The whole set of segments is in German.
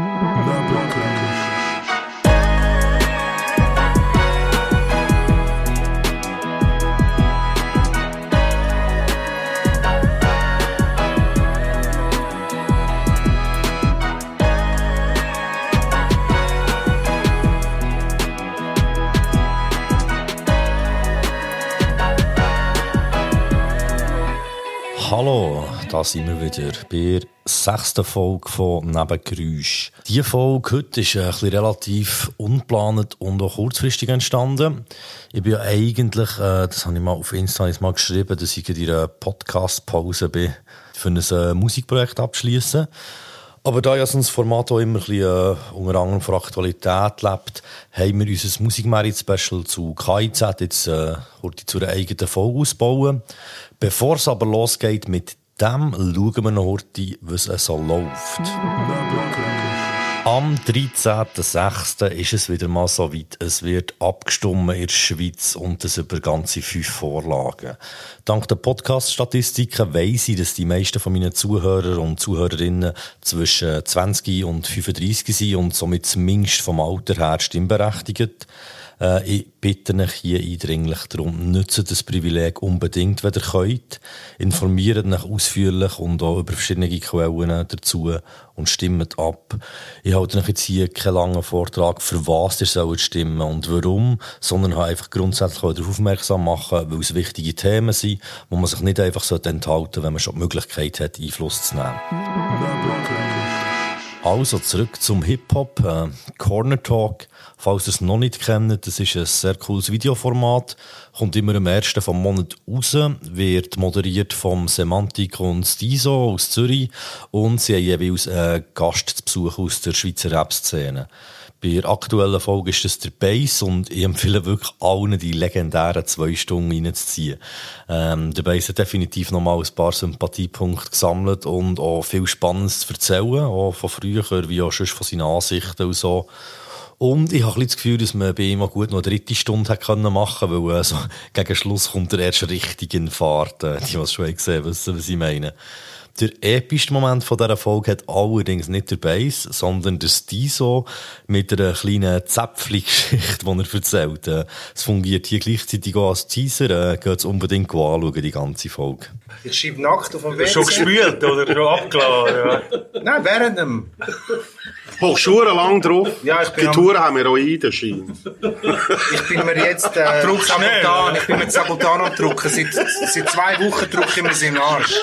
Hallo, da sind wir wieder bei der sechsten Folge von Nebengeräusch. Diese Folge heute ist ein bisschen relativ unplanend und auch kurzfristig entstanden. Ich bin ja eigentlich, äh, das habe ich mal auf Insta geschrieben, dass ich in einer Podcast-Pause bin, für ein äh, Musikprojekt abschließen. Aber da ja so ein Format auch immer ein bisschen, äh, unter anderem von Aktualität lebt, haben wir unser Musikmerit-Special zu KIZ jetzt äh, heute zu einer eigenen Folge ausbauen. Bevor es aber losgeht mit dem, schauen wir noch heute, was es so läuft. Am 13.06. ist es wieder mal so weit. Es wird abgestimmt in der Schweiz und das über ganze fünf Vorlagen. Dank der Podcast-Statistiken weiss ich, dass die meisten von meinen Zuhörer und Zuhörerinnen zwischen 20 und 35 sind und somit zumindest vom Alter her stimmberechtigt. Äh, ich bitte euch hier eindringlich darum, nutzt das Privileg unbedingt, wenn ihr könnt. Informiert euch ausführlich und auch über verschiedene Quellen dazu und stimmt ab. Ich halte euch jetzt hier keinen langen Vortrag, für was ihr sollt stimmen und warum, sondern habe einfach grundsätzlich darauf aufmerksam machen, weil es wichtige Themen sind, wo man sich nicht einfach enthalten sollte, wenn man schon die Möglichkeit hat, Einfluss zu nehmen. Also zurück zum Hip-Hop, äh, Corner Talk. Falls ihr es noch nicht kennt, das ist ein sehr cooles Videoformat, kommt immer am ersten vom Monat raus, wird moderiert vom Semantik und Stiso aus Zürich und sie haben jeweils einen Gast zu Besuch aus der Schweizer Rap-Szene. Bei der aktuellen Folge ist das der Bass und ich empfehle wirklich allen, die legendären zwei Stunden reinzuziehen. Ähm, der Bass hat definitiv nochmal ein paar Sympathiepunkte gesammelt und auch viel Spannendes zu erzählen, auch von früher, wie auch schon von seinen Ansichten und so. Und ich habe das Gefühl, dass man bei ihm auch gut noch eine dritte Stunde können machen weil also, gegen Schluss kommt er erst richtig in Fahrt. Äh, die, es schon gesehen wissen, was ich meine. Der epischste Moment von dieser Folge hat allerdings nicht der Bass, sondern der Stiso mit einer kleinen Zäpfli-Geschichte, die er erzählt. Äh, es fungiert hier gleichzeitig auch als Teaser. Geht es unbedingt anschauen, die ganze Folge. Ich schreibe nackt auf dem WC. Schon gespült oder schon abgeladen? Ja. Nein, während dem. Hoch Schuhe lang drauf. Ja, ich bin Die Tour haben wir auch in den Schein. Ich bin mir jetzt äh, Sabotan, ich bin mit Sabotan am drucken. Seit, seit zwei Wochen drucke ich mir im Arsch.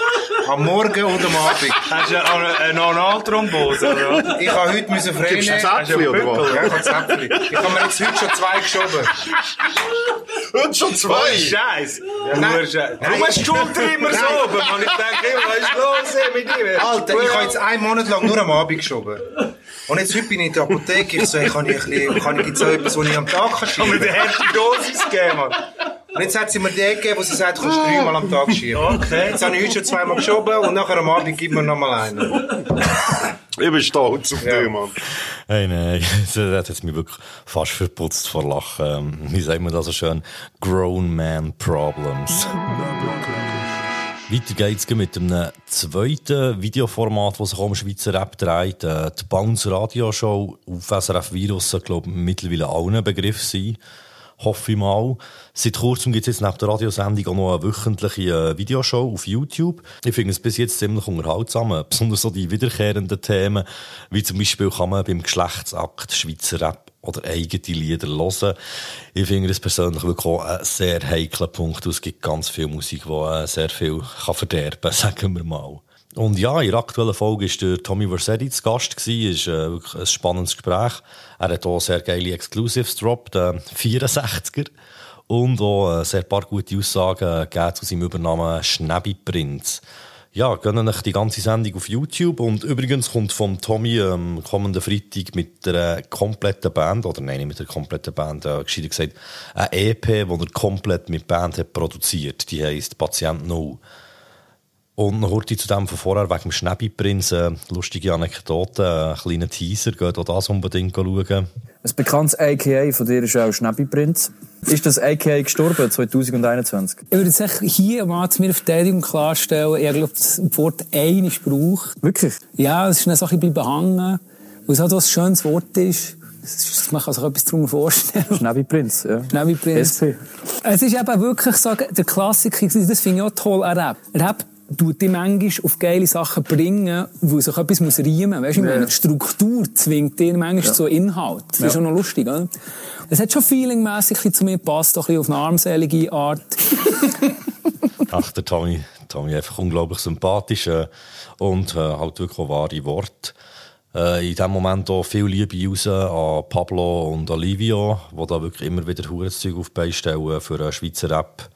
Am Morgen und am Abend. Hast du eine, eine Analthrombose, oder? Ich habe heute müssen frei Gibst du ein Säpfchen oder was? Ja, ich habe Zäpfchen. Ich habe mir jetzt heute schon zwei geschoben. Und schon zwei. Scheiß. Ja, Nein. Warum hast du die Schulter immer so oben, Mann? Ich denke immer, was ist los mit dir? Alter, ich habe jetzt einen Monat lang nur am Abend geschoben. Und jetzt heute bin ich in der Apotheke. Ich so, hey, kann ich ein bisschen, kann ich jetzt so etwas, was ich am Tag kann Kann mir schieben? eine harte Dosis geben, Mann? Und jetzt hat sie mir die gegeben, wo sie sagt, du kannst dreimal am Tag schieben. Okay. Jetzt habe ich heute schon zweimal geschoben und nachher am Abend gibt mir noch mal einen. Ich bin stolz auf Ja. dich, Mann. Hey, nein, das hat jetzt mich wirklich fast verputzt vor Lachen. Ähm, Wie sagt man das so schön? Grown Man Problems. Weiter geht's mit einem zweiten Videoformat, das sich um Schweizer Rap dreht. Äh, Die Bounce Radio Show auf SRF Virus, ich glaube mittlerweile allen Begriff sein. Hoffe ich mal. Seit kurzem gibt es jetzt neben der Radiosendung auch noch eine wöchentliche äh, Videoshow auf YouTube. Ich finde es bis jetzt ziemlich unterhaltsam. äh, Besonders so die wiederkehrenden Themen, wie zum Beispiel kann man beim Geschlechtsakt Schweizer Rap oder eigene Lieder hören. Ich finde das persönlich wirklich auch ein sehr heikler Punkt. Es gibt ganz viel Musik, die äh, sehr viel kann verderben sagen wir mal. Und ja, in der aktuellen Folge war der Tommy Versetti zu Gast. Es ist äh, wirklich ein spannendes Gespräch. Er hat auch sehr geile Exclusives gedroppt, äh, 64er. Und auch sehr paar gute Aussagen gegeben zu seinem Übernamen Schnäbi Prinz. Ja, gönnen euch die ganze Sendung auf YouTube. Und übrigens kommt von Tommy ähm, kommenden Freitag mit der kompletten Band, oder nein, nicht mit der kompletten Band, äh, gescheiter gesagt, eine EP, die er komplett mit Band hat produziert. Die heisst Patient No. Und noch kurz zu dem von vorher, wegen dem Schnäbi-Prinz, äh, lustige Anekdote, äh, kleiner Teaser, geht auch das unbedingt schauen. Ein bekanntes AKA von dir ist auch Schnäppi Prinz. Ist das AKA gestorben 2021? Ich würde jetzt hier mal zu meiner Verteidigung klarstellen, ich glaube, das Wort «ein» ist gebraucht. Wirklich? Ja, es ist dann so ein bisschen bleiben hängen. Und so was schönes Wort ist, das ist, man kann sich etwas darunter vorstellen. Schneebiprinz, ja. Schneebiprinz. SP. Es ist eben wirklich so, der Klassiker, das finde ich auch toll an Rap. Rap tut dich manchmal auf geile Sachen bringen, wo sich etwas muss riemen muss. Weißt du, meine, die Struktur zwingt dir manchmal zu Inhalt. Das ist schon noch lustig, oder? Es hat schon feelingmässig zu mir gepasst, auch ein bisschen auf eine armselige Art. Ach, der Tommy, Tommy einfach unglaublich sympathisch äh, und äh, halt wirklich auch wahre Worte. Äh, in dem Moment auch viel Liebe raus an Pablo und Olivio, die da wirklich immer wieder Hurenzeug stellen für einen Schweizer Rap.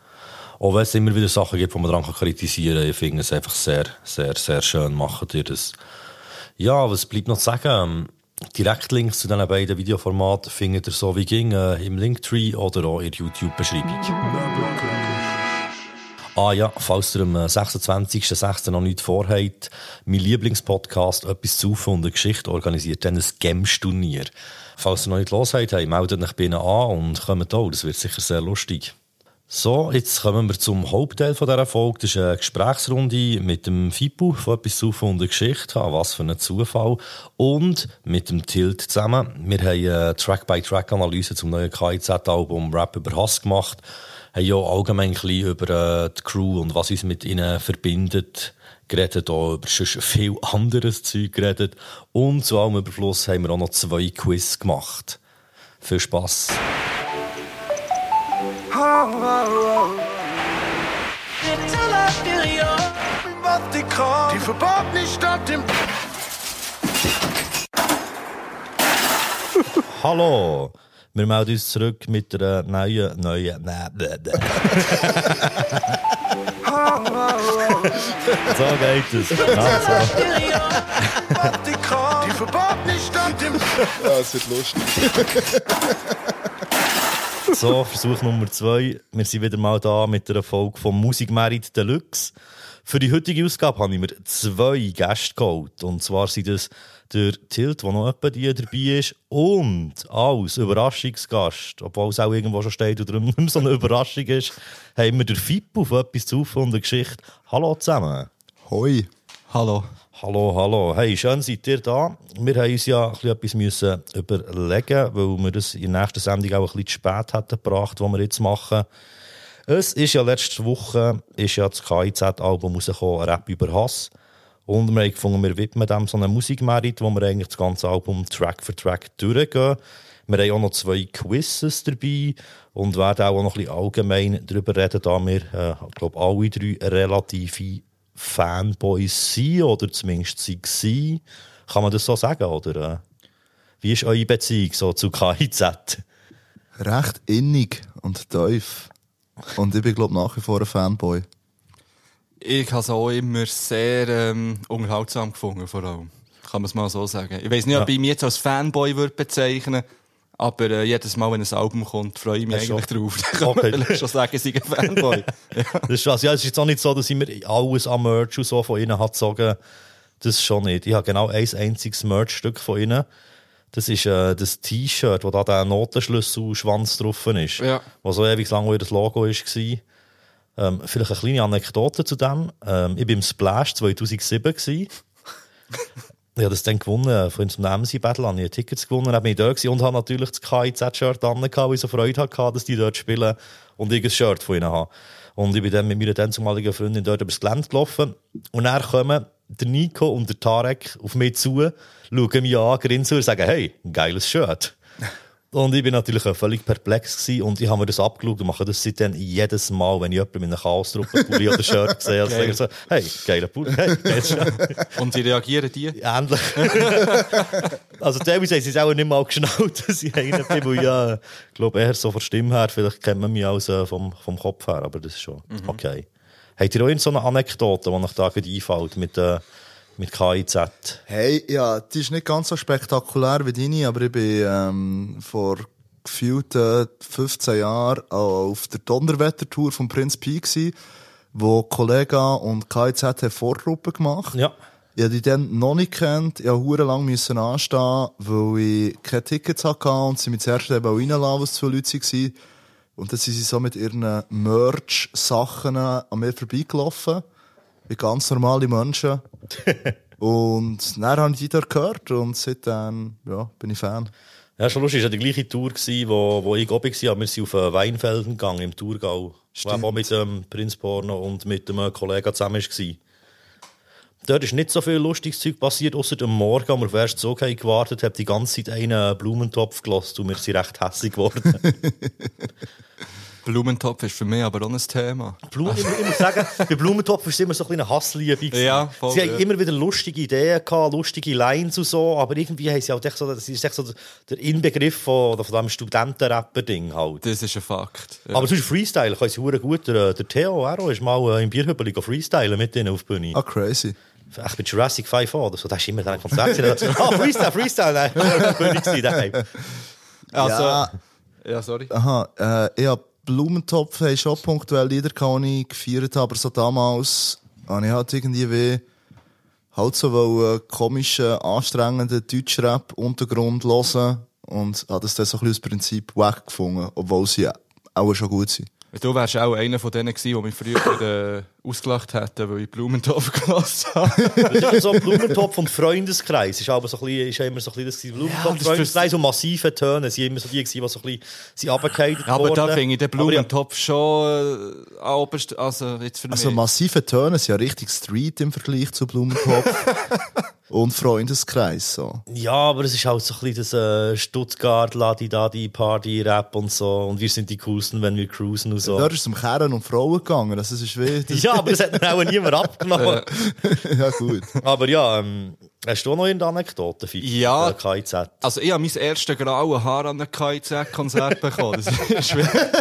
Auch wenn es immer wieder Sachen gibt, die man daran kritisieren kann, ich finde es einfach sehr, sehr, sehr schön, machen ihr das. Ja, was bleibt noch zu sagen? Ähm, Direktlinks zu diesen beiden Videoformaten findet ihr so wie ging äh, im Linktree oder auch in der YouTube-Beschreibung. Ah ja, falls ihr am äh, 26.06. noch nichts vorhabt, mein Lieblingspodcast «Etwas zu und eine Geschichte» organisiert dann ein Gems-Turnier. Falls ihr noch nicht los habt, meldet euch bei ihnen an und kommt auch, das wird sicher sehr lustig. So, jetzt kommen wir zum Hauptteil dieser Folge. Das ist eine Gesprächsrunde mit dem Fipu von «Etwas zu und eine Geschichte». Ah, was für ein Zufall. Und mit dem Tilt zusammen. Wir haben eine Track-by-Track-Analyse zum neuen KIZ-Album «Rap über Hass» gemacht haben ja allgemein ein über äh, die Crew und was uns mit ihnen verbindet geredet, auch über viel anderes Zeug geredet. Und zu allem Überfluss haben wir auch noch zwei Quiz gemacht. Viel Spass. Die verbotene Stadt im Hallo! Wir melden uns zurück mit einer neuen, neuen. So geht es. Also. Die verbotene Stadt im Ja, es wird lustig. So, Versuch Nummer zwei. Wir sind wieder mal da mit einer Folge vom Musikmerit Deluxe. Für die heutige Ausgabe habe ich mir zwei Gäste geholt. Und zwar sind das der Tilt, der noch etwa die dabei ist, und als Überraschungsgast, obwohl es auch irgendwo schon steht oder nicht mehr so eine Überraschung ist, haben wir den Fippo von etwas zu und eine Geschichte. Hallo zusammen. Hoi. Hallo. Hallo, hallo. Hey, schön seid ihr da. Wir haben uns ja etwas müssen überlegen, weil wir das in der nächsten Sendung auch ein bisschen zu spät hätten gebracht, was wir jetzt machen. Es ist ja letzte Woche ist ja das KIZ-Album rausgekommen, Rap über Hass. Und wir haben gefunden, wir widmen dem so einen Musikmerit, wo wir eigentlich das ganze Album Track für Track durchgehen. Wir haben auch noch zwei Quizzes dabei und werden auch noch ein bisschen allgemein darüber reden, da wir, äh, ich glaube, alle drei relative Fanboys sind oder zumindest sie waren. Kann man das so sagen, oder? Wie ist eure Beziehung so zu KIZ? Recht innig und tief. Und ich bin, glaube nach wie vor ein Fanboy. Ich habe es auch immer sehr ähm, unterhaltsam gefunden, vor allem. Kann man es mal so sagen. Ich weiß nicht, ob ich mich jetzt als Fanboy würde bezeichnen aber äh, jedes Mal, wenn ein Album kommt, freue ich mich eigentlich drauf. Da kann Okay. man schon sagen, ich sei ein Fanboy. ja. Das ist, was. ja, es ist jetzt auch nicht so, dass ich mir alles am Merch und so von ihnen hat gezogen. Das schon nicht. Ich habe genau ein einziges Merchstück von ihnen. Das ist äh, das T-Shirt, wo da der Notenschlüssel-Schwanz drauf ist. Ja. Wo so ewig lang das Logo war. Ähm, vielleicht eine kleine Anekdote zu dem. Ähm, ich war im Splash 2007. Ich habe das dann gewonnen, von unserem MC-Battle habe ich Tickets gewonnen, dann bin ich da gewesen und habe natürlich das KIZ-Shirt an, weil ich so Freude hatte, dass die dort spielen und ich ein Shirt von ihnen habe. Und ich bin dann mit meiner dann zumaligen Freundin dort übers Gelände gelaufen und dann kommen der Nico und der Tarek auf mich zu, schauen mich an, grinsen und sagen, hey, ein geiles Shirt. Und ich bin natürlich auch völlig perplex gewesen und ich habe mir das abgeschaut und mache das seitdem jedes Mal, wenn ich jemanden mit einem Chaos-Truppe oder Shirt sehe, also sage ich so, hey, geiler Pulli, hey, Shirt. Und wie reagieren die? Ähnlich. also teilweise haben sie es auch nicht mal geschnallt, dass ich einer bin, weil ja, ich glaube eher so von der Stimme her, vielleicht kennt man mich als äh, vom, vom Kopf her, aber das ist schon okay. Habt ihr auch so eine Anekdote, die euch da einfällt mit, äh, mit KIZ? Hey, ja, die ist nicht ganz so spektakulär wie deine, aber ich bin ähm, vor gefühlten 15 Jahren auch auf der Donnerwetter-Tour von Prinz Pi gsi, wo Kollega und KIZ haben Vorgruppe gemacht. Ja. Ich habe die dann noch nicht kennt. Ich musste lang müssen anstehen, weil ich keine Tickets hatte und sie mich zuerst eben auch reinlassen, was zwei Leute waren. Und dann sind sie so mit ihren Merch-Sachen an mir vorbeigelaufen. Wie ganz normale Menschen. Und dann habe ich die dort gehört und seitdem, ja, bin ich Fan. Ja, schon lustig, es war die gleiche Tour, gewesen, wo, wo ich oben war, wir sind auf Weinfelden gegangen, im Thurgau. Wo eben auch mit dem Prinz Porno und mit dem äh, Kollegen zusammen war. Dort ist nicht so viel lustiges Zeug passiert, außer am Morgen, wo wir auf den ersten Zug gewartet haben, die ganze Zeit einen Blumentopf gelassen und wir sind recht hässlich geworden. Blumentopf ist für mich aber auch ein Thema. Blumen, ich, ich muss sagen, bei Blumentopf war es immer so ein bisschen eine Hassliebe. Ja, voll, sie ja. haben immer wieder lustige Ideen gehabt, lustige Lines und so, aber irgendwie haben sie halt echt so, das ist echt so der Inbegriff von, von diesem Studentenrapper-Ding halt. Das ist ein Fakt. Ja. Aber sonst Freestyle können sie hure gut. Der, der Theo Aro ist mal äh, im Bierhübeli freestylen mit denen auf Bühne. Ah, crazy. Echt mit Jurassic 5 oder so. Da ist immer dann Konzert. ah, Freestyle, Freestyle. Nein, das war auf der Bühne daheim. also, Ja. ja. sorry. Aha, äh, ich hab Blumentopf haben schon punktuell Lieder die ich gefeiert habe, aber so damals habe ich halt irgendwie wie halt so wollen, komischen, anstrengenden Deutschrap Untergrund hören und habe das dann so ein bisschen Prinzip wack gefunden, obwohl sie auch schon gut sind. Du wärst auch einer von denen gewesen, die mich früher ausgelacht hätten, weil ich Blumentopf gelassen habe. Das ist immer so ein Blumentopf und Freundeskreis. Ist aber so ein bisschen, ist ja immer so ein bisschen das. Blumentopf, Ja, das ist Freundeskreis und massive Töne. sind immer so die gewesen, die so ein bisschen, sind runtergefallen aber da finde ich den ja, Blumentopf schon äh, oberst, also jetzt für Also mich. massive Töne sind ja richtig Street im Vergleich zu Blumentopf und Freundeskreis. So. Ja, aber es ist halt so ein bisschen das äh, Stuttgart, Ladi-Dadi, Party-Rap und so. Und wir sind die Coolsten, wenn wir cruisen und so. Dort ist es um Kerren und Frauen gegangen. Also es ist wie, das, Ja, aber das hat mir auch niemand abgenommen. ja gut. Aber ja, ähm, hast du auch noch in der Anekdote, Fifi? Ja. Der KIZ. Also ich habe mein erstes graue Haar an einem KIZ-Konzert bekommen. Das ist schwer.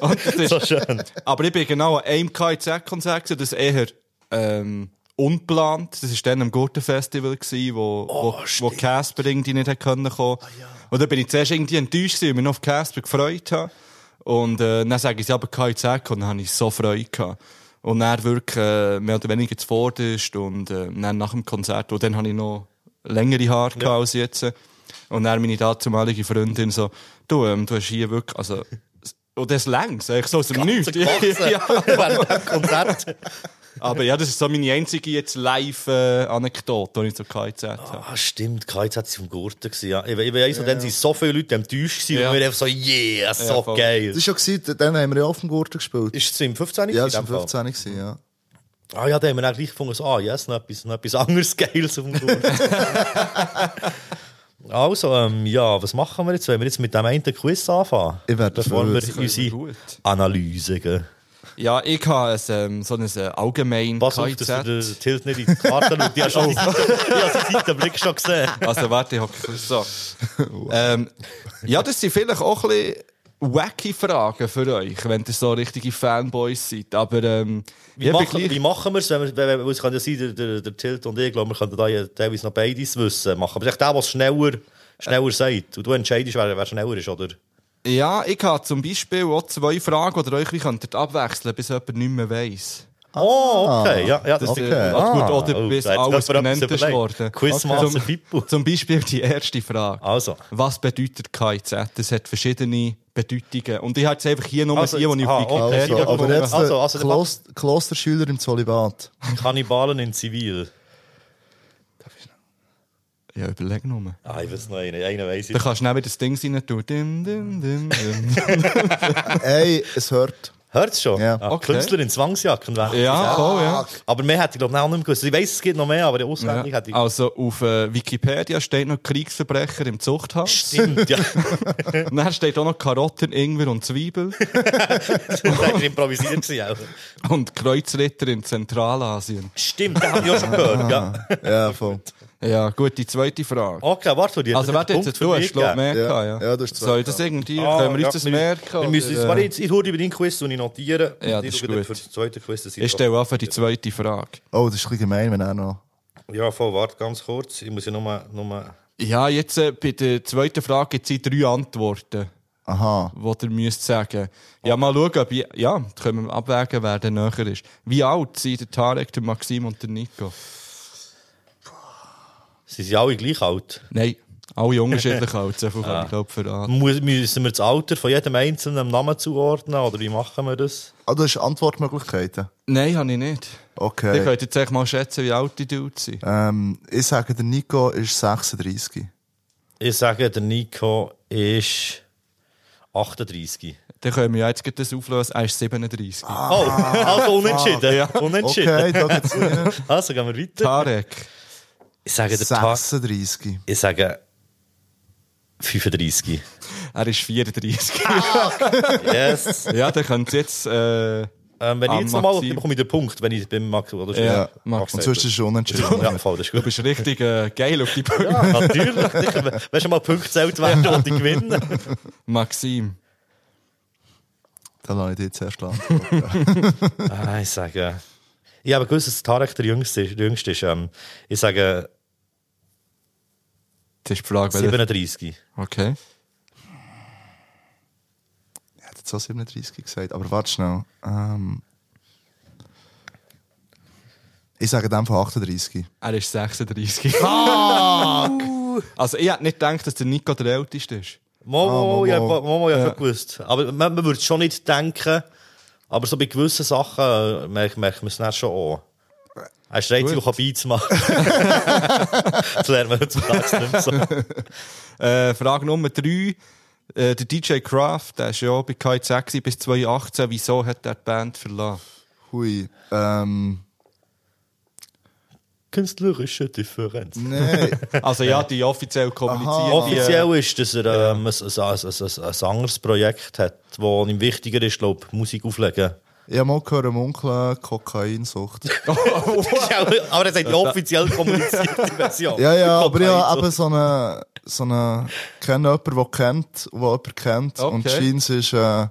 Und das ist, So schön. Aber ich bin genau an einem KIZ-Konzert das eher ähm, unplant. Das war dann am Gurtenfestival, gewesen, wo, wo, wo Casper irgendwie nicht hätte können kommen. Und da bin ich zuerst irgendwie enttäuscht gewesen, weil ich mich noch auf Casper gefreut habe. Und äh, dann sage ich, sie aber KIZ und dann habe ich so Freude gehabt. Und dann wirklich äh, mehr oder weniger zuvorderst und äh, dann nach dem Konzert, und dann habe ich noch längere Haare gehabt als jetzt. Und dann meine damalige Freundin so, du, ähm, du hast hier wirklich, also, und das längs, eigentlich so aus dem Nichts. Gewachsen. ja. Während dem Konzert. Aber ja, das ist so meine einzige jetzt Live-Anekdote, die ich so KIZ habe. Ah, stimmt, KIZ war vom Gurten. Ja. Ich, ich weiss, so, dann sind so viele Leute enttäuscht Ja. und wir einfach so, yeah, so Ja, geil. Das ist schon gewesen, dann haben wir ja auf dem Gurten gespielt. Ist es im 15. ja, in war Fall? 15 gewesen, ja. Ah ja, da haben wir dann gleich gefunden, so, ah, yes, noch etwas, noch etwas anderes Geiles auf dem Gurten. also, ähm, ja, was machen wir jetzt? Wenn wir jetzt mit dem einen Quiz anfangen? Ich werde Bevor wir unsere. Analyse gehen. Ja, ich habe ein, ähm, so ein äh, allgemein Pass auf, dass du den Tilt nicht in die Karte schaust. Die hast schon die Seitenblick schon gesehen. Also warte, ich hocke so. ähm, ja, das sind vielleicht auch ein bisschen wacky Fragen für euch, wenn ihr so richtige Fanboys seid. Aber ähm, Wie, machen, gleich- wie machen wir es? Wenn wir, wenn, es kann ja sein, der, der, der Tilt und ich, glaube, wir könnten da ja teilweise noch beides wissen. Machen. Aber echt der, der es schneller, schneller sagt. Und du entscheidest, wer, wer schneller ist, oder? Ja, ich habe zum Beispiel auch zwei Fragen, oder euch wie könntet abwechseln, bis jemand nicht mehr weiss. Oh, okay. Ja, ja, das okay. ist Ah, gut, oder oh, bis alles benannt ist worden. Quizmaster Zum- Pippo. Zum Beispiel die erste Frage. Also. Was bedeutet KIZ? Das hat verschiedene Bedeutungen. Und ich habe jetzt einfach hier nur Also die, die ich ah, auf Wikipedia Also, aber habe. jetzt Also, der also der Klos Klosterschüler im Zolibat. Kannibalen in Zivil. Ja, überleg nur. Ah, ich weiß noch einen. Einen weiss ich. Da kannst du schnell das Ding rein tun. Dim, dim, dim, dim. Ey, es hört. Hört's schon? Ja. Ah, Okay. Künstler in Zwangsjacken. wäre- ja, voll, ja. Aber mehr hätte ich, glaube ich, auch nicht mehr gewusst. Ich weiss, es gibt noch mehr, aber auswendig ja. hätte ich... Also auf äh, Wikipedia steht noch Kriegsverbrecher im Zuchthaus. Stimmt, ja. Und dann steht auch noch Karotten, Ingwer und Zwiebel. das war improvisiert. gewesen auch. und Kreuzritter in Zentralasien. Stimmt, das habe ich auch schon gehört. Ja. Ja, voll. Ja, gut, die zweite Frage. Okay, warte, die Also warte, jetzt du hast glaub, mehr Ja. gehabt, ja. Ja, du hast zwei Soll ich das irgendwie, Ah, können wir uns ja, das wir- merken? Wir müssen, jetzt, warte, jetzt, ich hole über deinen Quiz und ich notiere. Ja, das ich ist gut. Für den zweiten Quiz, dass Ich stelle an für die zweite Frage. Oh, das ist ein bisschen gemein, wenn er noch. Ja, voll, warte ganz kurz. Ich muss ja nur... nur Ja, jetzt äh, bei der zweiten Frage gibt es drei Antworten, Aha. die ihr müsst sagen. Ja, mal schauen, ob ich, ja, können wir abwägen, wer der näher ist. Wie alt sind der Tarek, der Maxim und der Nico? Sie sind alle gleich alt. Nein, Alle unterschiedlich alt, so viel kann ich glaube verraten. Muss, müssen wir das Alter von jedem einzelnen einem Namen zuordnen oder wie machen wir das? Ah, du hast Antwortmöglichkeiten. Nein, habe ich nicht. Ihr Okay. könnt jetzt echt mal schätzen, wie alt die Dudes sind. Ähm, ich sage, der Nico ist 36. Ich sage, der Nico ist 38. Dann können wir ja jetzt das auflösen. Er ist 37. Oh, also unentschieden. Unentschieden. Okay, da geht's. Also gehen wir weiter. Tarek. Ich sage, der Ta 36. ich sage 35. Er ist 34. Yes. ja, dann könnt ihr jetzt... Äh, Ähm, wenn ich jetzt nochmal, dann bekomme ich den Punkt, wenn ich beim Max oder Ja, Max Und sonst ist es unentschieden. Ja, voll, das ist du gut. bist richtig äh, geil auf die Punkte. Ja, natürlich. Wenn schon mal Punkte gezählt werden, und ich gewinnen. Maxim. Da lasse ich dich zuerst antworten. Ah, ich sage. Ich habe gewusst, dass Tarek der Jüngste ist. Der Jüngste ist ähm, ich sage Das ist die Frage, welcher... 37. Okay. Ich hätte jetzt auch 37 gesagt, aber warte schnell. Ähm, ich sage dem von 38. Er ist 36. also ich hätte nicht gedacht, dass der Nico der Älteste ist. Mo, mo, mo, ich mo. habe mo, mo, ich hab Ja. schon gewusst. Aber man, man würde es schon nicht denken. Aber so bei gewissen Sachen äh, merkt, merkt man es dann schon an. Er Gut. kann Beats machen. das lernt man heutzutage nicht mehr so. Äh, Frage Nummer 3. Äh, der DJ Kraft, der ist ja bei KZ bis 2018. Wieso hat er die Band verlassen? Hui. Ähm, Künstlerische Differenz. nee. Also ja, die offiziell kommunizieren. Aha. die, äh, Offiziell ist, dass er ähm, ein, ein, ein, ein, ein anderes Projekt hat, das ihm wichtiger ist, glaube Musik auflegen. Ich habe mal gehört, munkeln, Kokainsucht. aber er sagt die offiziell kommunizierte Version. Ja, ja, aber ich habe so. eben so eine, so eine, kenne jemanden, der kennt, der jemanden kennt. Und Okay. scheint ist, äh,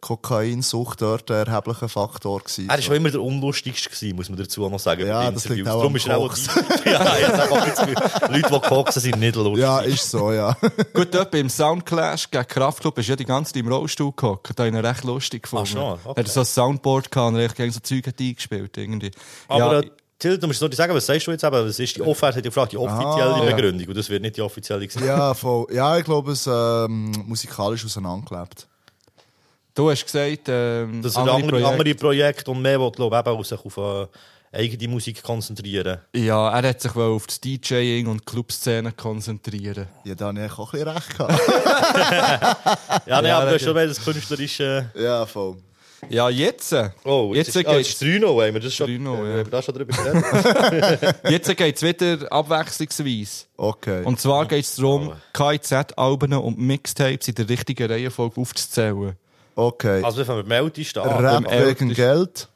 Kokainsucht dort ein erheblicher Faktor gewesen. Er war schon immer der unlustigste, gewesen, muss man dazu auch noch sagen. Ja, das liegt auch Darum ist er auch ja, jetzt Leute, die koksen, sind nicht lustig. Ja, ist so, ja. Gut, dort beim Soundclash gegen Kraftclub ist ja die ganze Zeit im Rollstuhl gehockt. Da habe ich ihn recht lustig gefunden. schon, okay. Er hat so ein Soundboard gehabt und hat gegen so Zeug hat eingespielt. Irgendwie. Aber ja, äh, Till, du musst noch sagen, was sagst du jetzt eben? Was ist die Offerte? Hat die gefragt, die offizielle Ah. Ja. Begründung. Und das wird nicht die offizielle sein. ja, voll. Ja, ich glaube, es ähm, musikalisch auseinandergelebt. Du hast gesagt, ähm, Dass er andere andere, Projekte- andere Projekte und mehr will, glaube eben sich auf äh, eigene Musik konzentrieren. Ja, er hat sich wohl auf das DJing und Clubszene konzentrieren. Ja, da habe ich auch ein bisschen recht gehabt. Ja, nee, Ja, aber du hast schon mehr das künstlerische... ja, voll. Ja, jetzt, äh, Oh, jetzt, jetzt, ist, ah, geht's, jetzt ist 3-0, haben wir das schon, 3-0, äh, ja. da schon drüber geredet? jetzt geht's wieder abwechslungsweise. Okay. Und zwar geht es darum, KIZ-Alben und Mixtapes in der richtigen Reihenfolge aufzuzählen. Okay. also, wir fangen mit dem Ältesten an. Rap Ältesten- wegen Geld.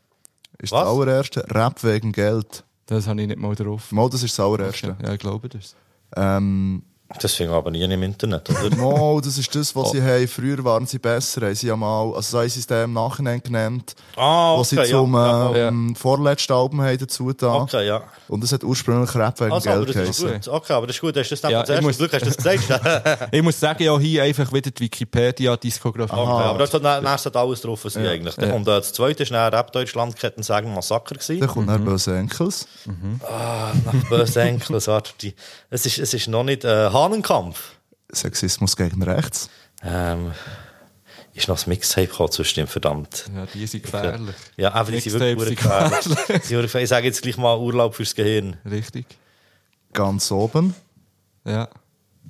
Ist Was? das allererste. Rap wegen Geld. Das habe ich nicht mal drauf. Mal, das ist das allererste. Ja, ich glaube das. Ähm, Das finden wir aber nie im Internet, oder? Mal, das ist das, was sie haben. Früher waren sie besser. Haben sie ja mal, also so haben sie dann im Nachhinein genannt. Ah, was sie okay, zum ja. äh, ähm, vorletzten Album haben dazu getan. Okay, ja. Und es hat ursprünglich Rap wegen Also, aber Geld das ist geheißen. gut. Okay, aber das ist gut. Hast du das dann Ja, ja, ich zuerst muss- Glück, hast du das gesagt? Ich muss sagen, ja, hier einfach wieder die Wikipedia-Diskografie. Okay, aber da steht dann erst alles drauf, was ja. eigentlich. Ja. Und äh, das zweite ist dann Rap Deutschland Ketten sagen Massaker gewesen. Dann kommt mhm. Böse Enkels. Nach böse Enkel, das war die. Es ist, es ist noch nicht äh, Hahnenkampf. Sexismus gegen rechts. Ähm, ist noch das Mixtape gekommen, zustimmt, verdammt. Ja, die sind gefährlich. Ja, einfach, die sind wirklich gefährlich. Sie wirklich- Ich sage jetzt gleich mal Urlaub fürs Gehirn. Richtig. Ganz oben. Ja.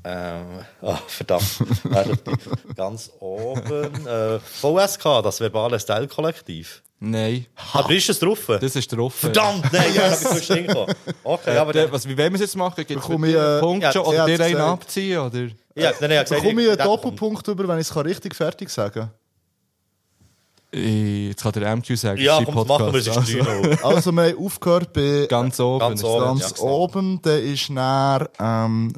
Ähm, ah, verdammt. Die? Ganz oben. Äh, VSK, das verbale Style-Kollektiv. Nein. Aber ist es drauf? Das ist drauf. Verdammt, nein, ja, yes. ich bin hingekommen. Okay, aber Der, der, was, wie wollen wir es jetzt machen? Gibt es ich, äh, Punkt ja, schon? er Oder dir einen abziehen? Oder? ja, nein, nein, ich habe Bekomme ich einen. Doppelpunkt über, wenn ich es richtig fertig sagen Ich- Jetzt kann der MQ sagen. Ja, komm, machen wir es, Podcast. 3-0. Also, wir haben aufgehört bei Ganz oben. Ganz oben. ganz ja, genau. oben. Dann ist dann ähm,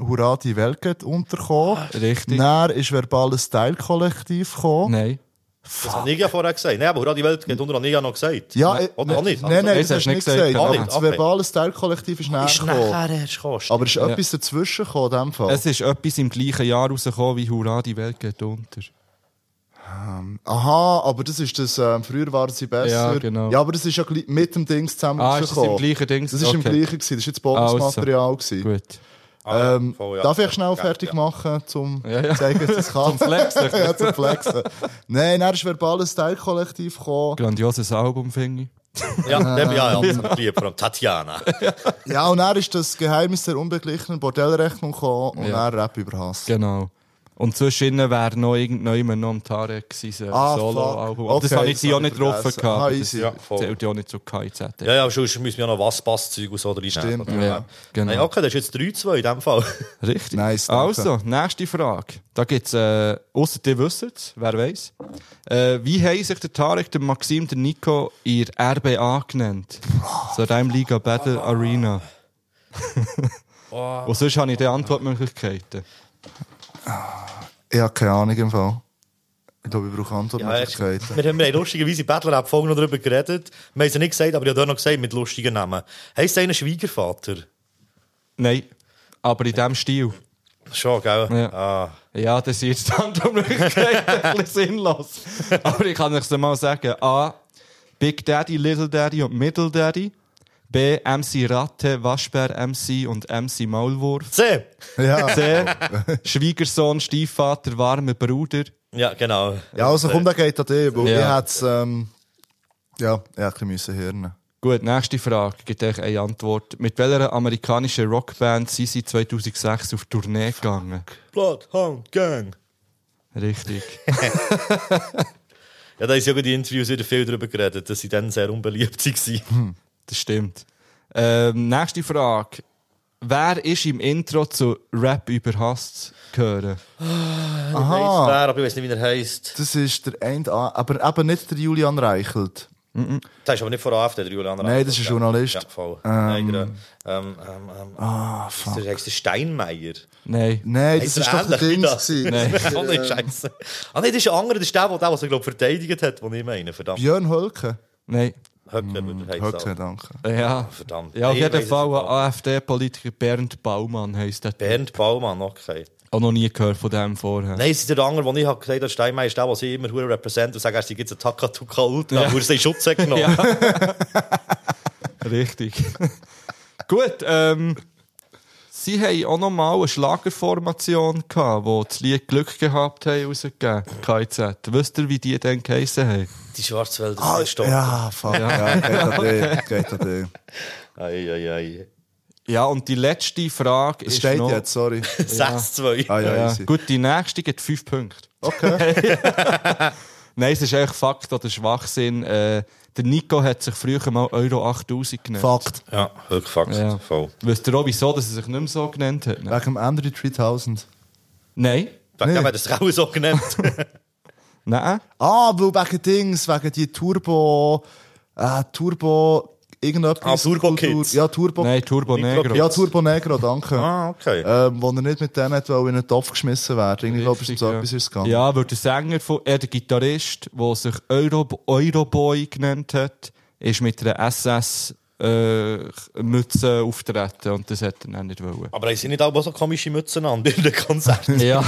Welt geht untergekommen. Richtig. Dann ist verbales Style-Kollektiv gekommen. Nein. Das habe ich ja vorher gesagt. Nein, aber Hurra, die Welt geht unter, habe ich ja noch gesagt. Ja, äh, Oder auch nicht? Nein, nein, Nein, das das hast du nicht du gesagt. nicht Aber gesagt. das verbale Style-Kollektiv ist näher gekommen. Aber es ist Ja. etwas dazwischen gekommen, in dem Fall. Es ist etwas im gleichen Jahr rausgekommen wie Hurra, die Welt geht unter. Aha, aber das ist das, ähm, früher waren sie besser. Ja, genau. Ja, aber das ist ja mit dem Dings zusammen Ah, ist das im gleichen Ding? Das ist im Okay. gleichen gewesen. Das ist jetzt Bonusmaterial gewesen. Gut. Ah, ähm, voll, ja. Darf ich schnell fertig ja. machen, zum Ja, ja. zeigen, dass es kann? Zum Flexen. ja, zum Flexen. Nein, dann ist verbales Style-Kollektiv gekommen. Grandioses Album, finde ich. Ja, dem, ja, ja, absolut lieb. Vor allem Tatjana. Ja, und dann ist das Geheimnis der unbeglichenen Bordellrechnung gekommen und Ja. dann Rap über Hass. Genau. Und zwischen wäre noch irgendjemand noch am Tarek sein Ah, Solo-Album. Aber das Okay, habe ich sie auch nicht drauf gehabt. Ah, aber. Das Ja, zählt ja auch nicht zu KIZ. Ja, ja, sonst müssen wir ja noch Was-Bass-Zeug und so reinnehmen. Stimmt, Oder? ja. Genau. Nein, okay, das ist jetzt 3-2 in dem Fall. Richtig. Nice, danke. also, nächste Frage. Da gibt es, äh, ausser ihr wisst es, wer weiß. Äh, wie haben sich der Tarek, der Maxim, der Nico ihr RBA genannt? So Reim Liga Battle Arena. Und sonst habe ich die Antwortmöglichkeiten. Ich habe keine Ahnung im Fall. Ich glaube, ich brauche Ja, Antwortmöglichkeiten. wir haben wir haben lustigerweise Battler App vorhin noch darüber geredet. Wir haben es ja nicht gesagt, aber ich habe noch gesagt, mit lustigen Namen. Heißt einer Schwiegervater? Nein, aber in diesem Stil. Schon, gell? Ja. Ah. Ja, das ist jetzt die Antwortmöglichkeit ein bisschen sinnlos. Aber ich kann euch mal sagen. A. Big Daddy, Little Daddy und Middle Daddy. B. MC Ratte, Waschbär MC und MC Maulwurf. C. Ja. C. Schwiegersohn, Stiefvater, warmer Bruder. Ja, genau. ja, also komm, der geht an dich, weil Ja. ich hätte ähm, ja, ich hätte ein bisschen müssen hören. Gut, nächste Frage. Gibt euch eine Antwort. Mit welcher amerikanischen Rockband sind sie 2006 auf Tournee gegangen? Bloodhound Gang. Richtig. Ja, da ist ja die Interviews wieder viel darüber geredet, dass sie dann sehr unbeliebt waren. Das stimmt. Ähm, nächste Frage. Wer ist im Intro zu Rap über Hass gehören? Weiss Aha, wer, aber ich weiß nicht, wie er heisst. das ist der End, aber eben nicht der Julian Reichelt. Das ist aber nicht von der AfD, der Julian Nein, das ist ein Journalist. Ja, voll. Ähm, Nein, der, ähm, ähm, ähm, Ah, ist fuck. der, heisst der Steinmeier? Nein. Nein, das Heisst ist doch der das? gewesen. Nein. Das ist, Oh nein, Scheiße. Ah nein, das ist ein anderer, das ist der, der, der, der glaube verteidigt hat, den ich meine. Verdammt. Björn Hölke. Nein. Höcke, mm, heisst Höcke, er. danke. Ja. Verdammt. Ja, auf Ich jeden weiss es Fall ein nicht. AfD-Politiker Bernd Baumann heisst der. Bernd Baumann, okay. Auch noch nie gehört von dem vorher. Nein, es ist der andere, den ich habe gesagt habe, Steinmeier ist der, der sie immer hure repräsentiert und sagt, er sei jetzt ein Takatuka Ultra, wo er seinen Schutz hat genommen. Ja. Richtig. Gut, ähm, sie haben auch noch mal eine Schlagerformation gehabt, die das Lied Glück gehabt haben rausgegeben. KIZ. Wisst ihr, wie die denn geheissen haben? Die Schwarzwälder Ah, sind stopp. ja, fuck. Ja, geht an dich. Geht an dich. Ei, ei, ei. Ja, und die letzte Frage Es ist steht noch... jetzt, sorry. 6-2. Ah ja, Ja. Gut, die nächste gibt fünf Punkte. Okay. Nein, es ist eigentlich Fakt oder Schwachsinn. Äh, der Nico hat sich früher mal Euro 8000 genannt. Fakt. Ja, wirklich Fakt. Ja. Voll. Wisst ihr auch, wieso dass er sich nicht mehr so genannt hat? Wegen dem Andrew 3000. Nein. Wegen Nee. dem hat er sich auch so genannt. Nein. Ah, weil wegen Dings, wegen die Turbo, äh, Turbo, irgendetwas. Ah, Turbo Kids. Ja, Turbo. Nein, Turbo Negro. Ja, Turbo Negro, danke. ah, okay. Ähm, wo er nicht mit denen hat, weil in einen Topf geschmissen werden. Ich glaube, es ist so ja. etwas ist gegangen. Ja, weil der Sänger, von, äh, der Gitarrist, der sich Euro, Euroboy genannt hat, ist mit einer SS äh, Mütze auftreten und das hat er dann nicht wollen. Aber haben sie nicht auch so komische Mützen an bei den Konzerten? Ja.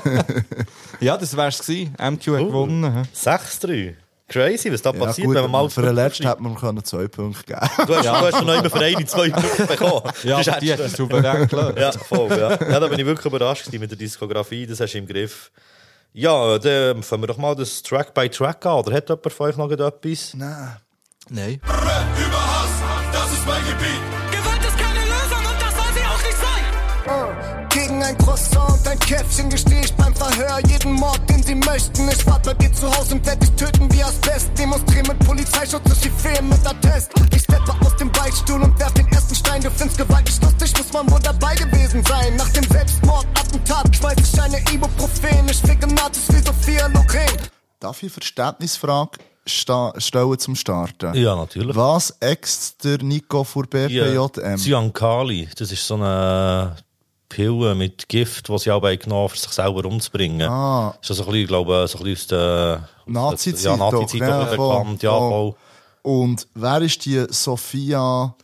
ja, das wär's gewesen. MQ hat gewonnen. hä? 6-3. Crazy, was da Ja, passiert, gut, wenn man mal... für den letzten hätte man können zwei Punkte geben Du hast, du hast schon noch immer für einen zwei Punkte bekommen. Ja, Das die hat er souverän gelöst. Ja, voll, ja. ja. Da bin ich wirklich überrascht mit der Diskografie, das hast du im Griff. Ja, dann fangen wir doch mal das Track by Track an. Oder hat jemand von euch noch etwas? Nein. Nein. Käffchen gestehe ich beim Verhör jeden Mord, den sie möchten. Ich warte bei dir zu Hause und werde dich töten wie Asbest. Demonstrieren mit Polizeischutz, durch die Feen mit Attest. Ich steppe aus dem Beichtstuhl und werf den ersten Stein. Du findest Gewalt nicht lustig, muss man wohl dabei gewesen sein. Nach dem Selbstmordattentat schmeiß ich eine Ibuprofen. Ich ficke Nazis wie Sophia Loren. Darf ich Verständnisfrage sta stellen zum Starten? Ja, natürlich. Was ext der Nico vor BPJM? Cyankali, das ist so eine Pille mit Gift, die sie auch genommen haben, um sich selber umzubringen. Ah. Das ist also ein bisschen, ich glaube, so ein bisschen aus der... Nazi-Zeit Ja, doch, Nazi-Zeit ja, bekannt. Ja, voll. Und wer ist die Sophia,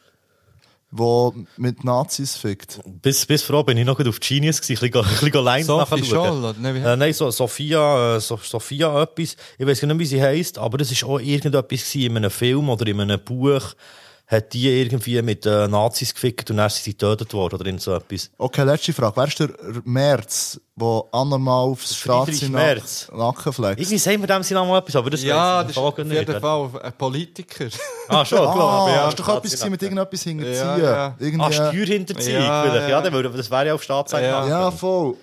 die mit Nazis fickt? Bis, bis vor bin ich noch auf Genius gewesen, ein bisschen, ein bisschen Lines Sophie. Scholl, Äh, nein, so, Sophia, äh, so, Sophia etwas. Ich weiß nicht, wie sie heisst, aber das ist auch irgendetwas in einem Film oder in einem Buch. Hat die irgendwie mit äh, Nazis gefickt und dann sind sie getötet worden oder irgend so etwas. Okay, letzte Frage. Wer ist der Merz, der anormal aufs Friedrich Straße Merz. Nacken flext? Irgendwie sagen wir dem noch mal etwas, aber das Ja, das ist im auf jeden. Fall ein Politiker. Ah, schon, klar. Ah, ja, hast du doch etwas mit irgendetwas hinterziehen? Ja, ja. Irgendwie, Ah, Steuerhinterziehung Ja, vielleicht. Ja, ja. das wäre ja auf Staatsanwalt. ja, voll.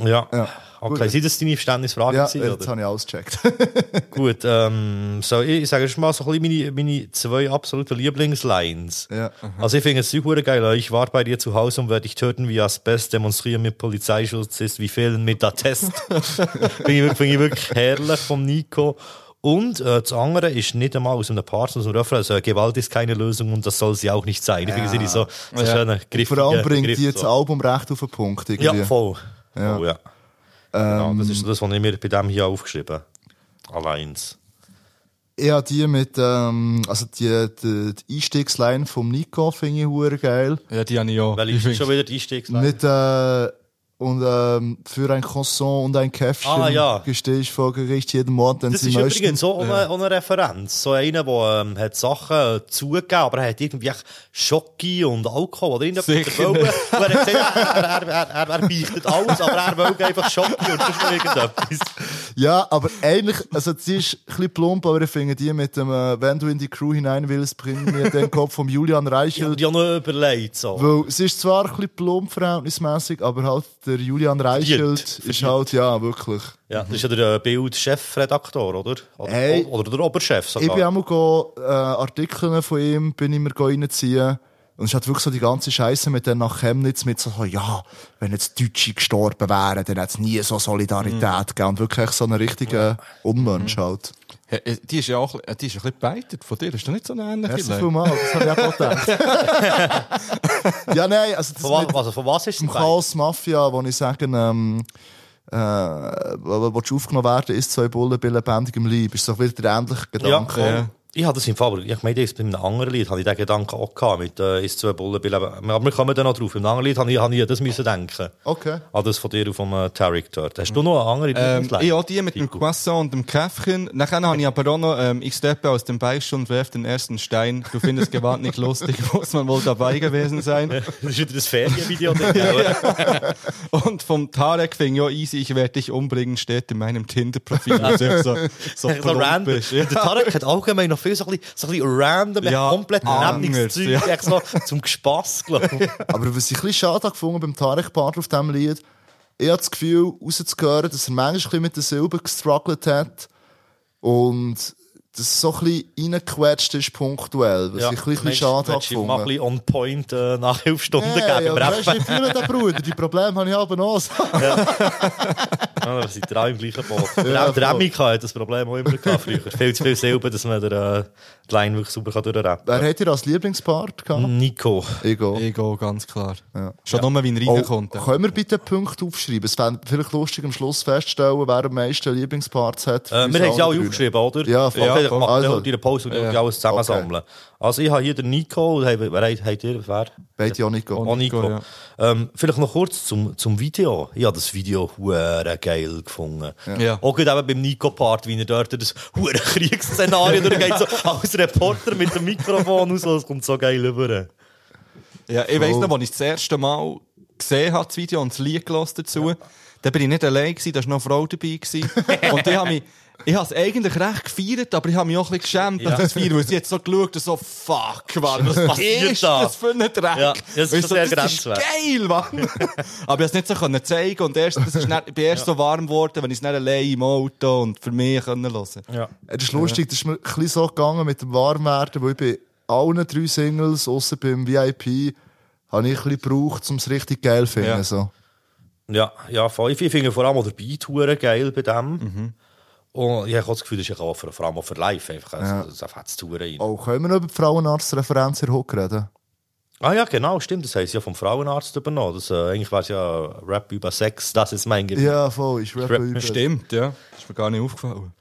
Ja. Ja. Okay, sind das deine Verständnisfragen Ja, gewesen, jetzt habe ich alles gecheckt. Gut, ähm, so, ich, ich sage schon mal so ein bisschen meine, meine zwei absoluten Lieblingslines. ja. Also ich finde es super geil. Ich war bei dir zu Hause und werde dich töten wie Asbest, demonstrieren mit Polizeischutz ist wie fehlen mit Attest. finde ich, finde ich wirklich herrlich vom Nico. Und äh, das andere ist nicht einmal aus einem Part, sondern aus. Also, Gewalt ist keine Lösung und das soll sie auch nicht sein. Ich finde, sie so, so Ja. schöner Griff. Vor allem bringt Griff, die jetzt so. Album recht auf den Punkt. Irgendwie. Ja, voll. Ja. Voll, ja. Genau, das ist das, was ich mir bei dem hier aufgeschrieben habe. Alleins. Habe die mit, ähm, also die, die, die Einstiegsline vom Nico finde ich hure geil. Ja, die habe ich auch. Weil ich schon wieder die Einstiegsline. Mit, äh, und ähm, für ein Croissant und ein Käffchen Ah, ja. gestehst du vor Gericht jeden Morgen, Das ist möchten. übrigens so eine, eine Referenz. So einer, der ähm, hat Sachen äh, zugegeben, aber er hat irgendwie Schocke und Alkohol oder. Und er hat gesagt, er, er, er, er, beichtet alles, aber er will einfach Schocke und noch irgendetwas. Ja, aber eigentlich, also sie ist ein bisschen plump, aber ich finde die mit dem, äh, wenn du in die Crew hinein willst, bring mir den Kopf vom Julian Ich Reichelt. habe die auch noch überlegt. So. Weil es ist zwar ein bisschen plump verhältnismäßig, aber halt der Julian Reichelt Verdient. ist halt, ja, wirklich. Ja, das ist ja der äh, Bild-Chefredaktor, oder? Oder, Hey. oder der Oberchef Ich sogar. bin auch mal go, äh, Artikel von ihm bin ich mir reinziehen. Und es hat wirklich so die ganze Scheiße mit dann nach Chemnitz mit so, so, ja, wenn jetzt Deutsche gestorben wären, dann hätte es nie so Solidarität Mhm. gegeben. Und wirklich so einen richtigen Unmensch halt. Ja, äh, Die ist ja auch äh, die ist ein bisschen gebeitet von dir. Ist das nicht so eine ähnliche Merci vielmals, das habe ich auch gedacht. ja, nein, also das Von, also, von was ist es? Chaos Mafia, wo ich sage, ähm, äh, wo wo du aufgenommen werden, ist zwei Bullen bei lebendigem Leib. Ist so wieder der ähnliche Ja, Gedanke. Ich hatte das im Fall, aber ich meine, bei einem anderen Lied hatte ich den Gedanken auch gehabt, mit äh, «Ist zwei Bullen bleiben». Aber wir kommen dann noch drauf. Im anderen Lied habe ich, habe ich das müssen denken. Okay. An das von dir und vom äh, Tarek dort. Hast du noch eine andere Ähm, ich auch die mit dem Croissant und dem Käffchen. Nachher habe ich aber auch noch, ähm, ich steppe aus dem Beichtstuhl und werf den ersten Stein. Du findest Gewalt nicht lustig, muss man wohl dabei gewesen sein. Das ist wieder das Ferienvideo. ja, Und vom Tarek fing ja easy, ich werde dich umbringen, steht in meinem Tinder-Profil. Also so, so, so random. ist, ja. Der Tarek hat allgemein noch viel so ein bisschen, so ein bisschen random, Ja, komplett anders, Zeug, ja. so zum Gespass, glaube ich. Aber was ich ein bisschen schade gefunden beim Tarek Partner auf diesem Lied, ich habe das Gefühl, rauszuhören, dass er manchmal ein bisschen mit der Silbe gestruggelt hat und das so ein bisschen reingequetscht ist punktuell, was ich ein bisschen schade habe ihm mal ein gefunden. bisschen on point äh, nach elf Stunden Hey, geben. aber beim weißt du, ich fühle den Bruder, die Probleme habe ich aber noch. Ja, wir sind drei im gleichen Boot. Ja, der der voll. Emika hat das Problem auch immer gehabt früher. Viel zu viel Silben, dass man der, äh, die Line wirklich kann durchrappen Wer hat ihr als Lieblingspart gehabt? Nico. Ego. Ego, ganz klar. Ja. Schon nur, wie er Oh, reinkommt. können wir bitte Punkte aufschreiben? Es wäre vielleicht lustig, am Schluss festzustellen, wer am meisten Lieblingsparts hat. Äh, wir haben sie alle aufgeschrieben, oder? Ja, voll. Okay, Ja, macht also. also. die Pause und Ja. alles zusammensammeln. Also ich habe hier den Nico, und hey, wer hat habt ihr, wer? Beide auch gehen. Auch Nico. ja. Ähm, vielleicht noch kurz zum, zum Video. Ich habe das Video hure geil gefunden. Ja. Auch gerade eben beim Nico-Part, wie er dort das hure Kriegsszenario durchgeht, so als Reporter mit dem Mikrofon so, das kommt so geil rüber. Ja, ich weiss noch, als ich das erste Mal gesehen habe, das Video und das Lied dazu, da bin ich nicht allein gewesen, da war noch eine Frau dabei gewesen. und ich habe mich, ich habe es eigentlich recht gefeiert, aber ich habe mich auch ein bisschen geschämt, Ja. dass das Feiern, weil sie jetzt so geschaut und so, fuck, Mann, was passiert ist da? das für ein Dreck? Ja, das ist ich so, sehr das ist geil, Mann. aber ich konnte es nicht so können zeigen und erst, das ist nicht, ich bin erst so warm geworden, wenn ich es nicht allein im Auto und für mich können hören. Ja. Es ist lustig, das ist mir ein bisschen so gegangen mit dem Warmwerden, weil ich bei allen drei Singles, außer beim VIP, habe ich ein bisschen gebraucht, um es richtig geil zu finden. Ja. So. Ja, ja, voll. Ich finde vor allem auch der Beat geil bei dem. Und ich habe das Gefühl, das ist auch für, vor allem auch für live einfach. Also, Ja. Das hat es zu rein. Oh, können wir noch über die Frauenarztreferenz in Hook reden? Ah ja, genau, stimmt. Das sie ja vom Frauenarzt übernommen. Das, äh, eigentlich wäre es ja Rap über Sex, das ist mein Gebiet. Ja, voll, ich rappe über. Stimmt, ja. Ist mir gar nicht aufgefallen.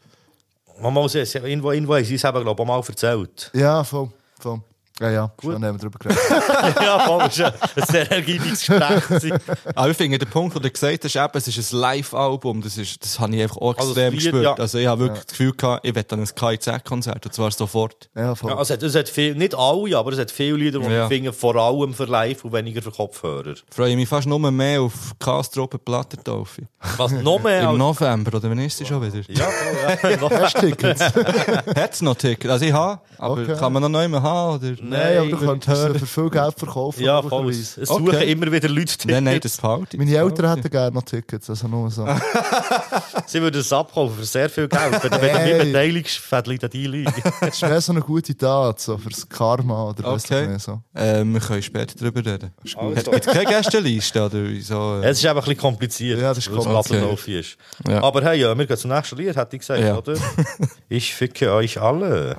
Man muss es, irgendwo, irgendwo haben sie es eben, glaube ich, auch mal erzählt. Ja, voll, voll. Ja, ja, schon haben wir drüber geredet. ja, voll, das war ein sehr ergiebiges Gespräch. Aber ich finde, der Punkt, den du gesagt hast, eben, es ist ein Live-Album, das, ist, das habe ich einfach auch Also extrem gespürt. ja. Also ich habe wirklich das Gefühl gehabt, ich werde an ein KIZ-Konzert, und zwar sofort. Ja, voll. Ja, also es hat, es hat viel, nicht alle, aber es hat viele Lieder, die Ja. ich finde, vor allem für Live und weniger für Kopfhörer. Freue mich fast nur mehr auf Castro Open Plattentaufe. Was noch mehr Im als... November, oder wann ist sie schon wieder? Ja, voll, ja. Noch- Hast du Tickets? Hat's noch Tickets? Also ich habe, aber Okay. kann man noch nicht mehr haben, oder? Nein, aber du sie hören. für viel Geld verkaufen. ja, voll. Es suchen Okay. immer wieder Leute Tickets. Nein, nein, das behalte. Meine Eltern hätten gerne noch Tickets, also nur so. Sie würden es abkaufen für sehr viel Geld. Wenn, wenn du mich beteiligst, fädelt da die Leute. Das ist mehr so eine gute Tat, so fürs Karma oder was Okay. mehr so. Ähm, wir können später drüber reden. Also. Gibt es keine Gästeliste, oder wieso? Es ist einfach ein bisschen kompliziert, Ja, das ist weil es kompliziert. Plattentaufe ist. Ja. Aber hey, ja, wir gehen zum nächsten Lied, hätte ich gesagt, Ja. oder? Ich ficke euch alle.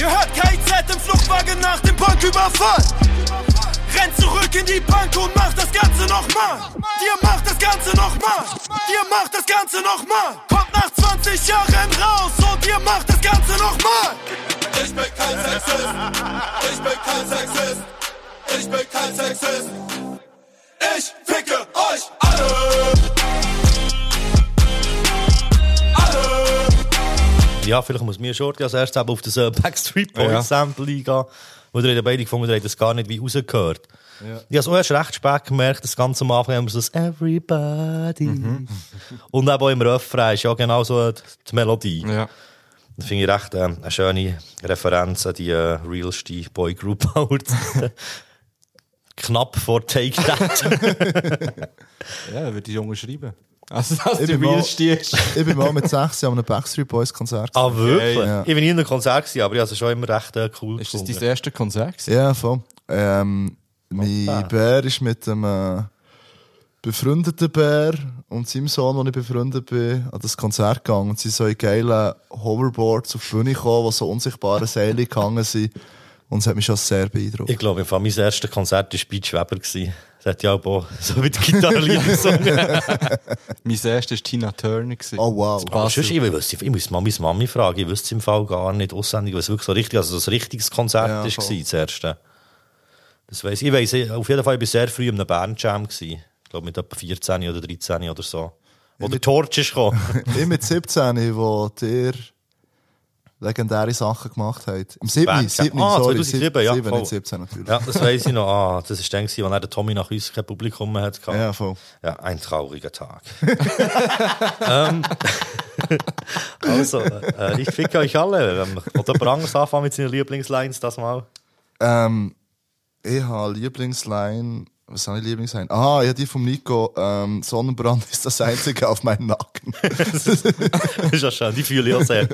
Ihr hört KZ im Fluchtwagen nach dem Banküberfall. Rennt zurück in die Bank und macht das Ganze nochmal. Dir macht das Ganze nochmal. Dir macht das Ganze nochmal. Kommt nach 20 Jahren raus und ihr macht das Ganze nochmal. Ich bin kein Sexist. Ich bin kein Sexist. Ich bin kein Sexist. Ich ficke Ja, vielleicht muss mir Shorty als erstes auf das äh, Backstreet Boys Ja. Sample eingehen. Wo ihr ja beide gefunden habt, das gar nicht wie rausgehört. Ich habe es auch erst recht spät gemerkt, das ganze am Anfang haben wir so das Everybody. Und eben auch im Refrain ist ja genau so die, die Melodie. Ja. Das finde ich recht äh, eine schöne Referenz an die äh, realste Boygroup. Knapp vor Take That. Ja, würde ich Junge schreiben. Also, dass Ich du real stehst. Ich bin mal mit 6 an einem Backstreet Boys Konzert. ah, wirklich? Ja. Ich bin nie in einem Konzert gewesen, aber ich habe es schon immer recht äh, cool Ist das dein erste Konzert? gewesen? Ja, voll. Ähm, mein bad. Bär ist mit einem äh, befreundeten Bär und seinem Sohn, wo ich befreundet bin, an das Konzert gegangen. Und sie sind so in geilen Hoverboards auf die Bühne gekommen, die so unsichtbare Seile gehangen sind. Und es hat mich schon sehr beeindruckt. Ich glaube, im Fall mein erstes Konzert war Beach Weber. gewesen. Das hat ja auch so mit Gitarrenlieder gesungen. Mein erstes war Tina Turner. gewesen. Oh, wow. Aber sonst, ich, wüsste- ich muss mal meine Mami fragen, ich wüsste es im Fall gar nicht auswendig, was wirklich so richtig, also das richtiges Konzert Ja, war, das erste. Das weiss ich. Ich weiss, auf jeden Fall, ich war sehr früh in einem Band-Jam. Ich glaube, mit etwa 14 oder 13 oder so. Wo der Torch ist gekommen. Ich mit 17, wo dir legendäre Sachen gemacht hat. Im 7. Band, 7. ah, sorry. 2007, ja, 7, voll. nicht 17 natürlich. ja, das weiss ich noch. Ah, das war dann, als der Tommy nach uns kein Publikum mehr hatte. Ja, voll. Ja, ein trauriger Tag. ähm, also, äh, ich ficke euch alle. Oder Brangers anfangen mit seinen Lieblingslines das mal? Ähm, ich habe Lieblingsline. Was habe ich Lieblingsline? Aha, ja, die vom Nico. Ähm, Sonnenbrand ist das einzige auf meinem Nacken. das ist ja schön, die fühle ich auch sehr.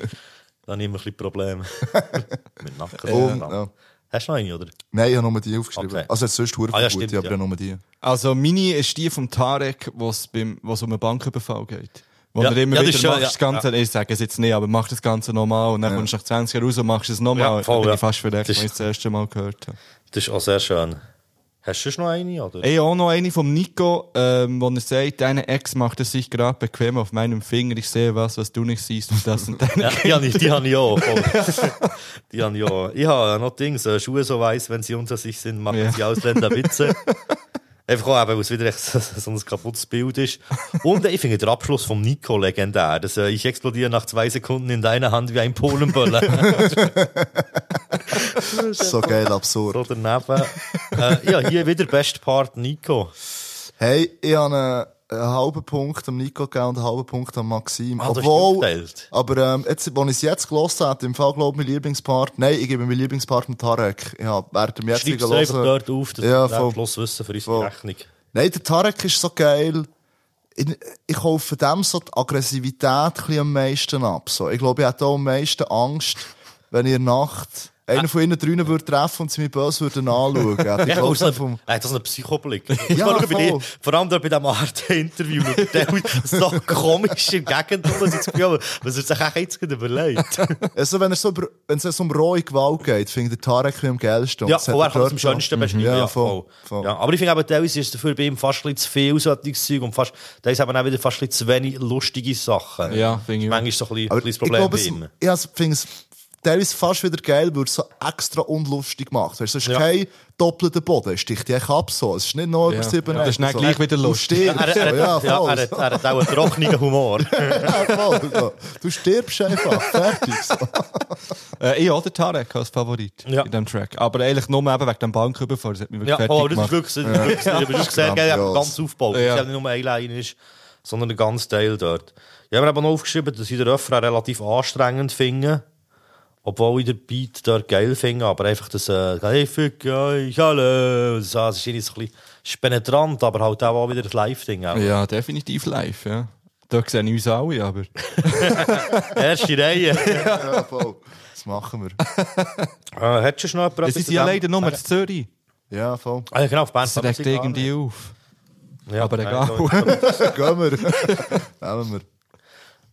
Da habe ich immer ein bisschen Probleme. Mit Nacken. Und, Ja. ja. Hast du noch eine, oder? Nein, ich habe nur die aufgeschrieben. Okay. Also, jetzt sonst hure Ah, ja, gute, stimmt, aber ja. ja. nur die. Also, meine ist die vom Tarek, wo es um einen Banküberfall geht. Wo Ja, er immer ja, wieder schon- macht, ja, das Ganze, ich sage es jetzt nicht, aber mach das Ganze nochmal und dann kommst du nach 20 Jahren raus und machst es nochmal. Ja, voll, bin ja. ich fast verreckt, Das als ich ist- das erste Mal gehört habe. Das ist auch sehr schön. Hast du noch eine, oder? Ey, auch noch eine vom Nico, ähm, wo er sagt, deine Ex macht es sich gerade bequem auf meinem Finger. Ich sehe was, was du nicht siehst und das sind deine Ja, die habe ich, die habe ich auch. Die habe ich auch. Ich habe noch Dings, äh, Schuhe so weiss, wenn sie unter sich sind, machen Ja. sie Ausländer Witze. Einfach auch, eben, weil es wieder echt so, so ein kaputtes Bild ist. Und äh, ich finde den Abschluss vom Nico legendär. Das, äh, ich explodiere nach zwei Sekunden in deiner Hand wie ein Polenböller. So geil, absurd. so daneben. Äh, ja, hier wieder Best Part Nico. Hey, ich habe einen, halben Punkt am Nico gegeben und einen halben Punkt am Maxim. Ah, Obwohl, aber ähm, jetzt, als ich es jetzt gelost habe, im Fall glaube ich mein Lieblingspart, nein, ich gebe meinen Lieblingspart mit Tarek. Ja, während dem jetzigen einfach Hören- dort auf, dass Ja, wir den voll. Abschluss wissen für unsere Voll. Rechnung. Nein, der Tarek ist so geil. Ich, ich kaufe dem so die Aggressivität ein am meisten ab. So. Ich glaube, ich hätte auch am meisten Angst, wenn ich in der Nacht einen von ihnen drinnen würde treffen und sie mich böse würden anschauen. Ich Ja, glaube, das ist vom, ein, nein, das ist ein Psychoblick. Ja, Ja, bei dir, vor allem da bei diesem Arte-Interview mit dem so komisch im Gegenteil, das Gefühl was er sich auch jetzt gerade überlegt. also, wenn es so, wenn es um rohe Gewalt geht, finde ich Tarek am geilsten. Ja, das hat voll, er er kann das am schönsten beschreiben. Ja, Ja, voll, voll. voll. Ja, aber ich finde teilweise ist dafür bei ihm fast ein zu viel solches Zeug und fast, da ist eben auch wieder fast ein zu wenig lustige Sachen. Ja, finde ich Das ist Manchmal so ein bisschen, Aber ein bisschen das ich Problem glaube, bei es, ihm. ich also finde es teilweise fast wieder geil, weil er es so extra unlustig macht. Weißt, du, es ist Ja. kein doppelter Boden, es sticht dich ab so. Es ist nicht Ja. über sieben Ja, das ist dann so. gleich wieder Du lustig. stirbst, Er, er, ja, ja, er, hat, er hat auch einen trockenen Humor. Ja. Du stirbst einfach, fertig. So. Äh, ich oder Tarek als Favorit Ja. in diesem Track. Aber eigentlich nur eben wegen dem Bank überfahren. Das hat mich wirklich Ja, fertig oh, das ist gemacht. wirklich, das ist wirklich, das ist wirklich sehr geil, ganz aufgebaut. Ja. Ja. nicht nur eine Line ist, sondern ein ganz Teil dort. Ich habe mir aber noch aufgeschrieben, dass ich den Refrain relativ anstrengend finde. Obwohl ich den Beat dort geil finde, aber einfach das, äh, hey, fick euch alle. Das, das ist irgendwie so ein bisschen penetrant, aber halt auch wieder das Live-Ding. Ja, definitiv live, ja. Da sehen uns alle, aber... Erste Reihe. Ja, voll. Das machen wir. äh, hättest du noch etwas? Das ist ja leider nur in Zürich. Ja, voll. Ah, genau, auf Bern. Das regt irgendwie auf. Ja, aber egal. so- Gehen wir. Nehmen wir.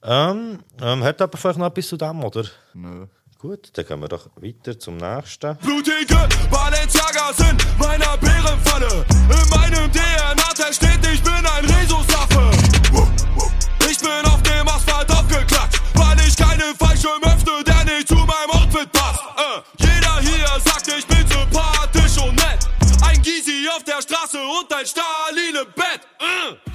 Ähm, ähm, hat jemand vielleicht noch etwas zu dem, oder? Nö. Gut, dann gehen wir doch weiter zum nächsten. Blutige Balenciaga sind meiner Bärenfalle. In meinem DNA steht, ich bin ein Rhesusaffe. Ich bin auf dem Asphalt aufgeklatscht, weil ich keine Fallschirm öffne, der nicht zu meinem Outfit passt. Äh, jeder hier sagt, ich bin sympathisch und nett. Ein Gysi auf der Straße und ein Stalin im Bett. Äh.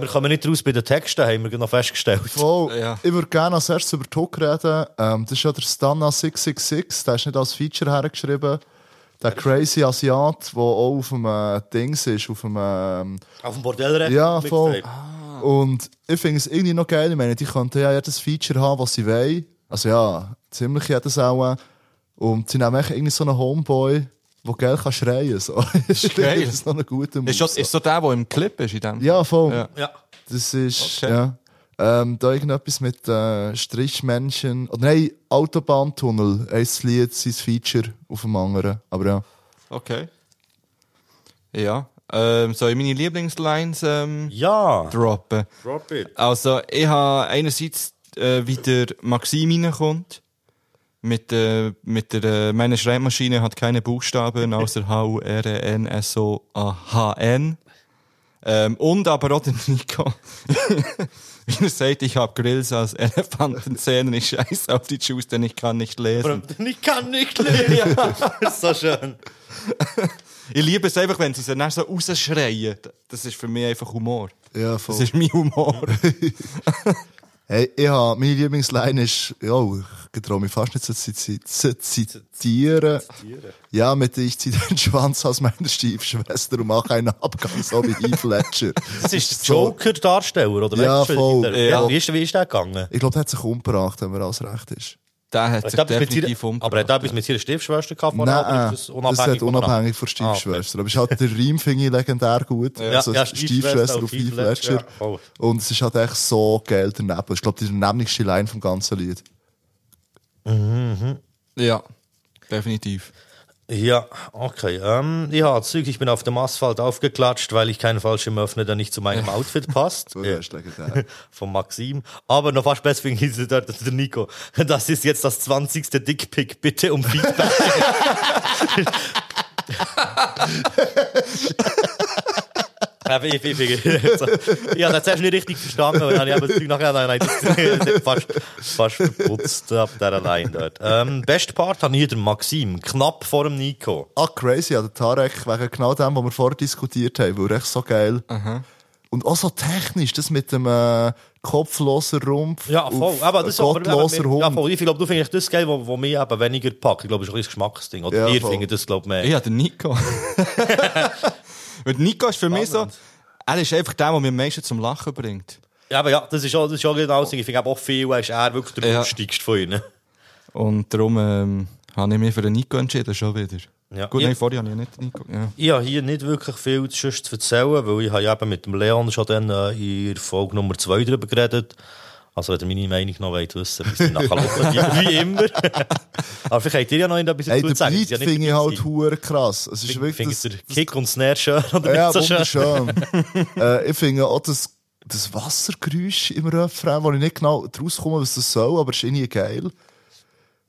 Wir kommen nicht raus bei den Texten, haben wir noch festgestellt. Voll. Ja. Ich würde gerne als erstes über Tuck reden. Ähm, das ist ja der Stana 666. Der ist nicht als Feature hergeschrieben. Der crazy Asiat, der auch auf dem äh, Dings ist, auf dem... Ähm, Auf dem Bordellrecht. ja, voll. Und ich finde es irgendwie noch geil. Ich meine, die könnten ja jedes Feature haben, was sie wollen. Also ja, ziemlich jedes auch. Und sie nehmen echt irgendwie so einen Homeboy, der geil kann schreien. So. das ist geil. Das ist noch ein guter Move. Ist, das, ist so der, der im Clip ist in dem? Ja, voll. Ja. Ja. Das ist, Okay. ja. Ähm, da irgendetwas mit äh, Strichmännchen. Oder nein, Autobahntunnel. Ein Lied, sein Feature auf dem anderen. Aber ja. Okay. Ja. Ähm, soll ich meine Lieblingslines ähm, Ja. droppen? Drop it. Also, ich habe einerseits, äh, wie der Maxim reinkommt. Mit, äh, mit der, äh, meine Schreibmaschine hat keine Buchstaben außer H, U, R, E, N, S, O, A, H, N. Ähm, und aber auch der Nico. Wie er sagt, ich habe Grills als Elefantenzähne, ich scheiße auf die Juice, denn ich kann nicht lesen. Ich kann nicht lesen. Das ist so schön. Ich liebe es einfach, wenn sie so dann so rausschreien. Das ist für mich einfach Humor. Ja, voll. Das ist mein Humor. Hey, ich habe, meine Lieblingsline ist, ja, ich traue mich fast nicht zu, zi- zu zitieren. Ja, mit ich ziehe den Schwanz aus meiner Stiefschwester und mache einen Abgang, so wie Heath Ledger. Das ist der Joker-Darsteller, oder? Ja, voll. Ja. Wie ist, wie ist der gegangen? Ich glaube, der hat sich umgebracht, wenn mir alles recht ist. Der hat Hat sich mit definitiv ihrer- umgebracht. Aber hat er etwas mit seiner Stiefschwester gehabt? Nein, oder das, ist das hat unabhängig von Ah, okay. Stiefschwester. Aber es ist halt der Reim, finde ich, legendär gut. Ja, also ja, Stiefschwester auf Heath Ledger. Ja, voll. Und es ist halt echt so geil daneben. Ich glaube, die nämlichste Line vom ganzen Lied. Ja, definitiv. Ja, okay. Ähm, ja, Zeug, ich bin auf dem Asphalt aufgeklatscht, weil ich keinen Fallschirm öffne, der nicht zu meinem Outfit passt. Legendär. Von Maxim. Aber noch fast besser es dort, der Nico. Das ist jetzt das 20. Dickpick. Bitte um Feedback. Ja, ich, ich, ich, ich, so. ich habe das zuerst nicht richtig verstanden, aber dann habe ich das Zeug nachher nein, nein, das, das hat fast, fast verputzt ab dieser Line dort. Ähm, Best Part ich hier den Maxim, knapp vor dem Nico. Ah, crazy, ja, der Tarek, wegen genau dem, was wir vorher diskutiert haben, weil er echt so geil. Und auch so technisch, das mit dem äh, kopflosen Rumpf. Ja, voll. auf Aber das gottloser aber, Hund. ja, voll. Ich glaube, du findest das geil, wo mich eben weniger packt. Ich glaube, das ist ein bisschen Geschmacksding. Oder Ja, ihr voll. findet das, glaube ich, mehr. Ja, der Nico. Der Nico ist für mich so, er ist einfach der, der mich am meisten zum Lachen bringt. Ja, aber ja, das ist auch, das ist auch genau das Ding. Ich finde auch viel, ist er wirklich der Ja. lustigste von ihnen. Und darum ähm, habe ich mich für den Nico entschieden, schon wieder. Ja. Gut, Ja. nein, vorher habe ich nicht den Nico. Ja. Ich habe hier nicht wirklich viel zu erzählen, weil ich habe eben mit dem Leon schon dann in der Folge Nummer 2 darüber geredet. Also, wenn ihr meine Meinung noch wollt wissen, müsst ihr nachher wie, immer. Aber vielleicht habt ihr ja noch etwas Hey, der zu sagen. Beat ja finde ich halt hure krass. Es ist wirklich Findet das, ihr Kick und Snare schön oder ja, nicht so schön? wunderschön. äh, ich finde auch das, das Wassergeräusch im Refrain, wo ich nicht genau draus komme, was das soll, aber es ist irgendwie geil.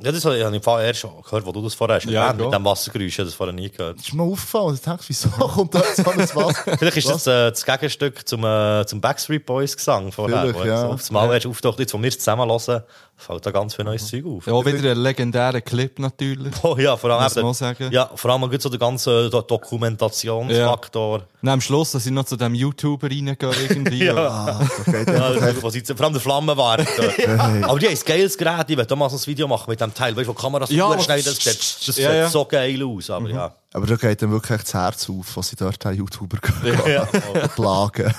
Ja, das habe ich im Fall erst gehört, wo du das vorher hast. Ja, erwähnt, ja. mit dem Wassergeräusch, das vorher nie gehört. ist mir aufgefallen. Ich dachte, wieso kommt da jetzt alles was? Vielleicht ist das äh, das Gegenstück zum, äh, zum Backstreet Boys Gesang vorher. Vielleicht, wo ja. Auf das Mal erst auftaucht, jetzt, wo wir es zusammen hören, fällt da ganz viel neues Zeug auf. Ja, auch wieder ein legendärer Clip natürlich. Oh ja, vor allem, eben, sagen. ja, vor allem so der ganze Do- Dokumentationsfaktor. Und am Schluss, dass ich noch zu dem YouTuber reingehen irgendwie. Ja. Ah, da geht Ja, das, was ich, vor allem der Flammenwart. Aber die haben ein geiles Gerät. Ich werde mal so ein Video machen mit dem Teil. Weißt du, wo die Kamera so Ja, ja, schnell, das sieht, das Ja, sieht ja. so geil aus. Aber ja. Aber da geht dann wirklich echt das Herz auf, was sie dort haben YouTuber Ja, plagen.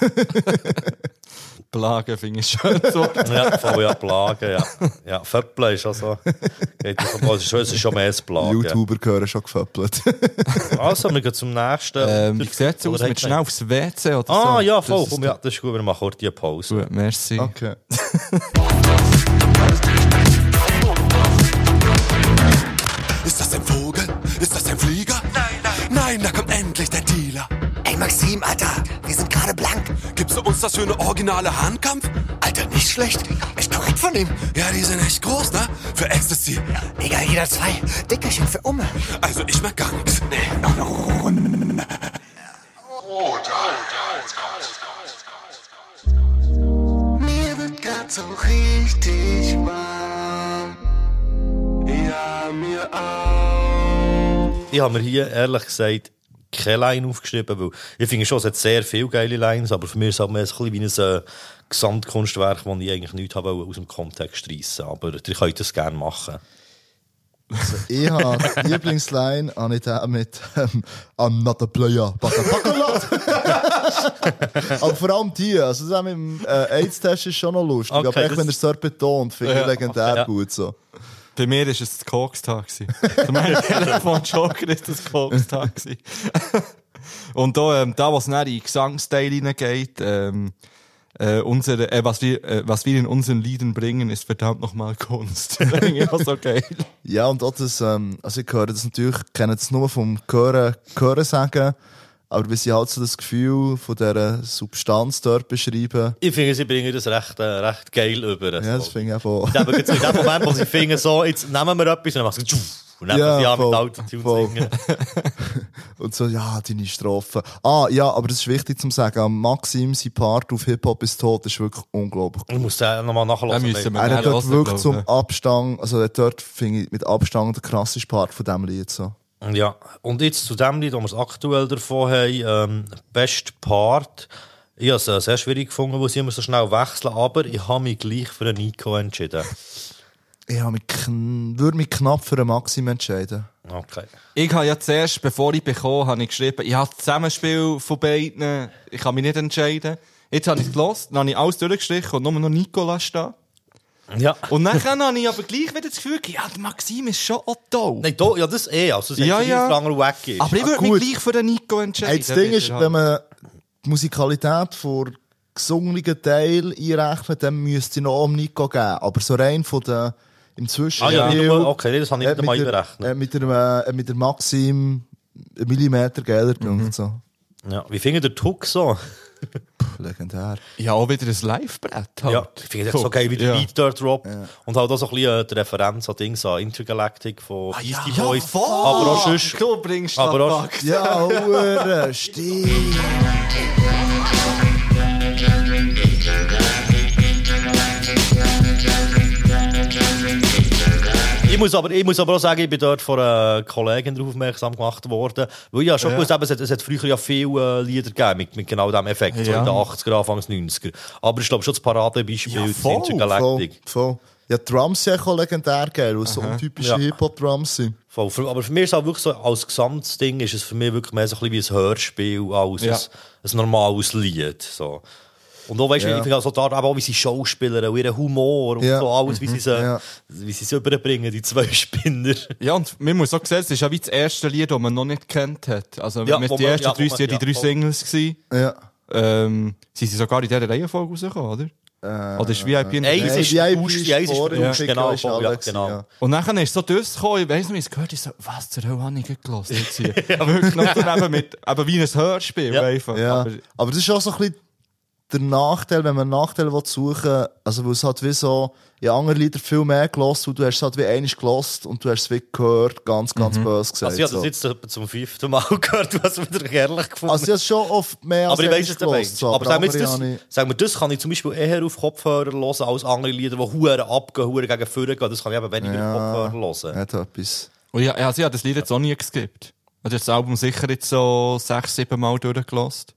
Plagen finde ich schön. So. ja, voll ja, Plagen, ja. Ja, Föppeln ist also, aus, es ist schon- es mehr als Plagen. YouTuber gehören schon geföppelt. Also, wir gehen zum nächsten. Ähm, wie sieht's aus Oder mit schnell aufs WC oder so? Ah, ja, voll. Das Komm, ist ja, das ist gut, wir machen kurz die Pause. Gut, merci. Okay. Ist das ein Vogel? Ist das ein Flieger? Nein, nein. Nein, da kommt endlich der Dealer. Ey, Maxim, Alter, wir sind gerade blank. Gibst du uns das für eine originale Handkampf? Alter, nicht schlecht. Echt korrekt von ihm. Ja, die sind echt groß, ne? Für Ecstasy. Egal, jeder zwei. Dickerchen für Umme. Also ich merk gar nichts. Mir wird grad so richtig warm. Ja, mir auch. Ich habe mir hier ehrlich gesagt keine Line aufgeschrieben, weil ich finde schon, es hat sehr viele geile Lines, aber für mich ist es halt mehr so ein bisschen wie ein äh, Gesamtkunstwerk, das ich eigentlich nicht habe aus dem Kontext reissen. Aber ihr könnt das gerne machen. Ich habe die Lieblingsline habe ich mit ähm, I'm not a player, but a Baccalaureate. Aber vor allem die, also das mit dem äh, AIDS-Test ist schon noch lustig, Okay, aber echt, wenn er es dort betont, finde ich Ja. legendär Ja. gut so. Bei mir war es das Koks-Tag. Zu meinem Telefon-Joker war das Koks-Tag. Und da, ähm, da was dann in Gesangsteil hineingeht, ähm, äh, unsere, äh, was, wir, äh, was wir in unseren Liedern bringen, ist verdammt nochmal Kunst. Das so geil. Ja, und auch das, ähm, also ich höre das natürlich, kenne das nur vom Hören, Hören sagen, aber wie sie halt so das Gefühl von dieser Substanz dort beschreiben, Ich finde, sie bringen das recht, äh, recht geil über. ja, das finde ich einfach... Ich glaube, jetzt in dem Moment, wo sie finden, so, jetzt nehmen wir etwas und dann machen sie und dann Ja, sie an mit Autotune singen. Und so, ja, deine Strophe. Ah, ja, aber das ist wichtig zu sagen. Maxim, sein Part auf Hip-Hop ist tot, ist wirklich unglaublich. Ich muss den nochmal Da nachhören. wir Er hat dort hören, wirklich glaube zum Abstand, also dort, finde ich, mit Abstand der krasseste Part von diesem Lied, so. Ja, und jetzt zu dem Lied, wo wir es aktuell davon haben, ähm, Best Part. Ich habe es äh, sehr schwierig gefunden, wo sie immer so schnell wechseln, aber ich habe mich gleich für einen Nico entschieden. Ich habe mich, würde mich knapp für einen Maxim entscheiden. Okay. Ich habe ja zuerst, bevor ich bekommen habe ich geschrieben, ich habe das Zusammenspiel von beiden, ich kann mich nicht entscheiden. Jetzt habe ich es gelost, dann habe ich alles durchgestrichen und nur noch Nicolas stehen. Ja. Und dann habe ich aber gleich wieder das Gefühl, ja, der Maxim ist schon auch toll. Nein, da, ja, das eh, also es Ja, ja, weg ist. Aber ich würde mich gleich für den Nico entscheiden. Hey, das Ding ist, wenn man die Musikalität vor gesungenen Teil einrechnet, dann müsste ich noch um Nico geben. Aber so rein von der, im Zwischenspiel... Ah ja, nur, okay, das habe ich nicht mal einberechnet. mit, der, äh, mit der Maxim einen Millimeter geiler gedacht, so. Ja. Wie findet der Tuck so? Legendär. Ja, auch wieder ein Live-Brett. Halt. Ja, ich finde das so geil wie der Ja. Beat Drop. Und halt auch so ein bisschen äh, die Referenz an Dings an Intergalactic von Beastie Ja, Boys. voll. aber auch sonst... Du bringst Aber auch-. Ja, stimmt. muss, aber, ich muss aber auch sagen, ich bin dort von einer Kollegin darauf aufmerksam gemacht worden. Weil ich ja schon Ja. gewusst habe, es hat, es hat früher ja viele äh, Lieder gegeben mit, mit genau diesem Effekt, so Ja. in den 80er, Anfangs 90er. Aber ich glaube schon das Paradebeispiel Ja, voll, Intergalactic. Voll, voll. Ja, die Drums sind auch legendär geil, weil so untypische Ja. Hip-Hop-Drums sind. Voll. Aber für mich ist es auch wirklich so, als Gesamtding ist es für mich wirklich mehr so ein bisschen wie ein Hörspiel als Ja. ein, ein normales Lied. So. Und auch, weißt du, Ja. ich finde also da, aber auch wie sie Schauspieler und ihren Humor und Ja. so alles, wie sie es Ja. wie sie es überbringen, die zwei Spinner. Ja, und man muss auch sehen, es ist ja wie das erste Lied, das man noch nicht kennt hat. Also, Ja, mit wo die ersten ja, drei, man- die ja, drei. Singles gewesen. Ja. Ähm, sie sind sogar in dieser Reihenfolge rausgekommen, oder? Äh, Oder ist VIP in Nein, ist VIP Boost, ist genau, genau. Und dann ist es so durchgekommen, ich weiss nicht, wie es gehört, ich so, was zur Hölle habe ich gehört jetzt hier? ja, wirklich noch so eben mit, eben wie ein Hörspiel Ja. einfach. Ja. Aber, Aber das ist auch so ein bisschen der Nachteil, wenn man einen Nachteil will suchen also weil es halt wie so, in anderen Liedern viel mehr gelost und du hast es halt wie einiges gelost und du hast es wie gehört, ganz, ganz böse gesagt. Also ich habe das so. jetzt etwa zum fünften Mal gehört, du hast es wieder ehrlich gefunden. Also ich habe es schon oft mehr als aber ich weiss gelost, so, aber sagen wir, jetzt andere das, sagen wir, das kann ich zum Beispiel eher auf Kopfhörer hören als andere Lieder, die Huren abgehen, Huren gegen Führer gehen. Das kann ich eben weniger auf Kopfhörer hören. Hat etwas. Und ja, also ich habe das Lied jetzt auch nie geskippt. Also ich habe das Album sicher jetzt so sechs, sieben Mal durchgelost.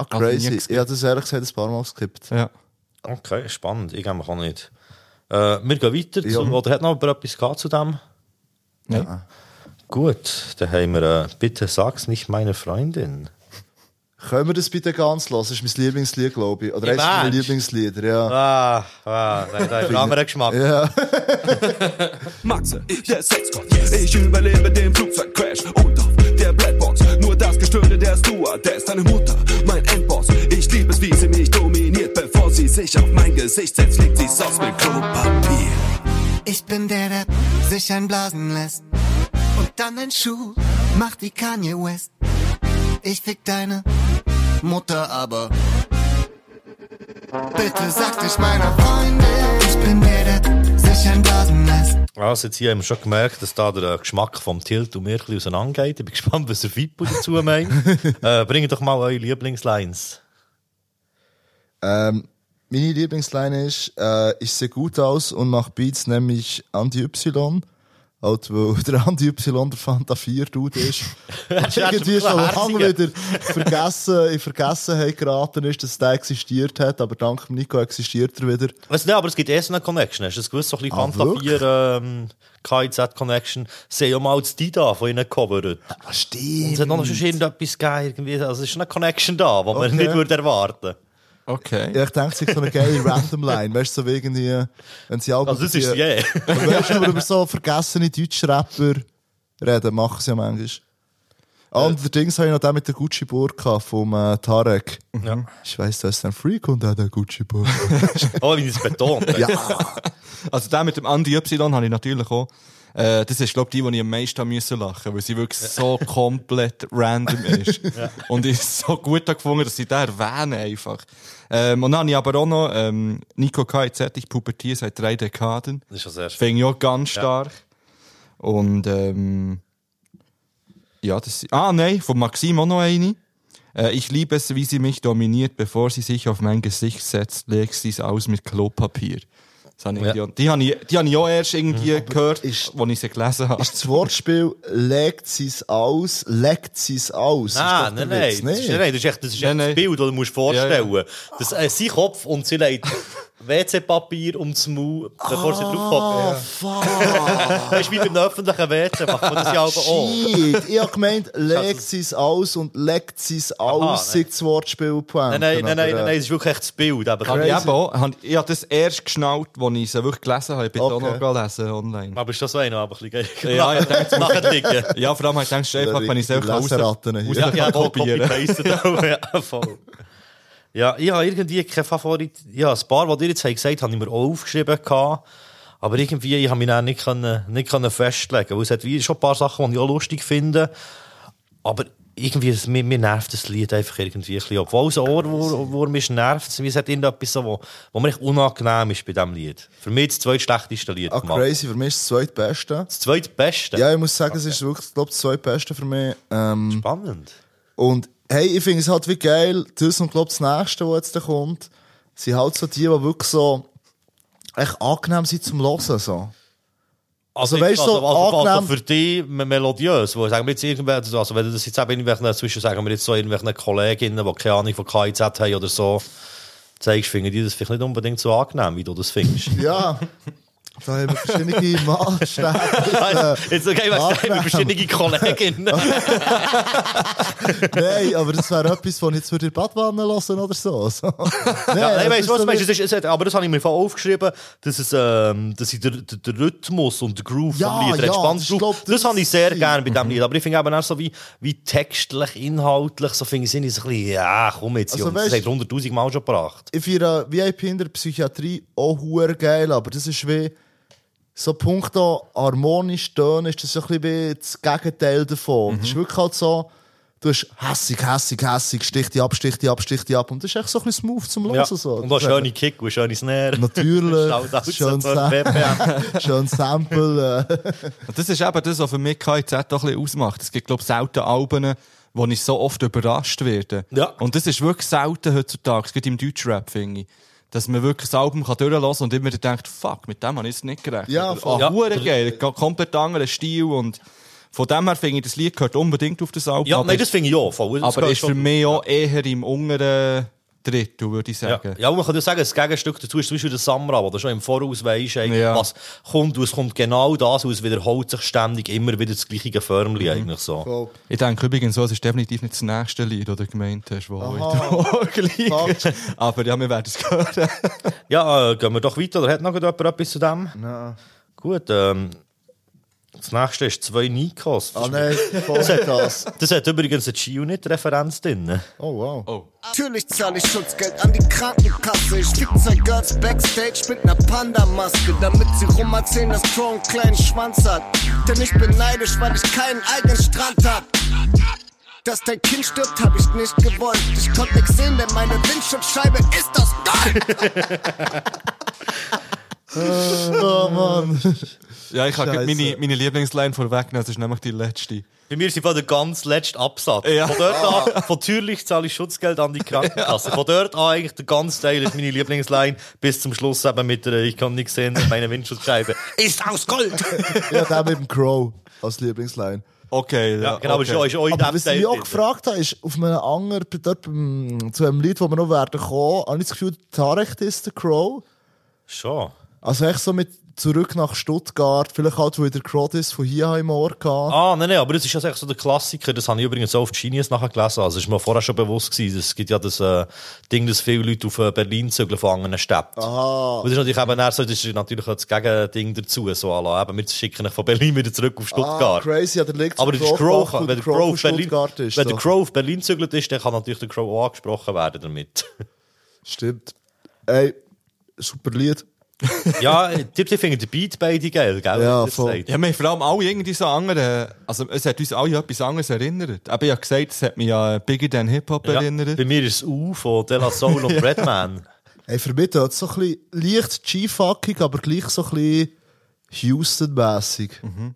Ah, Also crazy. geskippt. Ich habe das ehrlich gesagt ein paar Mal geskippt. Ja. Okay, spannend. Ich glaube, auch nicht. Äh, wir gehen weiter. Ja. Zu, oder hat noch jemand etwas gehabt zu dem? Nein. Gut, dann haben wir, äh, bitte sag's nicht meine Freundin. Können wir das bitte ganz hören? Das ist mein Lieblingslied, glaube ich. Oder eines meiner? Lieblingslieder, ja. Ah, ah, da da hat einen anderen Geschmack. Ja. Maxe, ich der Sexgott. Ich überlebe den Flugzeugcrash Der Stewardess, deine Mutter, mein Endboss. Ich liebe es, wie sie mich dominiert, bevor sie sich auf mein Gesicht setzt, legt sie's aus mit Klopapier. Ich bin der, der sich einblasen lässt. Und dann den Schuh macht wie Kanye West. Ich fick deine Mutter, aber bitte sag dich meiner Freundin. Ich bin der, der sich einblasen lässt. Also jetzt hier haben wir schon gemerkt, dass da der Geschmack vom Tilt und mir ein bisschen auseinandergeht. Ich bin gespannt, was der Fippo dazu meint. äh, bringt doch mal eure Lieblingslines. Ähm, meine Lieblingsline ist, äh, ich sehe gut aus und mache Beats, nämlich Andy Y. Halt, weil der Andy Y der Fanta 4 Dude ist. Du Irgendwie schon lange wieder vergessen, in Vergessenheit geraten ist, dass der existiert hat, aber dank dem Nico existiert er wieder. Was, nein, aber es gibt erst eine Connection. Hast du das gewusst? So ein bisschen Ah, Fanta wirklich? 4 ähm, KIZ-Connection. Sie haben ja mal das Dida von ihnen gecovert. Ah, stimmt. Und es hat noch schon irgendetwas geil. Irgendwie. Also es ist eine Connection da, die man Okay. nicht würde erwarten Okay. Ja, ich denke, es ist so eine geile Random-Line. Weißt du, so wie irgendwie, wenn sie auch. Also das ist. Aber weißt du, aber über so vergessene deutsche Rapper reden, machen sie ja manchmal. Ah, und der Dings habe ich noch den mit der Gucci Burka vom äh, Tarek. Ja. Ich weiss, du ist ein Freak und auch der Gucci Burka. Oh, wie es betont. ja. Also der mit dem Andy Y habe ich natürlich auch. Äh, das ist, glaube ich, die, die ich am meisten müssen lachen weil sie wirklich so komplett random ist. Und ich so gut gefunden, dass sie da erwähnen einfach. Ähm, und dann habe ich aber auch noch ähm, Nico KIZ, ich pubertiere seit drei Dekaden. Das ist ja sehr Finde ich auch ganz stark. Und ähm, ja, das Ah, nein, von Maxim auch noch eine. Äh, ich liebe es, wie sie mich dominiert, bevor sie sich auf mein Gesicht setzt, legt sie es aus mit Klopapier. Das habe ich Ja. auch- die habe ich, die habe ich auch erst irgendwie gehört, ist- als ich sie gelesen habe. Ist das Wortspiel, legt sie es aus, legt sie es aus? Nein, nein, nein. Das ist, nein, das ist echt, das ist Nein, echt das nein. Bild, das du musst vorstellen Das äh, sein Kopf und sie legt WC-Papier ums Maul, bevor sie drauf Ah, hockt. fuck. Das ist wie beim öffentlichen WC, macht man das ja aber auch. Shit. Ich habe gemeint, legt sie es aus und legt sie es aus, sagt das Wortspiel. Nein, nein, nein, nein, nein, das ist wirklich echt das Bild. Aber, ich, eben auch, habe- ich habe das erst geschnallt, als ich sie wirklich gelesen habe. Ich bin Okay. auch noch gelesen online. aber ist das so einer, aber ein bisschen geil. Ja, ich denke, Nachher liegen. Ja, vor allem habe ich gedacht, einfach, wenn ich es einfach raus, Leseratten Ja, ja, auch, ja, voll. Ja, ich habe irgendwie kein Favorit. Ja, ein paar, die ihr jetzt habt gesagt habe ich mir auch aufgeschrieben gehabt. Aber irgendwie, ich habe mich dann nicht, können, nicht können festlegen Weil es hat wie schon ein paar Sachen, die ich auch lustig finde. Aber irgendwie, es- mir, mir nervt das Lied einfach irgendwie ein bisschen. Obwohl es ein Ohr, wo, wo mich nervt, es hat irgendetwas so, wo, wo mir echt unangenehm ist bei diesem Lied. Für mich das zweitschlechteste Lied Ah, crazy, für mich ist es das zweitbeste. Das zweitbeste? Ja, ich muss sagen, es ist wirklich, glaube das zweitbeste für mich. Ähm, Spannend. und hey, ich finde es halt wie geil, das und glaube das nächste, was jetzt da kommt, sind halt so die, die wirklich so echt angenehm sind zum Hören. So. Also, weißt du, also, so also, also angenehm- für dich me- melodiös, wo sagen wir jetzt irgendwelche, also wenn du das jetzt eben irgendwelchen, zwischen sagen wir jetzt so irgendwelchen Kolleginnen, die keine Ahnung von KIZ haben oder so, zeigst, finden die das vielleicht nicht unbedingt so angenehm, wie du das findest. Ja, da haben wir verschiedene Maßstäbe. jetzt okay, weißt du, Angenehm. wir verschiedene Kolleginnen. Nein, aber das wäre etwas, was ich jetzt würde die Badwanne lassen oder so. so. Nein, Ja, nein, das weißt ist du, was Es ist, es aber das habe ich mir vorhin aufgeschrieben, dass, es, ähm, dass ich der, der Rhythmus und der Groove Ja, vom Lied, ja, entspannte das glaub, das, das habe ich sehr gerne bei diesem Lied. Aber ich finde eben auch so wie, wie textlich, inhaltlich, so finde ich, ich so ein bisschen, ja, komm jetzt, Also, Jungs, das weißt- hat 100'000 Mal schon gebracht. ich finde VIP in der Psychiatrie auch geil, aber das ist wie so punkto harmonisch tönen, ist das so ein bisschen wie das Gegenteil davon. Das ist wirklich halt so, Du hast hässig, hässig, hässig, stich die ab, stich die ab, stich die ab. Und das ist echt so ein bisschen smooth zum Hören. Ja. So. Und auch schöne Kick und schöne Snare. Natürlich. Schön, schön Sample. Äh. Und das ist eben das, was für mich KIZ auch ein bisschen ausmacht. Es gibt, glaube ich, selten Alben, wo ich so oft überrascht werde. Ja. Und das ist wirklich selten heutzutage, es gibt im Deutschrap, finde ich. Dass man wirklich das Album kann durchlassen und immer denkt, fuck, mit dem habe ich jetzt nicht gerechnet. Ja, voll. Ah, hure geil, komplett anderer Stil und von dem her finde ich, das Lied gehört unbedingt auf das Album. Ja, aber nein, das finde ich auch. Voll. Das aber ist für mich auch eher im unteren Drittel, würde ich Ja. sagen. ja, und man kann ja sagen, das Gegenstück dazu ist zum Beispiel der Samra, wo du schon im Voraus weisst, Ja. was kommt. Und es kommt genau das, und es wiederholt sich ständig immer wieder das gleiche Förmchen Mhm. eigentlich so. Voll. Ich denke übrigens so, es ist definitiv nicht das nächste Lied, das du gemeint hast, wo liegt. Aber ja, wir werden es hören. Ja, äh, gehen wir doch weiter. Oder hat noch jemand etwas zu dem? Nein. Gut, ähm, das nächste ist zwei Nikos. Ah nein, voll das. Das hat übrigens eine G-Unit-Referenz drin. Oh wow. Oh. Natürlich zahle ich Schutzgeld an die Krankenkasse. Ich fick zwei Girls backstage mit ner Panda-Maske, damit sie rum erzählen, dass Crow einen kleinen Schwanz hat. Denn ich bin neidisch, weil ich keinen eigenen Strand hab. Dass dein Kind stirbt, hab ich nicht gewollt. Ich konnte nix sehen, denn meine Windschutzscheibe ist aus Gold. Oh Mann. Ja, ich habe meine, meine Lieblingsline vorweggenommen, das ist nämlich die letzte. Bei mir sind von der ganz letzte Absatz. Ja. Von dort an, von natürlich zahle ich Schutzgeld an die Krankenkasse. Von dort an eigentlich der ganze Teil ist meine Lieblingsline, bis zum Schluss eben mit der, ich kann nichts sehen, meine Windschutzscheibe ist aus Gold. Ja, der mit dem Crow als Lieblingsline. Okay, ja. Ja, genau, aber okay. ist ist auch in Aber was ich auch gefragt habe, ist, auf einem anderen, dort beim, zu einem Lied, wo wir noch werden kommen, habe ich das Gefühl, Tarek ist der Crow. Schon. Also echt so mit zurück nach Stuttgart, vielleicht halt, wo der Crow ist von hier im Ohr hatte. Ah, nein, nein, aber das ist ja so der Klassiker. Das habe ich übrigens auch auf Genius nachher gelesen. Also, es ist mir vorher schon bewusst gewesen. Es gibt ja das äh, Ding, dass viele Leute auf äh, Berlin zügeln von anderen Städten. Aha. Und das ist natürlich eben eher so, das ist natürlich auch das Gegending dazu. So, ala, eben, wir schicken dich von Berlin wieder zurück auf Ah, Stuttgart. crazy, ja, der liegt aber ist Crow, wenn der Crow Crow Berlin, Stuttgart ist. wenn der. Crow auf Berlin zügelt ist, dann kann natürlich der Crow auch angesprochen werden damit. Stimmt. Ey, super Lied. ja, die, die finden den Beat beide geil, gell? Ja, voll. sagt. Ja, wir haben vor allem alle irgendwie so andere, also es hat uns alle an etwas anderes erinnert. Aber ich habe gesagt, es hat mich an Biggie Than Hip-Hop Ja, erinnert. bei mir ist es U von De La Soul und Redman. Ey, für mich tut so ein bisschen leicht G-fuckig, aber gleich so ein bisschen Houston-mässig. Mhm.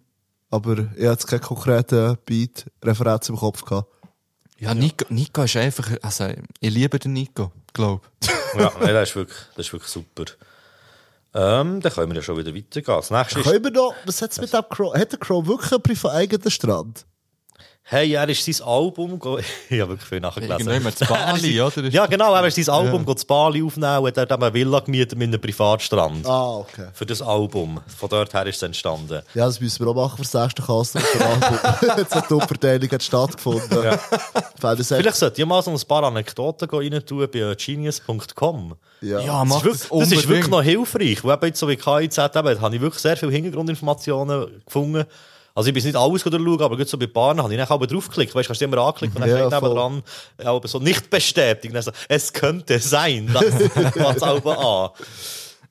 Aber ich hatte jetzt keine konkrete Beat-Referenz im Kopf gehabt. Ja, Nico, Nico ist einfach, also ich liebe den Nico, glaube ja, nein, das ist wirklich, das ist wirklich super. Ähm, dann können wir ja schon wieder weitergehen. Das nächste ist, Können wir noch, was hat's mit dem Crow, hat der Crow wirklich einen privat eigenen Strand? hey, er ist sein Album, ich habe wirklich viel nachgelesen. Irgendjemand zu Bali, Er oder? Ja, genau, er ist sein Album ja. zu Bali aufnehmen und hat eine Villa gemietet mit einem Privatstrand. Ah, okay. Für das Album. Von dort her ist es entstanden. Ja, das müssen wir auch machen für das nächste Kasten. Jetzt hat die Umverteilung hat stattgefunden. Ja. Vielleicht sollte ich mal so ein paar Anekdoten rein tun bei genius.com. Ja. Ja, Das mach ist, wirklich, das das ist wirklich noch hilfreich. Eben jetzt so wie KIZ, eben, habe ich wirklich sehr viele Hintergrundinformationen gefunden. Also ich bin nicht alles durchschauen, aber gut so bei Paaren habe ich dann aber draufgeklickt. Weißt du, kannst du immer anklicken und dann Ja, steht dran, aber so nicht bestätigt. Dann so, es könnte sein, dass was auch an.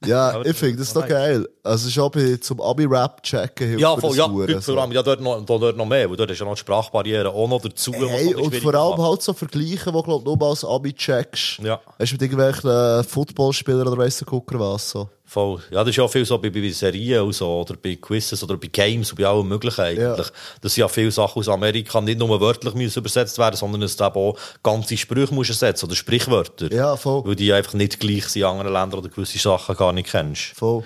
Ja, ich finde das doch geil. Also schon bei, zum Abi-Rap checken Ja, voll, ja, Huren, vor allem, ja, dort noch, dort noch mehr, weil dort ist ja noch die Sprachbarriere auch noch dazu. Hey, und vor allem macht. halt so Vergleiche, wo glaub nur als Abi checkst. Ja. Hast du mit irgendwelchen äh, Footballspielern oder der Gucker was so? Voll. Ja, das ist ja viel so bei, bei Serien und so, oder bei Quizzes oder bei Games und bei allem Möglichen eigentlich. Das sind ja viele Sachen aus Amerika nicht nur wörtlich müssen übersetzt werden, sondern es eben auch ganze Sprüche musst ersetzen oder Sprichwörter. Ja, voll. Weil die einfach nicht gleich sind in anderen Ländern oder gewisse Sachen gar nicht kennst. Voll.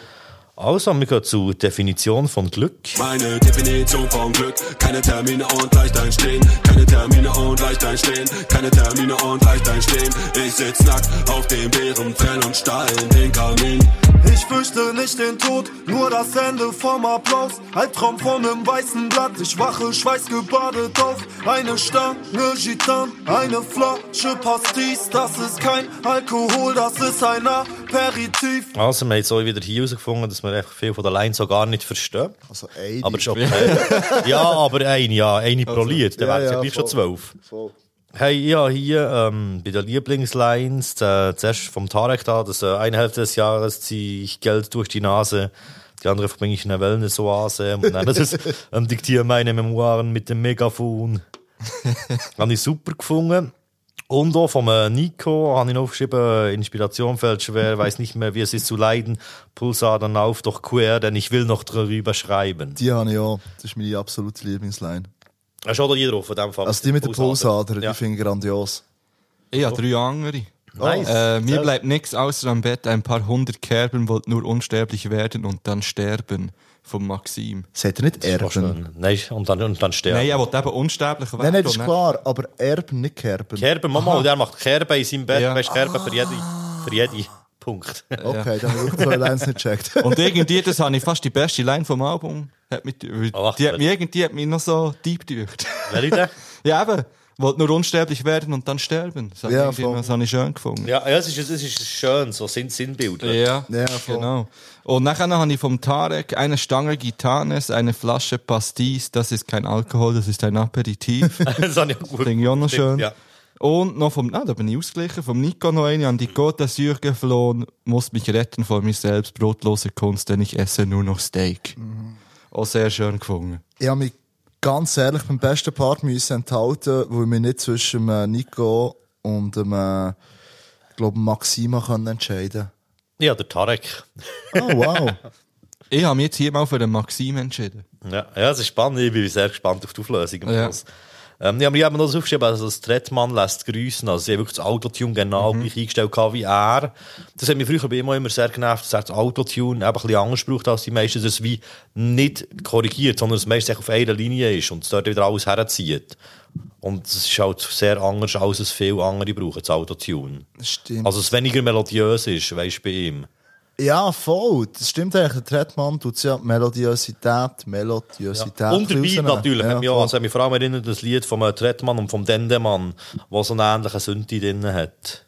Also, wir gehen zur Definition von Glück. Meine Definition von Glück. Keine Termine und leicht einstehen. Keine Termine und leicht einstehen. Keine Termine und leicht einstehen. Ich sitz nackt auf dem Bärenfell und starr in den Kamin. Ich fürchte nicht den Tod, nur das Ende vom Applaus. Albtraum von einem weißen Blatt, ich wache schweißgebadet auf. Eine Stange Gitan, eine Flasche Pastis. Das ist kein Alkohol, das ist ein Aperitif. Also, wir haben jetzt auch wieder hier herausgefunden, dass wir einfach viel von der Line so gar nicht verstehen. Also eine. Aber ist okay. ja, aber eine, ja, eine pro Lied. Dann ja, wären es ja gleich schon zwölf. Voll. Hey, ja, hier ähm, bei den Lieblingslines, äh, zuerst vom Tarek da, dass äh, eine Hälfte des Jahres ziehe ich Geld durch die Nase, die andere verbringe ich in einer Wellness-Oase und dann das ist, ähm, diktiere meine Memoiren mit dem Megafon. habe ich super gefunden. Und auch vom Nico habe ich noch aufgeschrieben, Inspiration fällt schwer, weiß nicht mehr, wie es ist zu leiden. Pulsadern auf, doch quer, denn ich will noch drüber schreiben. Die habe ich auch. Das ist meine absolute Lieblingsline. Hast du auch hier drauf, von dem Fall? Also die mit der Pulsader, Ja. die finde ich grandios. Ich habe drei andere. Nice. Äh, mir bleibt nichts außer am Bett ein paar hundert Kerben, wollt nur unsterblich werden und dann sterben. Vom Maxim. Seht ihr nicht Erben? Nein, und dann, und dann sterben. Nein, er will eben unsterblich werden. Nein, nein, das ist und klar, aber Erben, nicht Kerben. Kerben, Mama, und er macht Kerben in seinem Bett, Ja. weißt Kerben für jede, für jede Punkt. Okay, dann habe ich zwei Lines nicht gecheckt. Und irgendwie, das habe ich fast die beste Line vom Album. Hat mich, die Oh, ach, hat mich irgendwie hat mich noch so deep gedrückt. Welche denn? ja, eben. Wollt nur unsterblich werden und dann sterben. Das habe Ja, das habe ich schön gefunden. Ja, ja, es ist, es ist schön, so Sinn, Sinnbilder. Ja, Ja, voll. genau. Und nachher habe ich vom Tarek eine Stange Gitanes, eine Flasche Pastis. Das ist kein Alkohol, das ist ein Aperitif. das habe ich auch gut. Finde ich auch noch schön. Ja. Und noch vom, ah, da bin ich ausgeglichen, vom Nico noch eine an die Côte d'Azur geflohen, muss mich retten vor mir selbst, brotlose Kunst, denn ich esse nur noch Steak. Auch sehr schön gefunden. Ich habe mich ganz ehrlich beim besten Part müssen enthalten, weil ich mich nicht zwischen dem äh, Nico und dem, äh, ich glaube, Maxima können entscheiden Ja, der Tarek. Oh, wow. Ich habe mich jetzt hier mal für den Maxim entschieden. Ja, ja, es ist spannend. Ich bin sehr gespannt auf die Auflösung. Am Ja. Ähm, ich habe mir das aufgeschrieben, also das Trettmann lässt grüßen. Also, sie haben wirklich das Autotune genau Mhm. gleich eingestellt wie er. Das hat mich früher bei ihm immer sehr genervt, dass er das Autotune eben ein bisschen anders braucht als die meisten, dass es wie nicht korrigiert, sondern dass es meistens auf einer Linie ist und es dort wieder alles herzieht. Und es ist halt sehr anders, als es viele andere brauchen, das Autotune. Stimmt. Also, es weniger melodiös ist, weißt du, bei ihm. Ja, voll. Das stimmt eigentlich. Der Tretmann tut ja Melodiosität, Melodiosität. Und der Beat rausnehmen. natürlich. Ja, Ja, ja, also, mich vor allem erinnert an das Lied vom äh, Trettmann und vom Dendemann, wo so einen ähnlichen Synthi drin hat.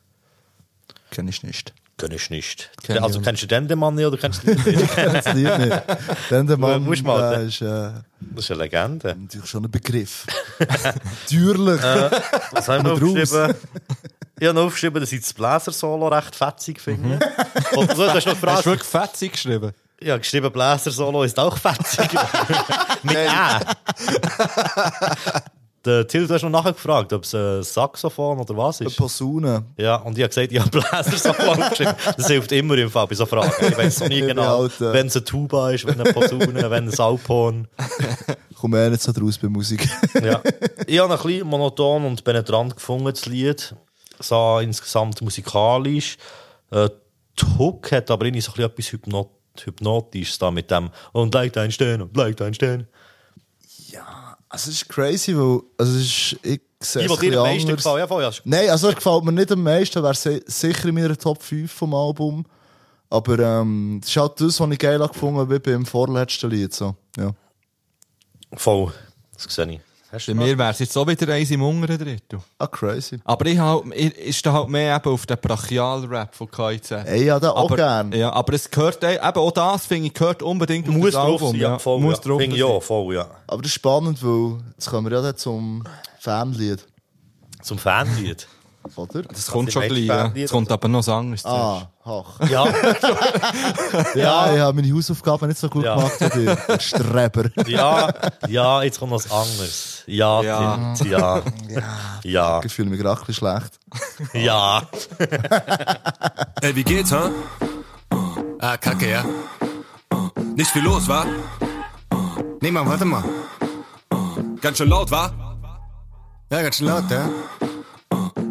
Kenn ich nicht. Kenn ich nicht. Kenn ich also auch kennst du Dendemann nicht oder kennst du das Lied nicht? Kenn das Lied nicht. Dann der Mann, Musst mal, ne? ist äh, Das ist eine Legende. natürlich schon ein Begriff. Natürlich. Was haben wir aufgeschrieben? Ich habe noch aufgeschrieben, dass ich das Bläser-Solo recht fetzig finde. Oder so, du hast noch Hast du wirklich fetzig geschrieben? Ja, geschrieben, Bläser-Solo ist auch fetzig. Mit Ä. Der Till, du hast noch nachher gefragt, ob es ein Saxophon oder was Eine ist. Posaune. Ja, und ich habe gesagt, ich habe Bläser-Solo aufgeschrieben. Das hilft immer im Fall bei so Fragen. Ich weiß nie genau, äh, wenn es eine Tuba ist, wenn eine Posaune, wenn ein Alphorn. Komm eh nicht so draus bei Musik. Ja. Ich habe ein bisschen monoton und penetrant gefunden, das Lied. So insgesamt musikalisch. Äh, die Hook hat aber irgendwie so ein bisschen etwas Hypnot Hypnotisches da mit dem und leicht ein Stern und leicht ein Stern. Also, es ist crazy, weil, also, es ist, ich sehe Die, die ein dir am meisten gefallen. Ja, voll, ja. Nein, also, er gefällt mir nicht am meisten, wäre si- sicher in meiner Top 5 vom Album. Aber, ähm, das ist halt das, was ich geil habe gefunden wie beim vorletzten Lied, so. Ja. Voll. Das sehe ich. Bei mir wäre es jetzt so wieder eins im unteren Drittel. Ah, crazy. Aber ich halt, ich, ist da halt mehr eben auf den Brachial-Rap von KIZ. Ey, ja, da auch aber, gern. Ja, aber es gehört, ey, eben auch das, finde ich, gehört unbedingt auf Muss das drauf Album. sein, ja, voll. Muss ja. drauf Finde ich sein. auch, voll, ja. Aber das ist spannend, weil, jetzt kommen wir ja dann zum Fanlied, Zum Fanlied. Oder? Das kommt die schon gleich, ja. Es kommt aber noch was anderes Ah, ach. Ja, Ja, ich habe meine Hausaufgaben nicht so gut Ja. gemacht wie ihr. Streber. ja, ja, jetzt kommt was anderes. Ja, Ja. Tim, ja. Ja, Ich fühle mich gerade ein bisschen schlecht. ja. Ey, wie geht's, ha? Ah, kacke, ja. Nicht viel los, wa? Nee, Mann, warte mal. Ganz schön laut, wa? Ja, ganz schön laut, ja?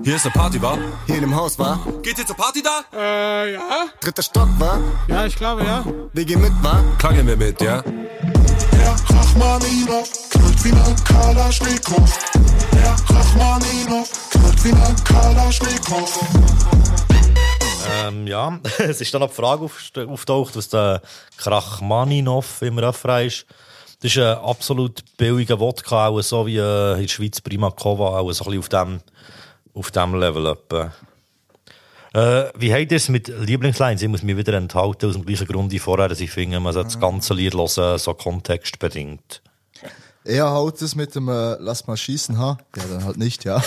Hier ist eine Party, wa? Hier in dem Haus, war? Geht ihr zur Party da? Äh, ja? Dritter Stock, war? Ja, ich glaube, ja. Wir gehen mit, war? Klar gehen wir mit, ja? Der Rachmaninov knallt wie ein Kalaschnikow. Der Rachmaninov knallt wie ein Kalaschnikow. Ähm, ja, es ist dann noch die Frage auftaucht, was der Krachmaninov im Refrain ist. Das ist ein absolut billiger Wodka, auch so wie äh, in der Schweiz Primakova, auch so ein bisschen auf dem, auf dem Level. Etwa. Äh, wie habt ihr es mit Lieblingslines? Ich muss mich wieder enthalten, aus dem gleichen Grund wie vorher, dass ich finde, man sollte das ganze Lied hören, so kontextbedingt. Habe halt das mit dem äh, Lass mal schießen, ha? Ja, dann halt nicht, ja.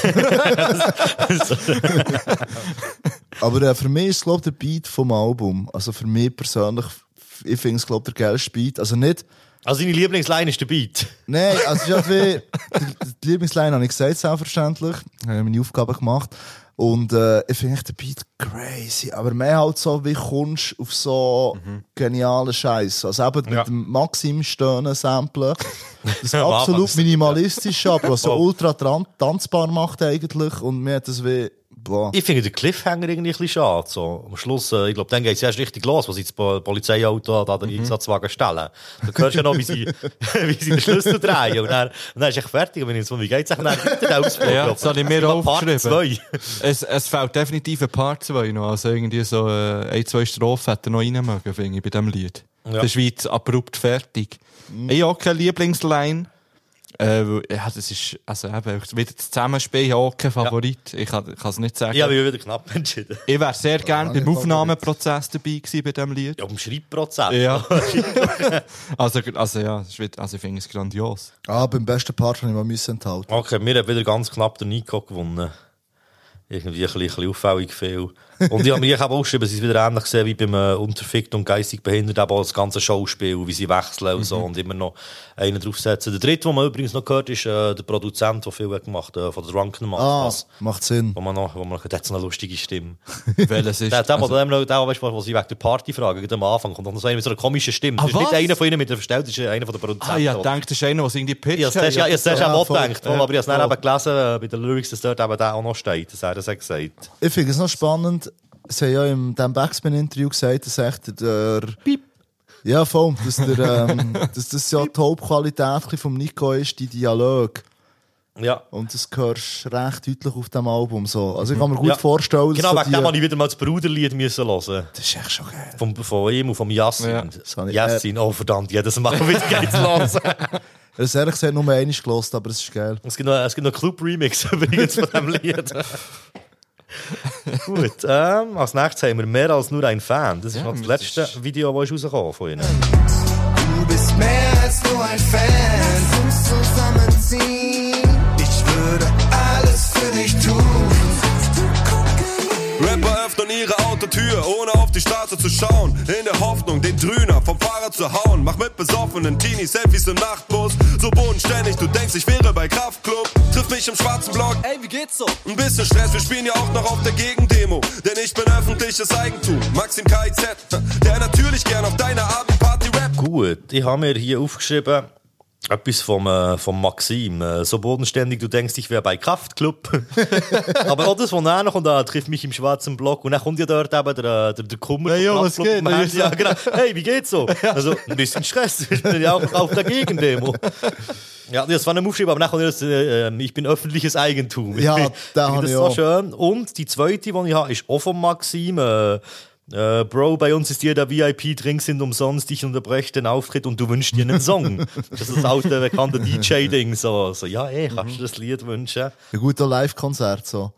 Aber äh, für mich ist glaube der Beat vom Album. Also für mich persönlich, ich finde es glaube der geilste Beat. Also nicht Also deine Lieblingsline ist der Beat. Nein, also es ist halt wie, die, die Lieblingsline habe ich gesagt, selbstverständlich. Habe meine Aufgabe gemacht. Und äh, ich finde den Beat crazy. Aber mehr halt so, wie kommst du auf so genialen Scheiß. Also eben mit Ja. dem Maxim Stöhnen Samplen. Das absolut minimalistisch, aber was so ultra tanzbar macht eigentlich. Und mir hat das wie, boah. Ich finde den Cliffhanger irgendwie ein bisschen schade. So, am Schluss, äh, ich glaube, dann geht es erst richtig los, wo sie das Po- Polizeiauto da den Mhm. Einsatzwagen stellen. Da hörst du ja noch, wie sie, wie sie den Schlüssel drehen. Und dann, und dann ist echt fertig. Und wenn ich so, wie geht's eigentlich dann weiter, Ausflug? Ja, das habe ich mir auch Part aufgeschrieben. zwei. Es, es fehlt definitiv ein Part 2 noch. Also irgendwie so äh, ein, zwei Strophen hätte er noch rein mögen, finde ich, bei diesem Lied. Ja. Das ist wie jetzt abrupt fertig. Ich habe auch keine Lieblingsline. Äh, ja, das ist, also eben, wieder das Zusammenspiel, ich habe auch kein Favorit. Ich kann, es nicht sagen. Ich habe mich wieder knapp entschieden. Ich wäre sehr gerne beim Aufnahmeprozess dabei gewesen bei diesem Lied. Ja, um Schreibprozess. Ja. also, also ja, also ich finde es grandios. Ah, beim besten Part habe ich mal müssen enthalten. Okay, mir hat wieder ganz knapp der Nico gewonnen. Irgendwie ein bisschen, ein bisschen auffällig viel. Und ich habe mir auch geschrieben, sie ist wieder ähnlich gesehen wie beim äh, Unterfickt und geistig behindert, aber das ganze Schauspiel, wie sie wechseln und so und immer noch einen draufsetzen. Der dritte, den man übrigens noch gehört, ist äh, der Produzent, der viel hat gemacht äh, von der Drunken Ah, Masters. macht Sinn. Wo man noch, wo man noch, der hat so eine lustige Stimme. Welches ist? Der, der, also- der, der, der, weißt du, wegen der Party fragen, gerade am Anfang kommt noch so einer mit so einer komischen Stimme. Ah, das ist nicht was? einer von ihnen mit der Verstellung, das ist einer von den Produzenten. ah ja, ich denke, das ist einer, der irgendwie pitcht. Ja, das hast du ja, das hast du Ja, auch gedacht, aber ich habe es dann eben gelesen, äh, bei den Lyrics, dass dort eben der auch noch steht, er das hat gesagt. Ich finde es noch spannend, sie haben ja in diesem Backspin-Interview gesagt, dass echt der... Piep. Ja, voll. Dass, der, ähm, dass das ja die Hauptqualität vom Nico ist, die Dialog. Ja. Und das hörst du recht deutlich auf dem Album. So. Also ich kann mir gut Ja. vorstellen, Genau, so wegen dem die- habe ich wieder mal das Bruderlied müssen hören. Das ist echt schon geil. Vom, von ihm und vom Yassin. Ja. Ich- Yassin, oh verdammt, jedes Mal wieder geht's los. Das ehrlich gesagt nur einmal gelost, aber es ist geil. es gibt noch, es gibt noch Club-Remix übrigens von diesem Lied. Gut, ähm, als nächstes haben wir mehr als nur ein Fan. Das ist noch das letzte Video, das ist rausgekommen von ihnen. Du bist mehr als nur ein Fan. Lass uns zusammenziehen. Ich würde alles für dich tun. Rapper ihre Autotür, ohne auf die Straße zu schauen. In der Hoffnung, den Drüner vom Fahrrad zu hauen. Mach mit besoffenen Teenies Selfies im Nachtbus. So bodenständig, du denkst, ich wäre bei Kraftklub. Triff mich im schwarzen Block. Ey, wie geht's so? Ein bisschen Stress, wir spielen ja auch noch auf der Gegendemo. Denn ich bin öffentliches Eigentum. Maxim KIZ, der natürlich gern auf deiner Abendparty rappt. Gut, ich habe mir hier aufgeschrieben, etwas vom, äh, vom Maxim. Äh, so bodenständig, du denkst, ich wäre bei Kraftklub. Aber auch das, was dann noch kommt, da trifft mich im schwarzen Block. Und dann kommt ja dort eben der, der, der Kummer. Hey, jo, was geht? Handy. Ja, genau. Hey, wie geht's so? Also, ein bisschen Stress. Ich bin ja auch auf der Gegendemo. Ja, das war eine Aufschrieben, aber ja das, äh, äh, ich bin öffentliches Eigentum. Ja, finde habe das ich so auch. schön. Und die zweite, die ich habe, ist auch von Maxim. Äh, äh, Bro, bei uns ist jeder VIP-Drinks sind umsonst, ich unterbreche den Auftritt und du wünschst dir einen Song. das ist das alte, bekannte DJ-Ding. So, so, ja, ey, kannst du das Lied wünschen? Ein guter Live-Konzert. So.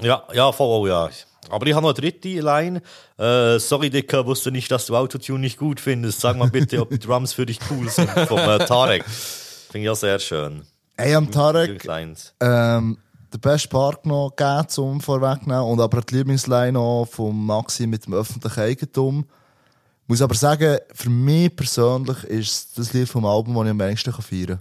Ja, ja, voll, ja. Aber ich habe noch eine dritte Line. Äh, sorry, Dicker, wusste nicht, dass du Autotune nicht gut findest. Sag mal bitte, ob die Drums für dich cool sind. Vom äh, Tarek. Finde ich auch sehr schön. Ey, am Tarek, ähm, der beste Part noch gegeben, zum vorwegnehmen. Und aber die Lieblingsline noch von Maxi mit dem öffentlichen Eigentum. Muss aber sagen, für mich persönlich ist das Lied vom Album, das ich am wenigsten feiern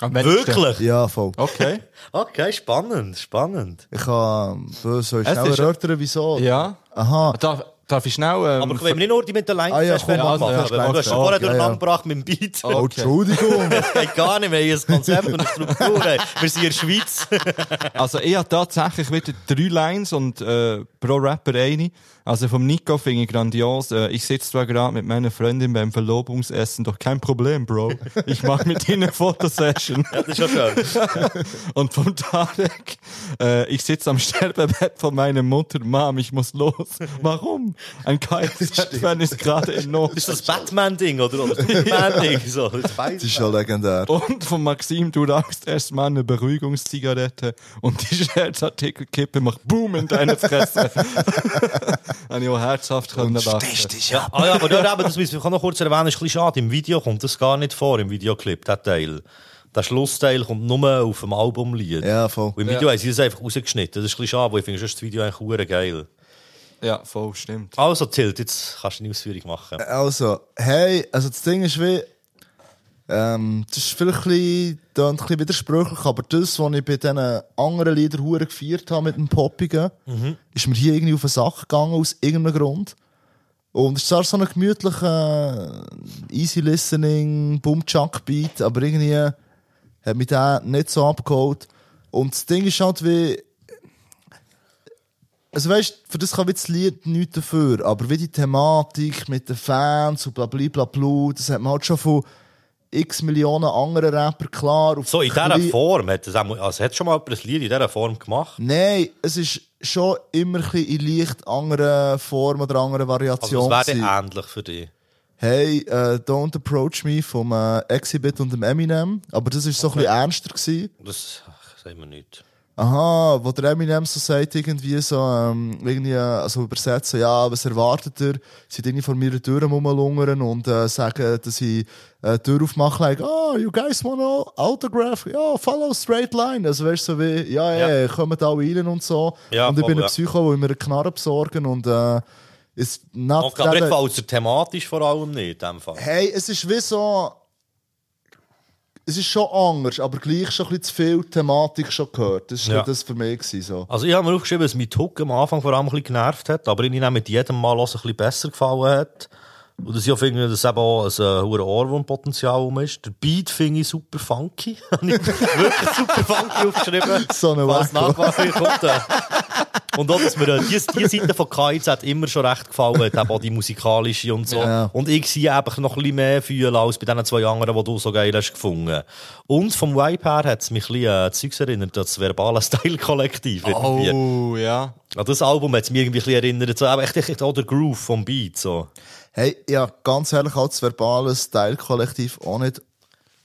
Am wenigsten. Wirklich? kann. Ja, voll. Okay. Okay, spannend, spannend. Ich kann, soll ich Es schnell erörtern, wieso? Ja. Aha. Darf, darf ich schnell... Ähm, Aber wenn wir nicht nur die mit der Line Ah, ja, komm, also, machen. ja, aber gleich du hast schon vorher Ja, durcheinander ja. gebracht mit dem Beat. Oh, Entschuldigung. Das geht gar nicht mehr. Ein Konzept und eine Struktur. ey. Wir sind in der Schweiz. Also ich habe tatsächlich wieder drei Lines und äh, pro Rapper eine. Also vom Nico finde ich grandios. Äh, ich sitze zwar gerade mit meiner Freundin beim Verlobungsessen, doch kein Problem, Bro. Ich mache mit ihnen eine Fotosession. Das ist schon schön. Und vom Tarek, äh, ich sitze am Sterbebett von meiner Mutter, Mom, ich muss los. Warum? Ein KFZ-Fan ist gerade in Not. Das ist das Batman-Ding, oder? Oder das Superman-Ding. So, das Das ist schon legendär. Und von Maxim, du rauchst erstmal eine Beruhigungszigarette und die Scherzartikelkippe macht Boom in deine Fresse. Habe ich auch herzhaft können lachen. Ja, ah, ja, aber dort eben, das müssen wir noch kurz erwähnen, ist ein bisschen schade. Im Video kommt das gar nicht vor, im Videoclip, der Teil. Der Schlussteil kommt nur auf dem Albumlied. Ja, voll. Und im Video haben sie das einfach rausgeschnitten. Das ist ein bisschen schade, weil ich finde das Video eigentlich hure geil. Ja, voll, stimmt. Also, Tilt, jetzt kannst du eine Ausführung machen. Also, hey, also das Ding ist wie, Ähm, das ist vielleicht ein bisschen, ein bisschen widersprüchlich, aber das, was ich bei diesen anderen Liedern hure gefeiert habe mit dem Poppigen, Mhm. ist mir hier irgendwie auf eine Sache gegangen, aus irgendeinem Grund. Und es ist zwar so ein gemütlicher, easy listening, boom chunk beat aber irgendwie hat mich der nicht so abgeholt. Und das Ding ist halt wie, also weißt, für das kann das Lied nichts dafür, aber wie die Thematik mit den Fans und bla bla bla bla, das hat man halt schon von x Millionen anderen Rapper klar. So, in dieser Form, hat, das auch, also hat schon mal jemand ein Lied in dieser Form gemacht? Nein, es ist schon immer ein in leicht anderen Form oder anderen Also, Variationen. das wäre ähnlich für dich. Hey, äh, Don't Approach Me vom äh, Exhibit und dem Eminem. Aber das war so ein bisschen ernster. Gewesen. Das sagen wir nicht. Aha, wo der Eminem so sagt, irgendwie so, ähm, irgendwie, also übersetzen, ja, was erwartet er? Sie irgendwie vor mir Tür rumlungern und äh, sagen, dass ich äh, Tür aufmache, like, oh, you guys wanna autograph? Ja, follow straight line. Also weißt du, so wie, ja, ja, Ja. kommen da rein und so. Ja, und ich voll, bin ein ja. Psycho, wo ich mir eine Knarre besorgen und äh, ist not aber er thematisch vor allem nicht, in dem Fall. Hey, es ist wie so. Es ist schon anders, aber gleich schon ein bisschen zu viel Thematik schon gehört. Das war Ja. das für mich. Gewesen, so. Also ich habe mir aufgeschrieben, dass mich Hook am Anfang vor allem ein bisschen genervt hat, aber ihn auch mit jedem Mal hören ein bisschen besser gefallen hat. Und dass ich auch finde, dass eben auch ein äh, hohes Ohrwurmpotenzial um ist. Der Beat finde ich super funky. Habe ich wirklich super funky aufgeschrieben. So eine Was Wacko. nach was hier kommt. Und auch, dass mir äh, die, die Seite von KIZ hat immer schon recht gefallen, hat, eben auch die musikalische und so. Ja. Und ich sie einfach noch ein bisschen mehr fühlen als bei den zwei anderen, die du so geil hast gefunden. Und vom Vibe her hat es mich ein bisschen äh, Zeugs erinnert, das verbale Style-Kollektiv. Oh, ja. An das Album hat es mich irgendwie ein bisschen erinnert, so, aber echt, echt auch der Groove vom Beat, so. Hey, ja, ganz ehrlich, als verbale Style-Kollektiv auch nicht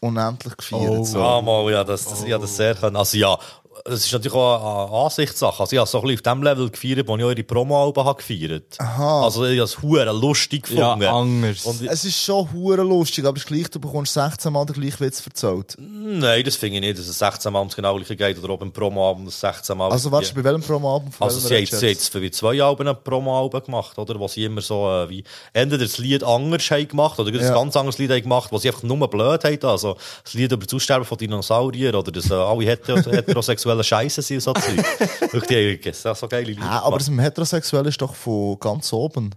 unendlich gefeiert. so. Ja, mal, ja, das, das, ja, das sehr können. Also ja, es ist natürlich auch eine Ansichtssache. Also ich habe so ein bisschen auf dem Level gefeiert, wo ich eure Promo-Alben habe gefeiert. Aha. Also ich habe es hure lustig Ja, gefunden. anders. Und, Es ist schon hure lustig, aber es ist gleich, du bekommst 16 Mal den gleichen Witz erzählt. nein, das finde ich nicht, dass es 16 Mal ums genau gleiche geht oder ob ein Promo-Album das 16 Mal... Also, warte, bei welchem Promo-Album? Also sie haben redest jetzt, für zwei Alben ein Promo-Album gemacht, oder? Wo sie immer so, äh, wie, entweder das Lied anders haben gemacht, oder ein Ja. ganz anderes Lied haben gemacht, wo sie einfach nur blöd haben. Also, das Lied über das Aussterben von Dinosauriern, oder dass äh, alle hetero heterosexuelle Scheiße sind, so Zeug. Wirklich, die haben so, so geile Lieder Ah, aber das mit dem Heterosexuellen ist doch von ganz oben.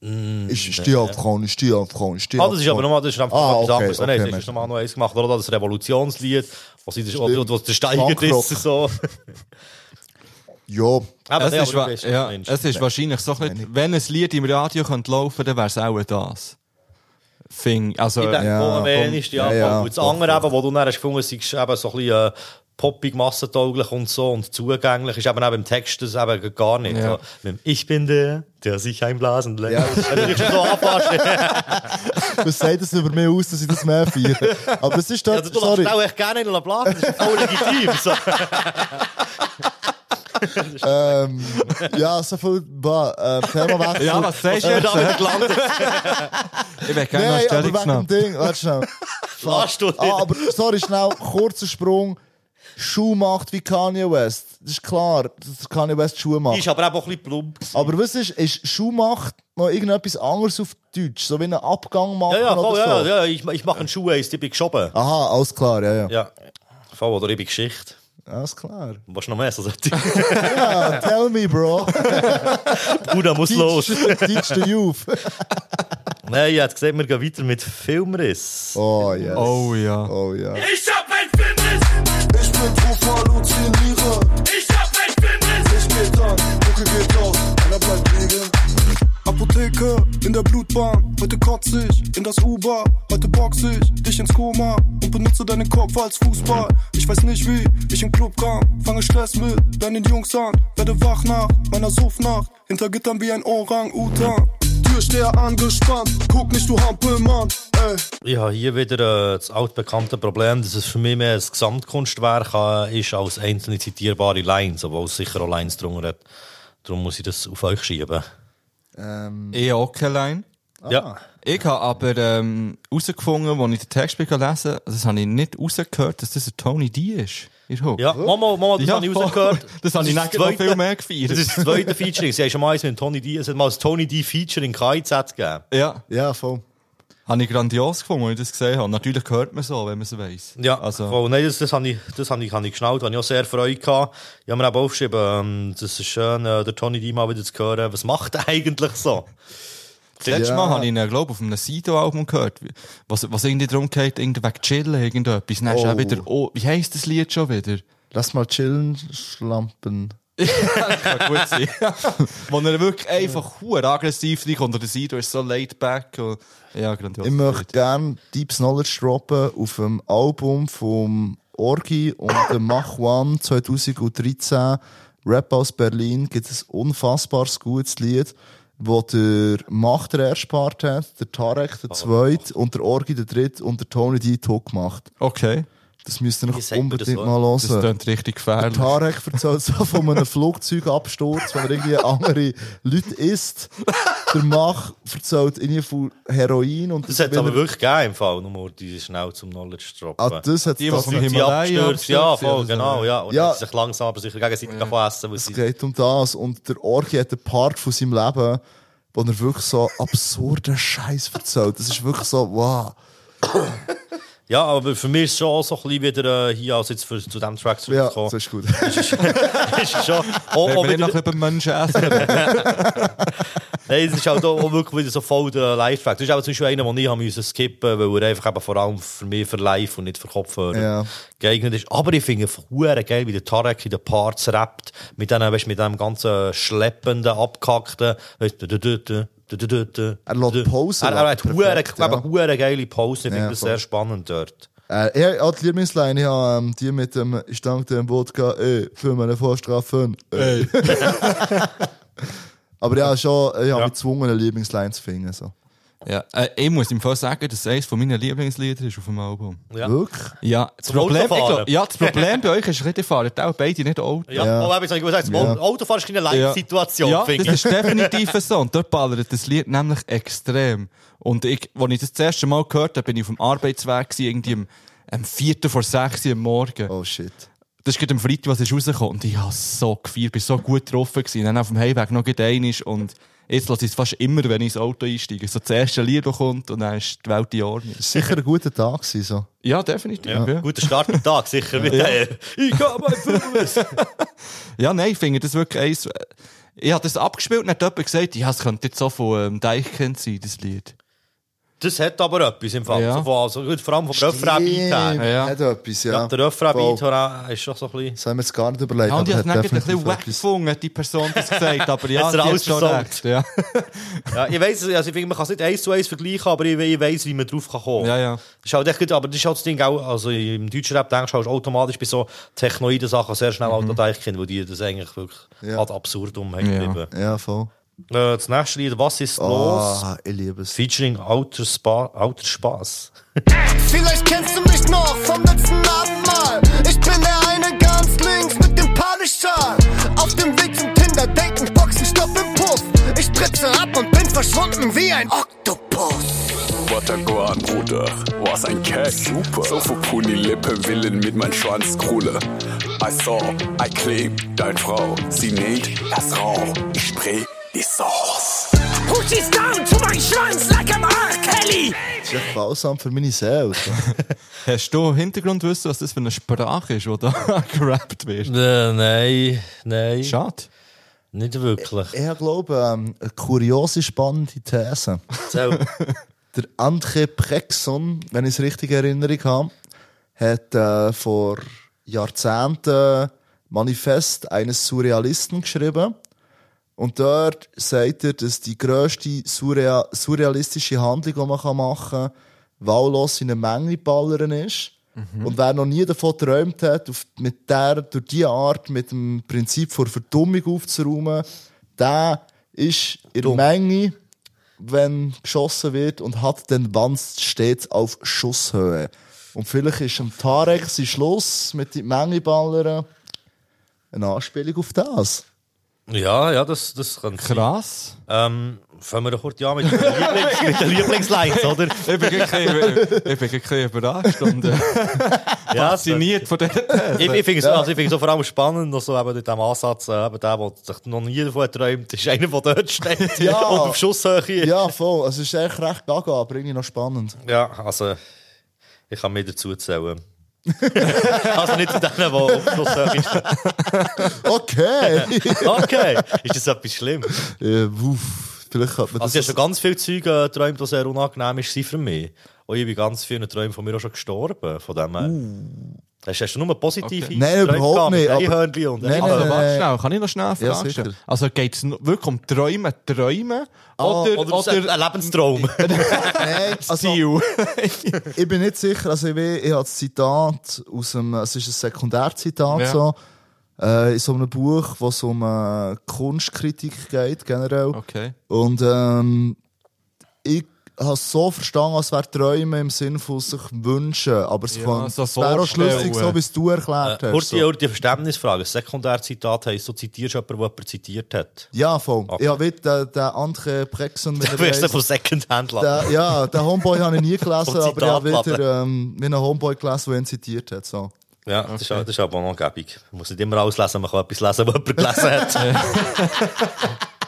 ist Stiefrauen, ist Stiefrauen, ist Ah, das ist aber nochmal, das ist einfach Ah, etwas okay, anderes. Nein, okay, das ist nochmal noch eins gemacht. Oder das Revolutionslied, wo sie, wo, wo der Steiger ist, so. Ja, Aber Es nee, ist, aber ja, was es ist wahrscheinlich so ein bisschen, wenn ein Lied im Radio könnte laufen, dann wäre es auch das. Fing, also, Ich denke, Ja, wo am wenigsten, ja. ja, ja, und das andere eben, wo du dann hast gefunden, es ist eben so ein bisschen, äh, poppig, massentauglich und so und zugänglich, ist eben auch im Text das eben gar nicht. Ja. So, ich bin der, der sich einblasen lässt. Ja, Wenn du dich so anfasst. was sagt das über mich aus, dass ich das mehr feiere? Aber es ist Ja, dort, du lässt sorry, auch echt gerne in blasen, das ist voll legitim. So. ähm, ja, so viel, bah, äh, Themawechsel. ja, was sagst Ich bin du? da wieder gelandet. Ich will gerne noch Nein, aber Stellung wegen genommen. dem Ding, warte schnell. Lass du Ah, aber sorry, schnell, kurzer Sprung. Schuh macht wie Kanye West. Das ist klar, dass Kanye West Schuhe Die macht. ist aber auch ein bisschen plump. gewesen. Aber was ist, ist Schuh macht noch irgendetwas anderes auf Deutsch? So wie einen Abgang machen Ja, ja, oder voll, so? ja, ja, ich, ich mache einen Schuh, die bin geschoben. Aha, alles klar, ja, ja. Ja. Voll, oder ich bin Geschichte. Alles klar. Was noch mehr? So, Ja, tell me, bro. Bruder muss los. Teach, teach the youth. Nein, ich hätte gesagt, wir gehen weiter mit Filmriss. Oh, yes. Oh ja. Oh, ja. Ich hab Ich bin drauf, halluziniere. ich hab ein Filmriss. Ich geh dann, Mucke geht aus, einer bleibt liegen. Apotheke in der Blutbahn. Heute kotze ich in das Uber. Heute boxe ich dich ins Koma und benutze deinen Kopf als Fußball. Ich weiß nicht wie ich im Club kam. Fange Stress mit deinen Jungs an. Werde wach nach meiner Suffnacht. Hinter Gittern wie ein Orang-Utan. Türsteher angespannt. Guck nicht, du Hampelmann. Ey. Ich habe hier wieder äh, das altbekannte Problem, dass es für mich mehr ein Gesamtkunstwerk äh, ist als einzelne zitierbare Lines, obwohl es sicher auch Lines drunter hat. Darum muss ich das auf euch schieben. Ähm, Eher auch Line. Ja. Ich habe aber ähm, herausgefunden, als ich den Text bin gelesen habe, das habe ich nicht rausgehört, dass das ein Tony D ist. Ihr Hook. Ja, Mama, Mama, das Ja, habe ich rausgehört. Das habe ich ist das noch viel mehr gefeiert. Das ist das zweite Featuring. Sie haben schon mal eins mit Tony D. Es hat mal ein Tony D Featuring KIZ gegeben. Ja. ja, voll. Habe ich grandios gefunden, als ich das gesehen habe. Natürlich hört man so, wenn man es weiss. Ja, Also, voll. Nein, das, das habe ich, das habe ich, habe ich geschnallt, da habe ich auch sehr Freude gehabt. Ich habe mir eben aufgeschrieben, ähm, das ist schön, äh, der Tony D mal wieder zu hören. Was macht er eigentlich so? Das letzte Ja. Mal habe ich ihn, glaube auf einem Sido-Album gehört, was, was irgendwie darum geht, irgendwie wegen Chillen, irgendetwas. Dann Oh. auch wieder, oh, wie heisst das Lied schon wieder? Lass mal chillen, Schlampen. Kann gut sein. Wo er wirklich einfach hure aggressiv reinkommt und der Sido ist so laid back. Und, ja, grandios. Ich möchte gerne Deep Knowledge droppen auf dem Album vom Orgi und dem Mach One 2013. Rap aus Berlin gibt es ein unfassbares gutes Lied, wo der Mach der erste Part hat, der Tarek der zweite und der Orgi der dritte und der Tony D Talk gemacht. Okay. Das müsst ihr noch das unbedingt mal Das hören. klingt richtig Der gefährlich. Tarek erzählt so von einem Flugzeugabsturz, wo er irgendwie andere Leute isst. Der Mach erzählt irgendwie von Heroin und Das hat es aber er- wirklich gegeben im Fall, nur mal die schnell zum Knowledge droppen. Ah, das hat Die, das die vom die ja, voll, genau, ja. Und Ja. ja. sich langsam aber sicher gegenseitig ja. essen, Es sie... geht um das. Und der Orgi hat einen Part von seinem Leben, wo er wirklich so absurden Scheiß erzählt. Das ist wirklich so, wow. Ja, aber für mich ist es schon auch so ein bisschen wieder äh, hier, als jetzt für, zu diesem Track Ja, zurückzukommen. das ist gut. ist es schon wir nicht wieder, noch über Menschen essen. Nein, es ist halt auch wirklich wieder so voll der Lifehack. Das ist aber zum Beispiel einer, den ich haben müssen skippen weil er einfach eben vor allem für mich für Live und nicht für Kopfhörer ja. geeignet ist. Aber ich finde es geil, wie der Tarek in den Parts rappt, mit dem, weißt, mit dem ganzen schleppenden, abgehackten, weißt, er lässt Pause. Er, er hat eine geile Pause. Ich finde ja, das sehr spannend dort. Äh, ja, die Lieblingsline, ich habe ähm, die mit dem, ich danke dem Wodka, ey, für meine Vorstrafen, ey. Aber ja, schon, ich habe mich gezwungen, eine Lieblingsline zu finden. So. ja, äh, ich muss im Fall sagen, dass es eines von meinen Lieblingslieder ist auf dem Album. Ja. Wirklich? Ja, das Zum Problem, glaub, ja, das Problem bei euch ist, ihr fahrt auch beide nicht Auto. Ja, Ja. aber ich sagen, Ja. das Autofahren ist keine Live-Situation, Ja, das ist definitiv so. Und dort ballert das Lied nämlich extrem. Und ich, als ich das das erste Mal gehört habe, bin ich auf dem Arbeitsweg gewesen, irgendwie am, am 4. vor 6 Uhr am Morgen. Oh shit. Das ist gerade am Freitag, was ist rausgekommen. Und ich habe so gefeiert, bin so gut getroffen gewesen. Dann auf dem Heimweg noch gerade einisch und jetzt lasse ich es fast immer, wenn ich ins Auto einsteige. So das erste Lied, das kommt und dann ist die Welt in Ordnung. Das war sicher ein guter Tag. Gewesen, so. Ja, definitiv. Ja, ja. Guter Start am Tag, sicher. Mit der, ich habe mein Fuß. nein, ich finde das wirklich eins. Ich habe das abgespielt und hat jemand gesagt, ja, es könnte jetzt so von ähm, Deichkind sein, das Lied. Das hat aber etwas im Fall. Ja. So von, also, gut, vor allem vom Refrain-Beat her. Stimmt, Ja. Hat etwas, ja. Ja, der Refrain-Beat ist schon so ein bisschen... Das haben wir jetzt gar nicht überlegt. Ja, und ich habe hat es dann ein bisschen definitiv wack etwas. gefunden, hat die Person das gesagt, aber ja, er hat alles schon recht. Ja. Ja, ich weiss, also ich finde, man kann es nicht eins zu eins vergleichen, aber ich, ich weiss, wie man drauf kann kommen ja, ja. Das ist halt echt gut, aber das ist halt das Ding auch, also im deutschen Rap denkst du halt automatisch bei so technoiden Sachen sehr schnell mhm. an Deichkind, wo die das eigentlich wirklich Ja. ad absurdum haben Ja. Ja, voll. Äh, das nächste Lied, Was ist los? Ah, ich liebe es. Featuring Outer, Spa Outer Spaß. Vielleicht kennst du mich noch vom letzten Abendmahl. Ich bin der eine ganz links mit dem Palischal. Auf dem Weg zum Tinder, Daten, Boxen, Stopp im Puff. Ich spritze ab und bin verschwunden wie ein Oktopus. Wataguan, Bruder, was ein Cash. Super. So viel Puni-Lippe willen mit mein Schwanz krulle. I saw, I claim, dein Frau, sie näht das Rauch. Ich spray die Sauce. Pussies down to my Schwanz like I'm R. Kelly. Das ist echt balsam für meine Seele. So. Hast du Hintergrundwissen, was das für eine Sprache ist, die da gerappt wird? Äh, nein, nein. Schade. Nicht wirklich. Ich glaube, ähm, eine kuriose, spannende These. So. Der André Prexon, wenn ich es richtig in Erinnerung habe, hat äh, vor Jahrzehnten Manifest eines Surrealisten geschrieben. Und dort sagt er, dass die grösste surreal surrealistische Handlung, die man machen kann, wahllos in eine Menge ballern ist. Und wer noch nie davon geträumt hat, mit der, durch diese Art mit dem Prinzip von Verdummung aufzuräumen, der ist in der Menge, wenn geschossen wird und hat den Wanst stets auf Schusshöhe. Und vielleicht ist am Tarek sein Schluss mit den Menge ballern eine Anspielung auf das. Ja, ja, das, das kann. Krass. Ähm, fangen wir doch kurz an mit den, Lieblings mit den Lieblingslines, oder? Ich bin wirklich überrascht und äh, fasziniert von These. Ich, ich finde es also ich finde es so vor allem spannend, noch so eben in diesem Ansatz, äh, eben der, der sich noch nie davon träumt, ist einer, der dort steht Ja. und auf Schusshöhe. Ja, voll. Also, es ist echt recht gaga, aber irgendwie noch spannend. Ja, also ich kann mir dazu zählen. Also nicht zu denen, die Schusshöhe stehen. Okay. Okay, ist das etwas schlimm? Ja, wuff. Vielleicht hat man Also ich habe schon ganz viele Zeuge äh, geträumt, die sehr unangenehm waren für mich. Und ich bin ganz vielen Träumen von mir auch schon gestorben. Von dem her. Hast, hast du nur positive Okay. Nein, Träume überhaupt nicht, aber- und Nein, Aber nein, warte schnell, kann ich noch schnell Ja, fragen? sicher. also geht es wirklich um Träumen, Träumen? Ah, oder, oder ist ein Lebenstraum. Nein, also, Ziel? ich bin nicht sicher. Also, ich, weiß, ich habe das Zitat aus einem, es ist ein Sekundärzitat Ja. so, äh, in so einem Buch, wo es um äh, Kunstkritik geht, generell. Okay. Und ähm, ich habe es so verstanden, als wäre Träumen im Sinne von sich wünschen. Aber es Ja, kann- so wäre auch schlüssig, so wie es du erklärt Äh, hast. Kurze, So. kurze Verständnisfrage. Sekundärzitat heisst, du zitierst jemanden, der jemanden zitiert hat. Ja, voll. Okay. Ich habe wie den, den André Brexon mit Du wirst von Secondhand der, Ja, den Homeboy habe ich nie gelesen, aber ich habe wieder ähm, wie einen Homeboy gelesen, der ihn zitiert hat. So. Ja, das, ist, das ist aber noch gäbig. Man muss nicht immer alles lesen, man kann etwas lesen, was jemand gelesen hat.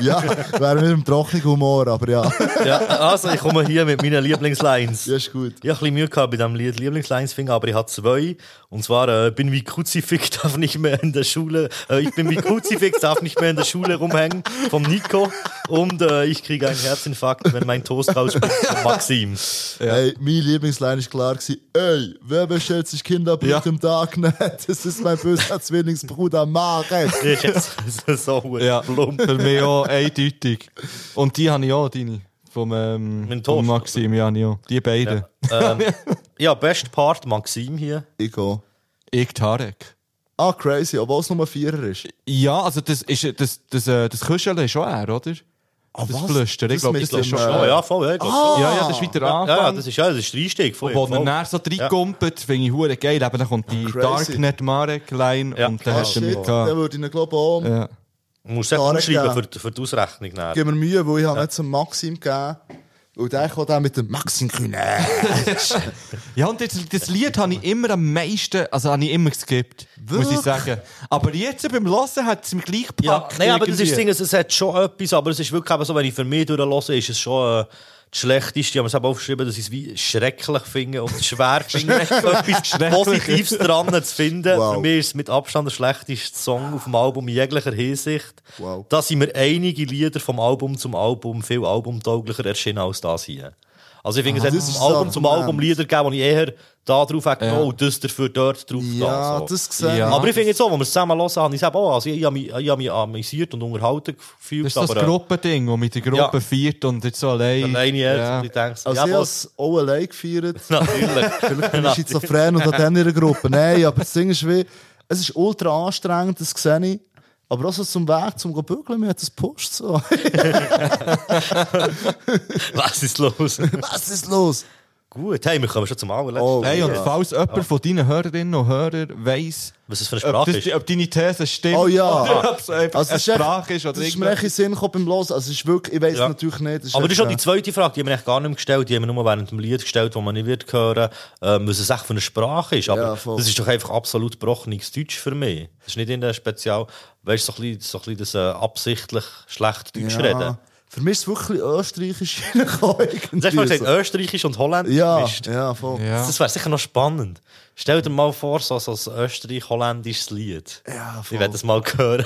Ja, wäre mit dem trockenen Humor, aber ja. ja, also ich komme hier mit meinen Lieblingslines. Ja, ist gut. Ich habe ein bisschen Mühe gehabt bei diesem Lied Lieblingslines finden, aber ich habe zwei. Und zwar, äh, bin wie Kruzifix, darf nicht mehr in der Schule, äh, ich bin wie Kruzifix, darf nicht mehr in der Schule rumhängen, vom Nico. Und äh, ich kriege einen Herzinfarkt, wenn mein Toast rauskommt, von Maxim. Ey, mein Lieblingsline ist klar gewesen, ey, wer bestellt sich Kinderblut Ja. im Darknet? Das ist mein böser Zwillingsbruder Marek. Das ist jetzt so Ja, plump. Mich auch eindeutig. Und die habe ich auch, deine. Vom, ähm, vom. Maxim, ja, habe ich auch. Die beiden. ähm, ja, best Part Maxim hier. Ich gehe. Ich, Tarek. Ah, crazy, obwohl es nur Vierer ist. Ja, also das, ist, das, das, äh, das Küscheln ist schon er, oder? das was? Flüstern, ich Das glaube, mit das ist schon äh, ja, voll, ja, ich glaub Ah! Ja, ja, das ist wieder Ja, Anfang. ja, das ist, ja, das ist der Einstieg. Voll, Wo er dann so reinkumpelt, finde ich hure geil. Eben, dann kommt die. Darknet Marek-Line Ja. und dann Ah, hast du mit dann würde ich ihn, glaube ich, auch... Ja. Du musst es geben. für, für die Ausrechnung. Dann. Gib mir Mühe, weil ich habe nicht zum Maxim gegeben. Und der kommt dann mit dem Maxim Kühne. Ja, und das, das Lied habe ich immer am meisten, also habe ich immer geskippt, muss ich sagen. Aber jetzt beim Hören hat es mich gleich gepackt. Ja, nein, aber das ist das. Ding, es hat schon etwas, aber es ist wirklich eben so, wenn ich für mich durchlose, ist es schon äh, das Schlechteste. Ich habe es eben aufgeschrieben, dass ich es wie schrecklich finde und schwer finde, etwas Positives dran zu finden. Wow. Für mich ist es mit Abstand der schlechteste Song auf dem Album in jeglicher Hinsicht. Wow. Da sind mir einige Lieder vom Album zum Album viel albumtauglicher erschienen als das hier. Also ich finde, es hat das das Album zum. Album Lieder gegeben, die ich eher da drauf hätte, Ja. oh, das dafür dort drauf Ja, so. das gesehen. Ja. Aber ich finde jetzt so, wenn wir es zusammen hören, habe ich es eben auch. Also ich, ich habe mich, ich habe mich amüsiert und unterhalten gefühlt. Das ist das aber, äh, Gruppending, wo mit der Gruppe Ja. feiert und jetzt so allein. Alleine jetzt. Ja. Ich denke, so, Also ja, ich habe was? es auch allein gefeiert. Natürlich. Vielleicht bin ich schizophren und an dann in der Gruppe. Nein, aber das Ding ist wie, es ist ultra anstrengend, das sehe ich. Aber auch so zum Weg, zum Bügeln, mir hat das gepusht so. was ist los? Was ist los? Gut, hey, wir kommen schon zum allerletzten. Oh, Hey, und Ja. falls jemand von deinen Hörerinnen und Hörern weiss, Was es für eine ob, Sprache das, ist. ob deine These stimmt, Oh ja. oder ob es einfach Also, eine ist Sprache ist oder Das ist mir in Sinn gekommen beim Hören. Also, es ist wirklich, ich weiß Ja. natürlich nicht. es Aber das ist auch die zweite Frage, die haben wir eigentlich gar nicht mehr gestellt. Die haben wir nur während dem Lied gestellt, wo man nicht wird hören, ähm, was es echt für eine Sprache ist. Aber Ja, das ist doch einfach absolut gebrochenes Deutsch für mich. Das ist nicht in der Spezial, weißt du, so ein bisschen, so ein bisschen das äh, absichtlich schlecht Deutsch ja. reden. Für mich ist es wirklich österreichisch reingekommen. Du hast mal so. Österreichisch und Holländisch Ja, gemischt. ja, voll. Ja. Das wäre sicher noch spannend. Stell dir mal vor, so, so ein österreich-holländisches Lied. Ja, Ich werde das mal hören.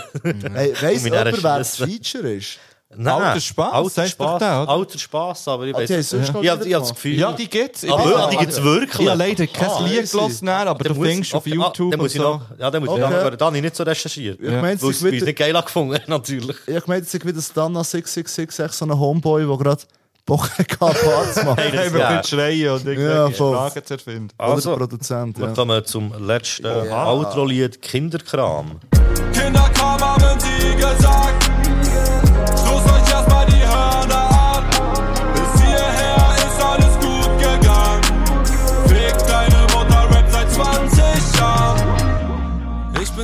Hey, weiss jemand, wer das. Feature ist? Nein, Alter Spaß, Alter der, oder? Alter Spaß, aber ich Ah, weiß haben sonst noch ich, ich das? Gefühl. Ja, die gibt's. Ich Ah, wirklich? Die gibt's wirklich? Ich habe leider kein Ah, Lied gelassen, aber Dann du muss- findest auf okay, ah, YouTube dann muss und ich so. noch, ja, dann muss ich Okay. noch hören. Da habe ich nicht so recherchiert. Ich meine, es ist ich nicht geil gefunden natürlich. Ich gemeint, es ist wieder Stana 666, echt so ein Homeboy, der gerade Bock hat, Parts zu machen. Hey, das- wir Ja. können schreien und Ja, irgendwelche. Sprachen zu erfinden. Oder Also, Produzent, wir ja. kommen zum letzten Outro-Lied Kinderkram. Kinderkram haben sie gesagt.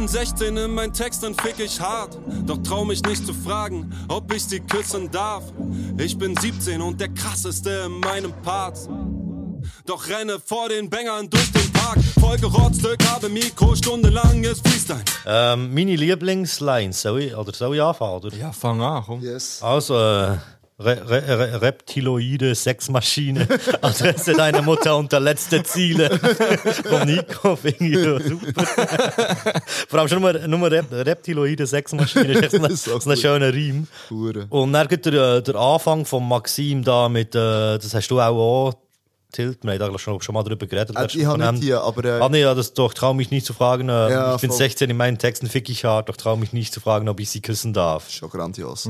Bin bin 16, in meinen Texten fick ich hart. Doch trau mich nicht zu fragen, ob ich sie küssen darf. Ich bin 17 und der krasseste in meinem Part. Doch renne vor den Bängern durch den Park. Vollgerotzte, habe Mikro, stundenlanges Freestyle. Ähm, meine Lieblingslines, soll ich, oder soll ich anfangen? Oder? Ja, fang an, komm. Yes. Also, äh, Re Re Re Reptiloide Sexmaschine, Adresse deiner Mutter und der letzte Ziele. Von Nico finde ich super. Vor allem schon nur, nur Rep Reptiloide Sexmaschine, ein, Das ist ein gut. schöner. Hure. Und dann gibt der, äh, der Anfang von Maxim da mit, äh, das hast du auch, auch Tilt, wir haben da schon, schon mal drüber geredet. Äh, letztes ich habe nicht die, aber äh, Ah, nee, ja, das doch, trau mich nicht zu fragen. Äh, Ja, ich bin voll. 16 in meinen Texten fick ich hart, doch trau mich nicht zu fragen, ob ich sie küssen darf. schon grandios.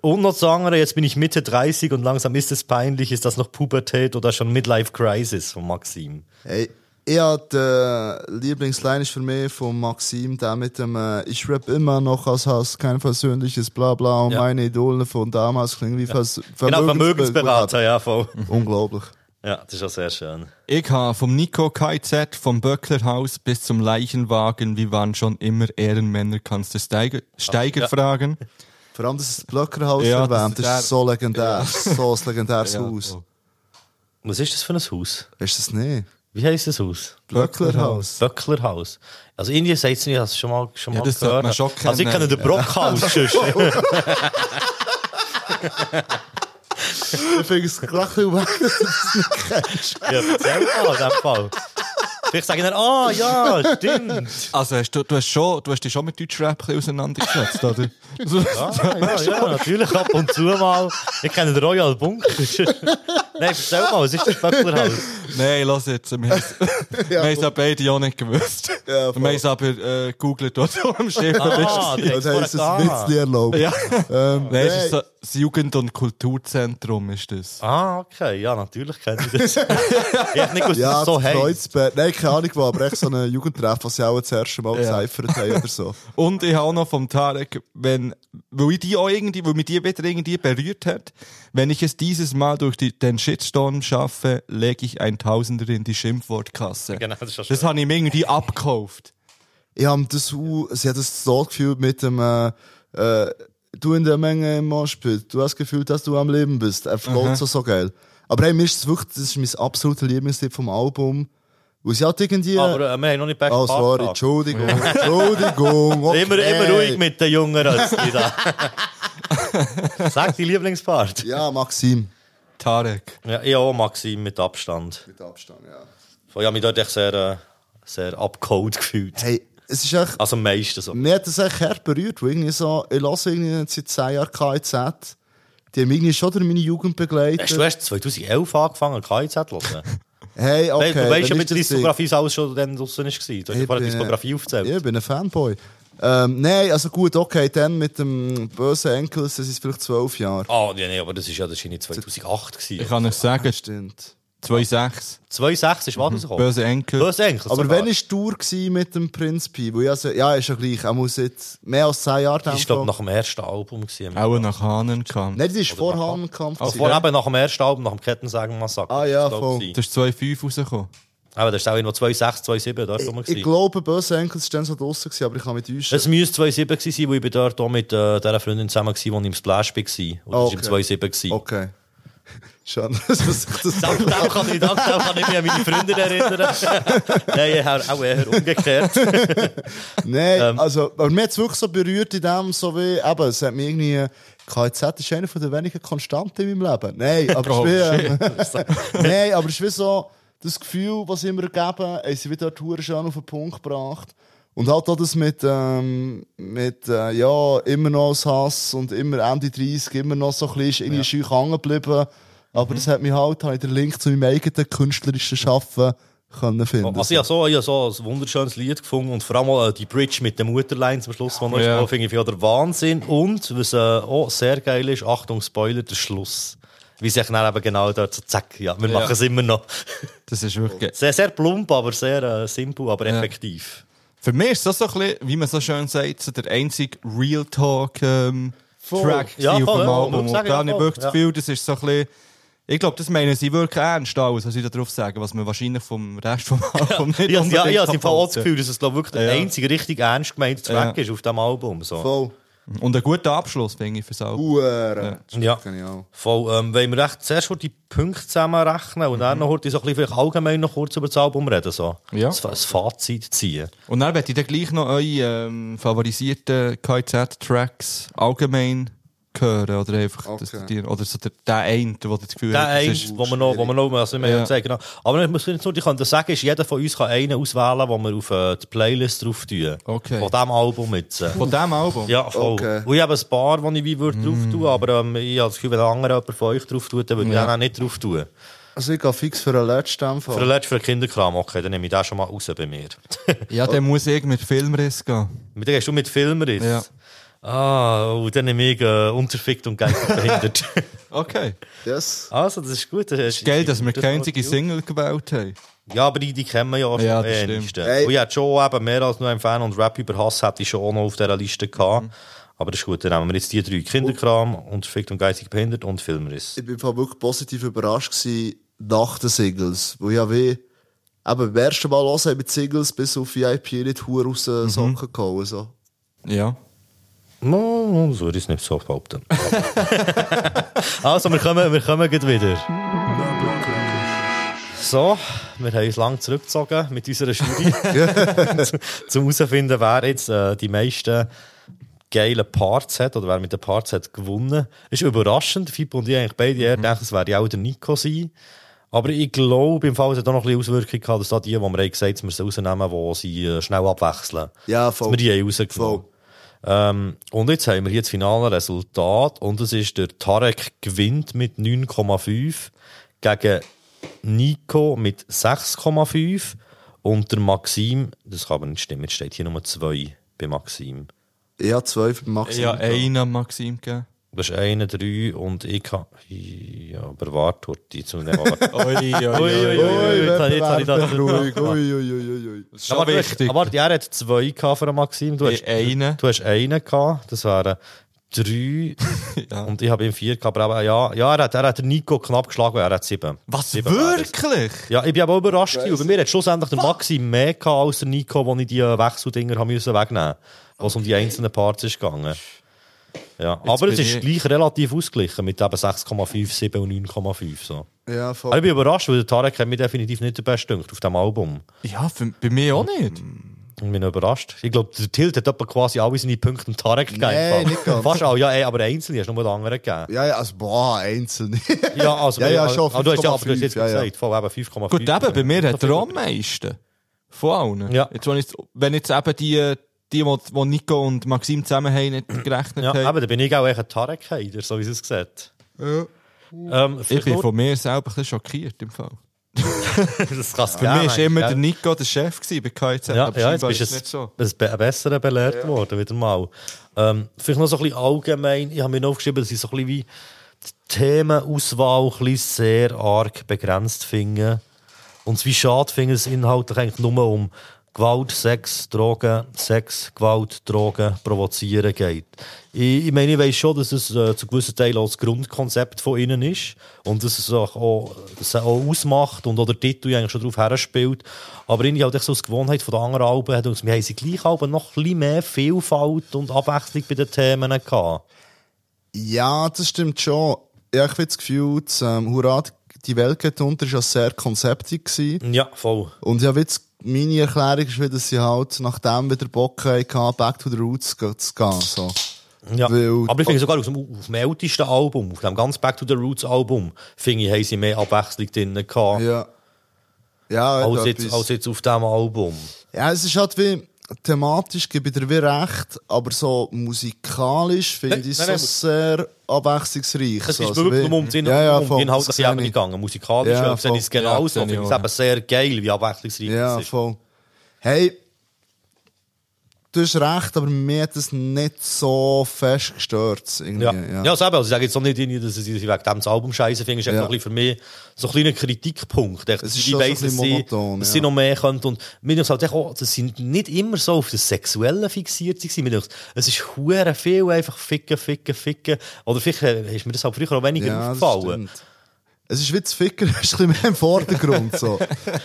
Und noch zu anderen, jetzt bin ich Mitte 30 und langsam ist es peinlich, ist das noch Pubertät oder schon Midlife Crisis von Maxim? Hey, ich hab der Lieblingsline ist für mich von Maxim, der mit dem äh, Ich rap immer noch als Hass, kein versöhnliches Blabla und Ja. meine Idole von damals klingen wie Vers Genau, Vermögensberater, ja, voll. Unglaublich. Ja, das ist auch sehr schön. Ich habe vom Nico KZ, vom Böcklerhaus bis zum Leichenwagen, wie waren schon immer Ehrenmänner, kannst du Steiger, Steiger Ja. fragen. Vor allem, dass das Blöckerhaus Ja, das erwähnt, ist das der- ist so legendär. So ein legendäres Ja, Haus. voll. Was ist das für ein Haus? Ist das nicht? Wie heisst das Haus? Blöcklerhaus. Böcklerhaus. Also Indien sagt es nicht, ich habe es schon mal, schon Ja, mal gehört. man schon also ich kenne den Brockhaus. sonst. Ich finde es gleich viel weg, dass du das nicht kennst. ja, erzähl mal in dem Fall. Vielleicht sage ich dann, ah, ja, stimmt. Also hast du, du, hast schon, du hast dich schon mit Deutschrap auseinandergesetzt, oder? So- Ja, ja, natürlich, ab und zu mal. Ich kenne den Royal Bunker. Nein, erzähl mal, was ist das Böcklerhaus? Nein, lass jetzt. Wir haben Ja, es ja beide auch nicht gewusst. Ja, wir haben es aber äh, googelt dort am Schiff. Ah, bist Und haben es Witzli erlaubt. ja. Ähm, Nein, es ist so, das Jugend- und Kulturzentrum ist das. Ah, okay, ja, natürlich kenne ich das. ich hätte nicht gewusst, Ja, dass es so. Kreuzberg. Nein, keine Ahnung, wo, aber echt so ein Jugendtreff, was sie auch das erste Mal Ja. gecyphert haben oder so. Und ich habe auch noch vom Tarek, wenn, weil ich die auch irgendwie, weil mich die wieder irgendwie berührt hat, wenn ich es dieses Mal durch die, den Shitstorm schaffe, lege ich ein Tausender in die Schimpfwortkasse. Genau, das ist Das schön. habe ich mir irgendwie abgekauft. Ich habe das, sie hat das so gefühlt mit dem, äh, äh, du in der Menge im Moshpit, du hast das Gefühl, dass du am Leben bist. Er float so, so geil. Aber hey, mir ist es wirklich, das ist mein absoluter Lieblingstipp vom Album. Wo sie halt irgendwie, Aber äh, wir haben noch nicht Back oh, sorry, Entschuldigung, Entschuldigung, okay. Immer, immer ruhig mit den Jungen als die da. Sag die Lieblingspart. Ja, Maxim. Tarek. Ja, ich auch Maxim mit Abstand. Mit Abstand, ja. Ich habe mich dort echt sehr, sehr abgeholt gefühlt. Hey, es ist echt, Also am meisten so. Mir hat das echt hart berührt, weil irgendwie so, ich höre irgendwie seit 10 Jahren KIZ. Die haben irgendwie schon durch meine Jugend begleitet. Hast du erst 2011 angefangen, KIZ zu hören? Hey, okay. du weißt ja, mit ist der. Diskografie alles schon dann draussen war. Du hast ja Ich vorher bin, Diskografie aufgezählt. Ich bin ein Fanboy. Ähm, nein, also gut, okay, dann mit dem bösen Enkel, das ist vielleicht 12 Jahre. Ah, nee, nee, aber das ist ja ist nicht 2008 gewesen. Ich kann euch sagen, Stimmt. 2,6. 2,6 ist was rausgekommen? Böse Enkel. Böse Enkel. Aber sogar. wenn ich Tour mit dem Prinz Pi, wo ich also, ja, ist ja gleich, er muss jetzt mehr als 10 Jahre Das ist, glaube nach dem ersten Album. Gewesen. Auch nach Hahnenkampf. Nein, das ist vor Hahnenkampf. Also gewesen. vor eben nach dem ersten Album, nach dem Kettensägen-Massaker. Ah, ja, voll. ich, Das ist 2,5 rausgekommen. Aber das ist auch irgendwo 2,6, 2,7 dort rum. Ich gewesen. glaube, böse Enkel ist dann so draussen gewesen, aber ich kann mich täuschen. Es müsste 2,7 gewesen sein, weil ich bin dort auch mit äh, dieser Freundin zusammen war, die im Splash war. Und Ah, das war im 2,7 gewesen. Okay. Schade, dass das Dank dem kann ich, dank dem kann ich mich an meine Freundin erinnern. Nein, ich habe auch eher umgekehrt. Nein, Ähm. also, aber mir hat es wirklich so berührt in dem, so wie, eben, es hat mir irgendwie, KZ ist einer der wenigen Konstanten in meinem Leben. Nein, aber es ist wie, Nein, aber es ist wie so, das Gefühl, was immer geben, haben sie wieder dort schön auf den Punkt gebracht. Und halt auch das mit, ähm, mit, äh, ja, immer noch Hass und immer Ende 30, immer noch so ein bisschen, irgendwie scheu hängen geblieben. Aber das hat mich halt, habe ich den Link zu meinem eigenen künstlerischen Schaffen können finden. Also ich habe so, ich habe so ein wunderschönes Lied gefunden und vor allem auch äh, die Bridge mit der Mutterline zum Schluss, die noch Ja. finde ich ja der Wahnsinn. Und was äh, auch sehr geil ist, Achtung, Spoiler, der Schluss. Wie sich dann eben genau dort so, zack, ja, wir Ja. machen es immer noch. Das ist wirklich... Sehr, sehr plump, aber sehr äh, simpel, aber effektiv. Für mich ist das so ein bisschen, wie man so schön sagt, so der einzige Real Talk ähm. Track Ja, voll, auf dem ja, Album. muss Und sagen, da ja, habe ich wirklich das. Gefühl, das ist so ein bisschen, Ich glaube, das meinen sie wirklich ernst, alles, was sie da drauf sagen, was man wahrscheinlich vom Rest vom Album nicht Ja, ja, ja, ich habe auch das Gefühl, dass es glaub, wirklich der Ja. einzige richtig ernst gemeinte Track Ja. ist auf diesem Album. So. Voll. Und ein guter Abschluss, finde ich, fürs Album. Uhren. Ja. Genial. Voll, ähm, wollen wir echt zuerst die Punkte zusammenrechnen und dann noch heute so ein bisschen allgemein noch kurz über das Album reden, so. Ja. Das, das Fazit ziehen. Und dann werde ich dann gleich noch eure ähm, favorisierten KZ-Tracks allgemein hören. Oder einfach das, die, oder so der, der eine, du das Gefühl Der hast, das eine, ist- wo man noch, wo man noch, also wir Ja. sagen, genau. Aber ich muss nicht nur, ich kann das sagen, ist, jeder von uns kann einen auswählen, den wir auf äh, die Playlist drauf tun. Okay. Von diesem Album jetzt. äh. Von diesem Album? Ja, voll. Okay. Und ich habe ein paar, die ich wie würde drauf Mm. tun, aber ähm, ich habe das Gefühl, wenn ein anderer jemand von euch drauf tut, dann würde ich Ja. den auch nicht drauf tun. Also ich gehe fix für den letzten Fall. Für den letzten, für den Kinderkram, okay, dann nehme ich den schon mal raus bei mir. Ja, dann muss ich mit Filmriss gehen. Mit dem gehst du mit Filmriss? Ja. Ah, und dann nehme ich äh, unterfickt und geistig behindert. Okay. Yes. Also, das ist gut. Das ist Geil, dass wir das keine einzige. Single gewählt haben. Ja, aber die, die kennen wir ja auch schon Ja, das stimmt. wenigsten. Hey. Und ich hätte schon eben mehr als nur ein Fan und Rap über Hass hätte ich schon auch noch auf dieser Liste gehabt. Mhm. Aber das ist gut, dann nehmen wir jetzt die drei. Kinderkram, unterfickt und geistig behindert und Filmriss. Ich bin Fall wirklich positiv überrascht gewesen nach den Singles. Wo ich ja wie, eben beim ersten Mal hören mit Singles bis auf VIP nicht Hure aus den Mhm. Socken gehauen. So. Ja. No, so würde ich es nicht so behaupten. also, wir kommen, wir kommen gleich wieder. So, wir haben uns lang zurückgezogen mit unserer Studie. Zum herausfinden, wer jetzt äh, die meisten geilen Parts hat oder wer mit den Parts hat gewonnen. Ist überraschend. Fippo und ich eigentlich beide eher gedacht, es werde ja auch der Nico sein. Aber ich glaube, im Fall es hat auch noch ein bisschen Auswirkungen gehabt, dass da die, die wir gesagt haben, wir sie rausnehmen, die sie äh, schnell abwechseln. Ja, voll. Dass wir die haben rausgenommen. Ähm, und jetzt haben wir hier das finale Resultat und es ist der Tarek gewinnt mit 9,5 gegen Nico mit 6,5 und der Maxim, das kann aber nicht stimmen, jetzt steht hier Nummer 2 bei Maxim. Habe zwei für Maxim. Ja, einen Maxim gegeben. Das ist einer, drei und ich kann. Ja, aber warte, ich noch warte. Ui, ui, ui, Ui, ui, ui, jetzt habe ich- das- ruhig. Ui, ui, ui, ui. Das ist Aber du wichtig. Aber er hat zwei gehabt für Maxim. Du hast einen. Du hast einen gehabt. Das wären drei. Ja. Und ich habe ihm vier gehabt. Aber ja, ja er, hat, er hat den Nico knapp geschlagen, er hat sieben. Was, Sieben es. wirklich? Ja, ich bin aber auch überrascht. bei mir hat schlussendlich der Maxim mehr gehabt als der Nico, wo ich die Wechseldinger wegnehmen musste. Was um die einzelnen Parts ist gegangen. Ja, aber es ist ich- gleich relativ ausgeglichen mit eben 6,5, 7 und 9,5. So. Ja, voll. Aber ich bin überrascht, weil der Tarek hat mir definitiv nicht den besten Dünkt auf diesem Album. Ja, für, bei mir auch nicht. Ich bin überrascht. Ich glaube, der Tilt hat etwa quasi alle seine Punkte dem Tarek gegeben. Nee, nicht ganz. Fast alle, ja, ey, aber einzelne hast du nur den anderen gegeben. Ja, ja, also, boah, einzeln. Ja, also, Ja, ja, schon, Aber du hast ja, aber du hast 5,5, jetzt ja, ja. gesagt, voll eben 5,5. Gut, eben, bei mir hat er auch am meisten. Von allen. Ja. Jetzt, wenn, ich, wenn jetzt eben die, die, die, Nico und Maxim zusammen haben, nicht gerechnet Ja, haben. aber da bin ich auch echt ein Tarek-Heider, so wie es sieht. Ja. Ähm, Ich bin nur- von mir selber ein bisschen schockiert im Fall. das kann es Für mich war immer der Nico der Chef bei KZ. Ja, aber ja jetzt bist ist du es nicht so. ein, be- ein besserer belehrt worden, wieder mal. Ähm, vielleicht noch so ein bisschen allgemein. Ich habe mir noch aufgeschrieben, dass ich so ein bisschen wie die Themenauswahl ein bisschen sehr arg begrenzt finde. Und es wie schade finde, dass es inhaltlich eigentlich nur um Gewalt, Sex, Drogen, Sex, Gewalt, Drogen, Provozieren geht. Ich, ich meine, ich weiss schon, dass es äh, zu gewissen Teilen auch das Grundkonzept von ihnen ist und dass es auch, auch, dass es auch ausmacht und auch der Titel eigentlich schon darauf herspielt. Aber irgendwie halt echt so als Gewohnheit von den anderen Alben hat uns, wir haben sie gleich Alben noch ein bisschen mehr Vielfalt und Abwechslung bei den Themen gehabt. Ja, das stimmt schon. Ja, ich habe das Gefühl, das, ähm, Hurra, die Welt geht unter, ist ja sehr konzeptig gewesen. Ja, voll. Und ja, jetzt, meine Erklärung ist dass sie halt nachdem wieder Bock hatten, back to the roots zu gehen, so. Ja. Weil- Aber ich finde sogar auf dem, auf dem ältesten Album, auf dem ganz Back to the Roots Album, finde ich, haben sie mehr Abwechslung drin gehabt. Ja. Ja, als, jetzt, als jetzt auf diesem Album. Ja, es ist halt wie, thematisch gebe ich dir wie recht, aber so musikalisch finde ich es so sehr abwechslungsreich. Es ist also wirklich wie- nur um die, ja, ja, um voll, die inhaltliche das sehe Ebene ich. gegangen. Musikalisch Ja, sehe ich es genauso. Ja, ich finde es eben sehr geil, wie abwechslungsreich Ja, es ist. voll. Hey, du hast recht, aber mir hat es nicht so fest gestört. Irgendwie, Ja, ja. ja. also eben, also ich sage jetzt auch nicht, dass ich wegen dem das Album scheiße finde, ist Ja. einfach noch ein bisschen für mich so ein kleiner Kritikpunkt. Echt, Es ist ich so weiss, ein dass sie, monoton, dass ja. sie noch mehr können. Und mir denkt halt auch, dass sie nicht immer so auf das Sexuelle fixiert waren. Mir denkt, es ist hure viel einfach ficken, ficken, ficken. Oder vielleicht äh, ist mir das halt früher auch weniger Ja, das aufgefallen. stimmt. Es ist wie das Ficker, es ist ein bisschen mehr im Vordergrund, so.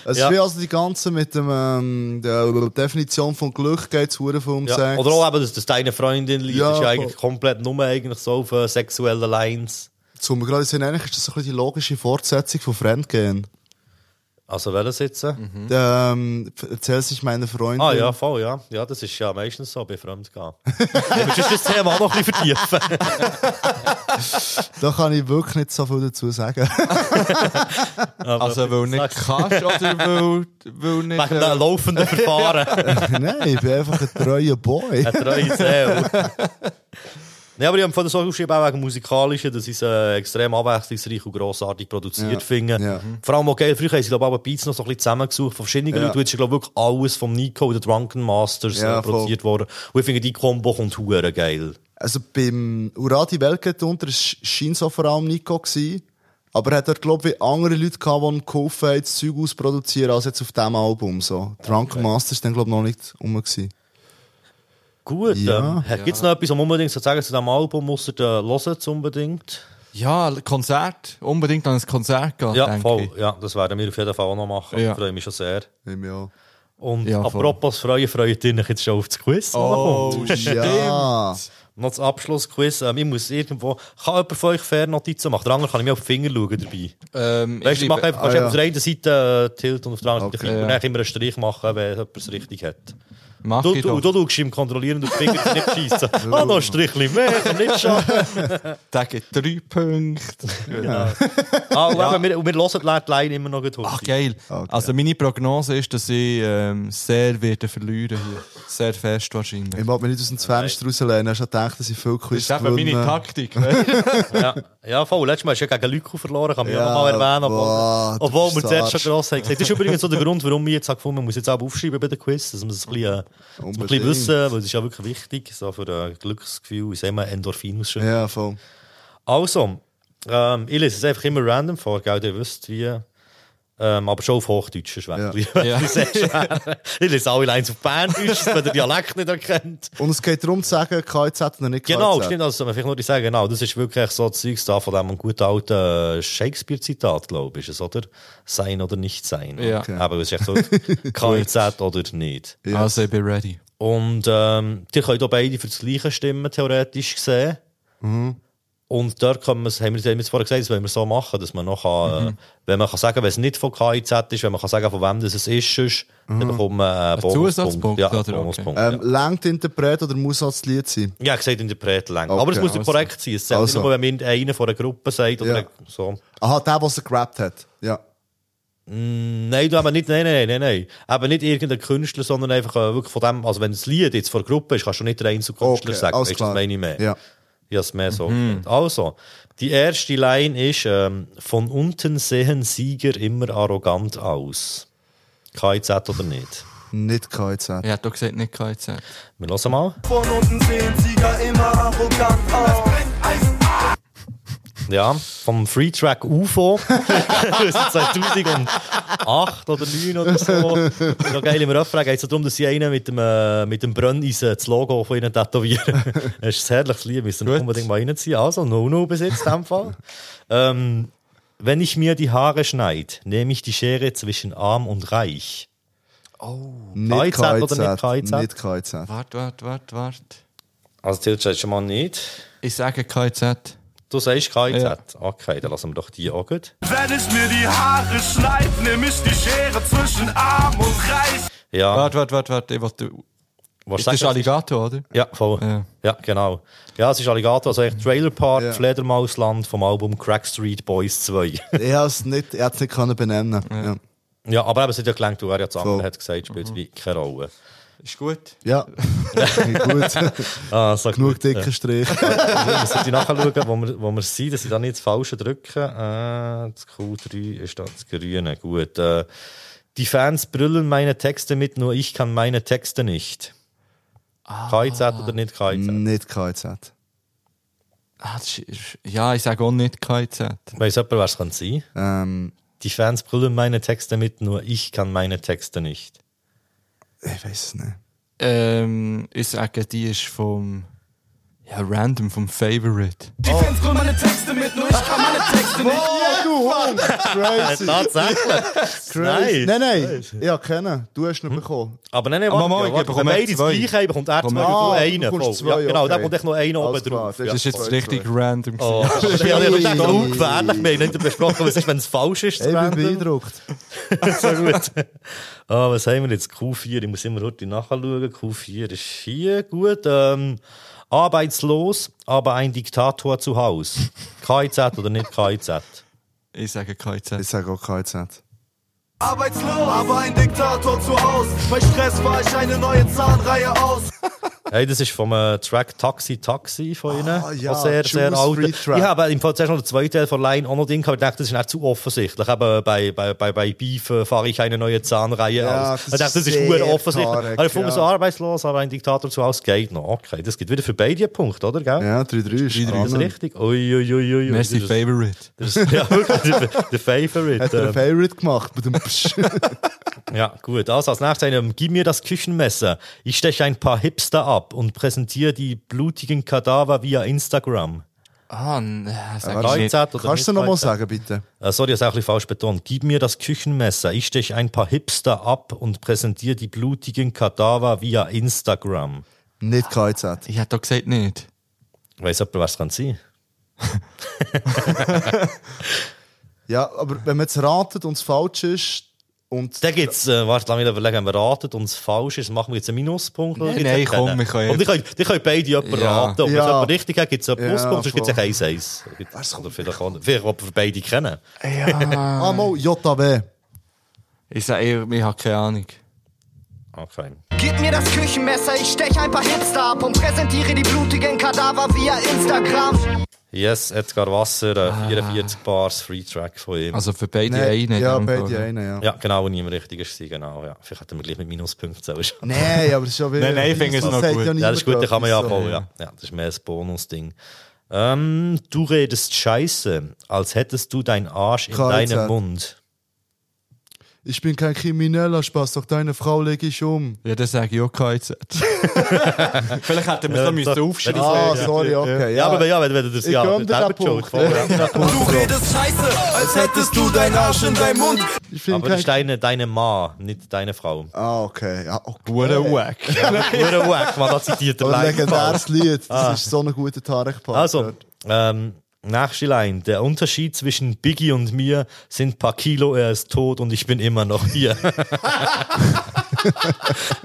Es Ja. ist wie also die ganze mit dem, ähm, der Definition von Glück geht's hure viel um Ja. Sex. Oder auch eben, dass das deine Freundin liebt, Ja, ist ja eigentlich komplett nur eigentlich so auf äh, sexuelle Lines. Zum gerade sehen, eigentlich ist das so ein bisschen die logische Fortsetzung von Fremdgehen. Also welches jetzt? äh? Mhm. Ähm, erzähl sich meine Freundin. Ah ja, voll, ja. Ja, das ist ja meistens so bei Fremdgehen. ja, willst du das Thema auch noch ein bisschen vertiefen? Da kann ich wirklich nicht so viel dazu sagen. Also, weil du nicht kannst oder weil, weil nicht... Wegen dem laufenden Verfahren. Nein, ich bin einfach ein treuer Boy. Eine treue Seele. Ja, aber ich habe von der Song geschrieben, auch wegen musikalischen, dass ich es äh, extrem abwechslungsreich und grossartig produziert Ja. finde. Ja. Vor allem auch geil, früher haben sie, glaube ich, auch Beats noch so ein bisschen zusammengesucht von verschiedenen Ja. Leuten. Du hast, glaube ich, wirklich alles vom Nico und den Drunken Masters Ja, äh, produziert worden. Und ich finde, die Kombo kommt hure geil. Also beim Uradi Welt geht unter, es schien so vor allem Nico gewesen. Aber er hat dort, glaube ich, andere Leute gehabt, die ihm geholfen haben, das Zeug auszuproduzieren, als jetzt auf diesem Album, so. Drunken Master ist dann, glaube ich, noch nicht rum gewesen. Gut, Ja. ähm, gibt es noch etwas, was unbedingt so sagen zu diesem Album, muss ihr äh, hören unbedingt? Ja, Konzert. Unbedingt an ein Konzert gehen, Ja, denke voll. ich. Ja, das werden wir auf jeden Fall auch noch machen. Ja. Ich freue mich schon sehr. Auch. Und Ja, apropos Freuen, freut ihr euch jetzt schon auf das Quiz? Oh, noch kommt? Ja. Noch das Abschlussquiz. Ähm, ich muss irgendwo... Kann jemand von euch Fernnotizen machen? Der andere kann ich mir auf die Finger schauen dabei. Ähm, Weißt du, ich mache einfach Ah, ja. auf der einen Seite äh, Tilt und auf der anderen Seite Okay. Und Ja. dann immer einen Strich machen, wenn jemand es richtig hat. Mach Du, ich du, doch. du schaust ihm kontrollieren und die Finger nicht schiessen. Ah, noch ein Strichchen mehr, kann nicht schaffen. Der gibt drei Punkte. Genau. Ah, und eben, wir, und wir hören die Line immer noch gut. Ach, geil. Also, meine Prognose ist, dass ich ähm, sehr werde verlieren hier. Sehr fest wahrscheinlich. Ich wollte mich nicht aus dem Fenster rauslehnen. Ich habe schon gedacht, dass ich viel Das Quiz ist eben meine. Taktik. du? Ja, ja voll. Letztes Mal hast du ja gegen Lyko verloren, kann man ja, Ja, noch mal erwähnen. Obwohl, boah, du obwohl wir zuerst schon gross haben gesagt. Das ist übrigens so der Grund, warum ich jetzt habe gefunden, man muss jetzt auch aufschreiben bei den Quiz, dass man es ein bisschen, ein bisschen wissen, weil das ist ja wirklich wichtig, so für ein Glücksgefühl, wie sagen wir, Endorphin ausschütten. Ja, voll. Also, ähm, ich lese es einfach immer random vor, gell, ihr wisst wie. Ähm, aber schon auf Hochdeutsch ist Ja. Ich lese alle Lines auf Berndeutsch, dass man den Dialekt nicht erkennt. Und es geht darum zu sagen, KZ oder nicht KZ. Genau, stimmt. Also, soll man vielleicht nur sagen, genau, das ist wirklich so Zeugs da von dem guten alten Shakespeare-Zitat, glaube ich, ist es, oder? Sein oder nicht sein. Ja. Okay. Aber es ist echt so, KZ oder nicht. Ja. Also, ich bin ready. Und, ähm, die können auch beide für das Gleiche stimmen, theoretisch gesehen. Mhm. Und dort kann haben wir haben wir jetzt vorher gesagt, das wollen wir so machen, dass man noch, kann, Mhm. äh, wenn man kann sagen, wenn es nicht von KIZ ist, wenn man kann sagen, von wem das es ist, sonst, dann bekommt man einen Bonuspunkt. Zusatzpunkt, Ja, oder? Bonuspunkt. Mhm. Ähm, Längt Interpret oder muss das Lied sein? Ja, gesagt Interpret lang. Okay, Aber es muss also. korrekt sein. Es Also. nur, wenn einer von einer Gruppe sagt oder Ja. so. Aha, der, der es gerappt hat. Ja. Nein, du aber nicht, nein, nein, nein, nein. Aber nicht irgendein Künstler, sondern einfach äh, wirklich von dem, also wenn das Lied jetzt von der Gruppe ist, kannst du nicht der Einzelkünstler Okay, sagen. alles Weißt du, das klar. meine ich mehr. Ja. Ich habe es mehr so gemeint. Also, die erste Line ist, ähm, von unten sehen Sieger immer arrogant aus. KIZ oder nicht? Nicht KZ. Ich hätte doch gesagt, nicht KZ. Wir hören mal. Von unten sehen Sieger immer arrogant aus. Ja, vom Free Track UFO. das ist 2008 oder 2009 oder so. So geil im Refrain geht es darum, dass sie einen mit dem, äh, mit dem Brenneisen das Logo von ihnen tätowieren. das ist ein herrliches Lied, müssen wir unbedingt mal reinziehen. Also, no, no bis jetzt in dem Fall. ähm, wenn ich mir die Haare schneide, nehme ich die Schere zwischen arm und reich. Nicht KZ oder nicht KZ? Nicht KZ. Warte, warte, warte, warte. Also, Tilch schon mal nicht. Ich sage KZ. Du sagst KIZ. Ja. Okay, dann lassen wir doch die auch gut. Wenn ich mir die Haare schneid, nehm ich die Schere zwischen arm und reich. Ja, Warte, warte, warte, warte. Ich wollte... was Das ist? Alligator, oder? Ja, voll. Ja. Ja. genau. Ja, es ist Alligator, also echt Trailer Park, Ja. Fledermausland vom Album Crack Street Boys 2. Ich habe es nicht, ich hätte es nicht können benennen. Ja. ja, aber eben, es hat ja gelangt, du er andere Voll. hat gesagt, spielt wie keine Rolle. Ist gut. Ja. Gut. Ah, so Genug gut. dicker Strich. Wir sollten nachschauen, wo wir, wo wir sind, dass ich da nicht das Falsche drücke. Äh, das Q3 ist da das Grüne. Gut. Äh, die Fans brüllen meine Texte mit, nur ich kann meine Texte nicht. KIZ oder nicht KIZ? nicht KZ. Ah, das ist, ja, ich sage auch nicht KZ. Weiss jemand, wer es kann sein? Ähm, Die Fans brüllen meine Texte mit, nur ich kann meine Texte nicht. Ich weiß es nicht. Ähm, ich sage, die ist vom... Ja, random, vom Favorite. Die Fans brüllen meine Texte mit, Texte nicht. Oh, du Hund! Crazy. Tatsächlich. Crazy. Nice. Nein, nein. Ja, kennen. Du hast ihn bekommen. Aber nein, nein, warte, Mama, ja, ich bekomme wenn beide das zwei. gleiche haben, bekommt er zwei, du Ah, einen voll. bekommst Ja, zwei, genau, da okay. kommt echt noch einer oben drauf. das Ja. Das ist jetzt Zwei, richtig zwei. random. Oh, ich habe ja gedacht, oh, gefährlich. Wir haben nicht besprochen, was ist, wenn es falsch ist. Ich bin beeindruckt. so gut. Ah, was haben wir jetzt? Q4. Ich muss immer heute nachschauen. Q4 ist hier. Gut. Ähm, arbeitslos, aber ein Diktator zu Hause. KIZ oder nicht KIZ? Ich sage KZ. Ich sage auch KZ. Arbeitslos, aber ein Diktator zu Haus. Bei Stress war ich eine neue Zahnreihe aus. Hey, das ist vom äh, Track Taxi Taxi von Ihnen. Ah, ja, sehr, sehr Juice alt. Street Track. Ich habe im Fall zuerst noch den zweiten Teil von Line auch noch drin gehabt. Ich dachte, das ist nicht zu offensichtlich. Eben bei, bei, bei, bei Beef äh, fahre ich eine neue Zahnreihe Ja, aus. das Ich dachte, das ist ist sehr nur offensichtlich. Tarek, Aber ich ja. so arbeitslos, aber ein Diktator zu Hause geht noch. Okay, das gibt wieder für beide einen Punkt, oder? Gell? Ja, 3-3 ist Das ist spannend. richtig. Ui, ui, ui, ui. Messi Das ist- Favorite. Das ist, ja, wirklich, der, Favorite. Hat er ähm. Favorite gemacht mit dem Psch. Ja, gut. Also als nächstes einem, gib mir das Küchenmesser. Ich steche ein paar Hipster ab und präsentiere die blutigen Kadaver via Instagram. Ah, ne, Kannst du nicht noch mal KZ? sagen, bitte? Äh, sorry, das ist auch ein bisschen falsch betont. Gib mir das Küchenmesser. Ich steche ein paar Hipster ab und präsentiere die blutigen Kadaver via Instagram. Nicht KZ. Ich hätte doch gesagt nicht. Weiss jemand, was es kann sein? Ja, aber wenn man jetzt ratet und es falsch ist und... Da gibt's, äh, warte, lass mich überlegen, raten und es falsch ist, machen wir jetzt einen Minuspunkt? oder Nein, komm, wir können Und die können, die können beide jemanden Ja. raten. Und wenn Ja. es jemand richtig hat, gibt es einen Ja, Pluspunkt, sonst gibt es voll. ein 1-1. Oder vielleicht, auch- vielleicht, ob wir beide kennen. Ah, mal, JW. Ich sage, ich, ich habe keine Ahnung. Okay. Gib mir das Küchenmesser, ich stech ein paar Hipster ab und präsentiere die blutigen Kadaver via Instagram. Yes, Edgar Wasser, äh, 44 Bars, Free Track von ihm. Also für beide Nein, einen. ja, beide einen, ja. ja, genau, wo nie im richtig ist, genau, ja. Vielleicht hätten wir gleich mit Minuspunkten zählen. Nein, aber das ist ja wieder... Nein, nein, ich finde es noch gut. Ja, Ja, das ist gut, den kann man ja abbauen, ja. Ja, das ist mehr ein Bonusding. Ähm, du redest scheiße, als hättest du dein Arsch in KZ. deinem Mund. Ich bin kein Krimineller, Spaß, doch deine Frau lege ich um. Ja, das sage ich auch KZ. Vielleicht hätten wir es noch müssen aufschreiben Ah, sorry, okay. Ja, aber ja, wenn, wenn du das Ich ja, selber den Joke ja. Du redest scheiße, als hättest du deinen Arsch in deinem Mund. Aber das ist deine, deine Mann, nicht deine Frau. Ah, okay. Ja, okay. Hure wack. Nur wack, man, da zitiert der legendäres Lied. Das ist so ein guter Tarek-Part. Also, ähm, nächste Line. Der Unterschied zwischen Biggie und mir sind paar Kilo, er ist tot und ich bin immer noch hier.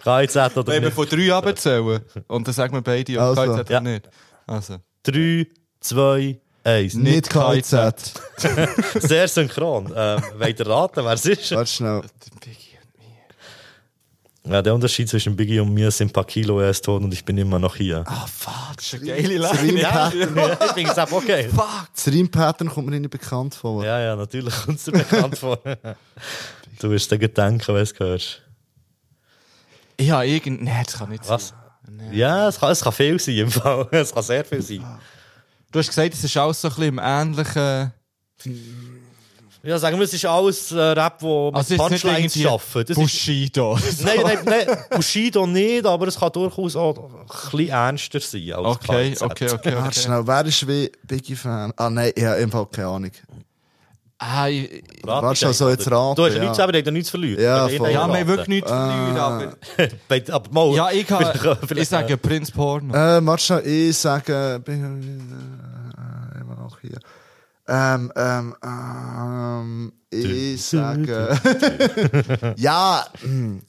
KZ oder Wenn wir nicht? von drei abzählen und dann sagen wir beide, ja, Also. KZ Ja. oder nicht. Also. Drei, zwei, eins. Nicht KZ. Sehr synchron. Ähm, wollt ihr raten, wer es ist? Warte schnell. Ja, der Unterschied zwischen Biggie und mir sind paar Kilo, er ist tot und ich bin immer noch hier. Ah, fuck. Das ist eine geile Line. Reim-Pattern ich finde es auch okay. das Reim-Pattern kommt mir nicht bekannt vor. Ja, ja, natürlich kommt es dir bekannt vor. Du wirst dir denken, wenn du es hörst. Ich habe irgend... Nee, das kann nicht sein. Was? Ja, es kann, es kann viel sein im Fall. Es kann sehr viel sein. Du hast gesagt, es ist alles so ein bisschen im ähnlichen... Ja, sagen wir, es ist alles äh, Rap, wo mit Also nicht Punchlines arbeiten. Das ist, Bushido. nein, nein, nein, Bushido nicht, aber es kann durchaus auch ein bisschen ernster sein als Okay, KZ. okay, okay. Warte okay. schnell, wer ist wie Biggie-Fan? Ah, nein, ich habe im Fall keine Ahnung. Ah, ich, Rate Warte ich so jetzt raten. Du hast ja nichts selber, du nichts zu verlieren. Ja, ich voll. ja, wir haben wirklich nichts zu verlieren, aber... Bei- aber mal, Ja, ich, kann, vielleicht- ich sage Prinz Porno. Äh, warte schnell, ich sage... Bin, äh, immer noch hier. Ähm, ähm, ähm, ich sage... ja, hm,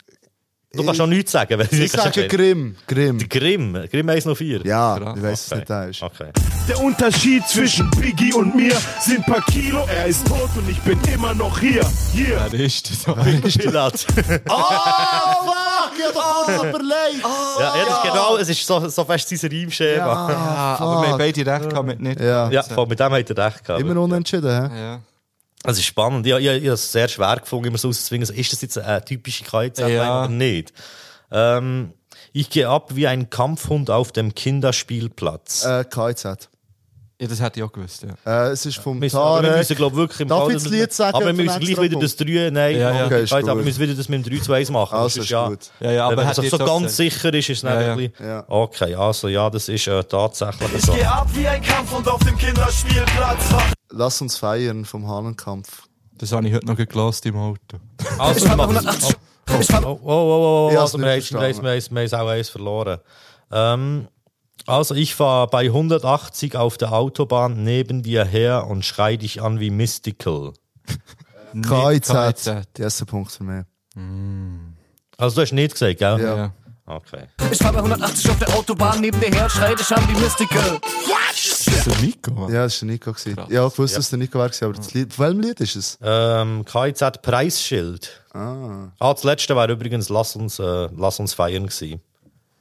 Du kannst auch nichts sagen. Wenn ich sage Grimm. Grimm. Grimm. Grimm 104. Ja, Krass. ich weiß es Okay. nicht, der ist. Okay. Der Unterschied zwischen Biggie und mir sind paar Kilo. Er ist tot und ich bin immer noch hier. Hier. Wer ist das? Pilat. Oh, fuck! Ich hab doch kurz überlegt. ja, ja, das ist genau, es ist so, so fest sein Reimschema. Ah, aber wir haben beide recht gehabt mit nicht. Ja. Ja, voll, mit dem hat er recht gehabt. Immer unentschieden, hä? Ja. Es ist spannend. Ich, ich, ich habe es sehr schwer gefunden, immer so auszuzwingen. Also, Ist das jetzt eine typische KZ Ja. oder nicht? Ähm, ich gehe ab wie ein Kampfhund auf dem Kinderspielplatz. Äh, KZ. Ja, das hätte ich auch gewusst, ja. Äh, es ist vom Wir, aber wir Tarek. müssen, glaube wirklich im Darf Fall- ich das Lied sagen Aber wir müssen gleich wieder das 3, nein, Ja, ja. Okay, aber wir gut. müssen wieder das mit dem 3 zu 1 machen. Also Das ist ja, gut. Ja, ja, aber wenn es ich so ganz sicher ist, ist es nicht Ja, ja. wirklich. Ja. Okay, also ja, das ist äh, tatsächlich so. Geh ab wie ein Kampf und auf dem Kinderspielplatz. Lass uns feiern vom Hahnenkampf. Das habe ich heute noch gelost im Auto. Also, wir machen es. Oh, oh, oh, oh, oh, Ich also, hab's wir haben nicht wir haben- wir haben- wir haben auch eins verloren. Ähm, also, ich fahre bei 180 auf der Autobahn neben dir her und schrei dich an wie Mystical. KIZ. KIZ. Die erste Punkt für mich. Also, du hast nicht gesagt, gell? Ja. Ja. Okay. Ich fahr bei 180 auf der Autobahn neben dir her, schrei dich an wie Mystical. Das ist der Nico. Ja, das war der Nico. Gewesen. Ja, ich wusste, dass es der Nico war, aber das Lied, von welchem Lied ist es? Ähm, KIZ Preisschild. Ah. Ah, das letzte war übrigens Lass uns, äh, Lass uns feiern gewesen.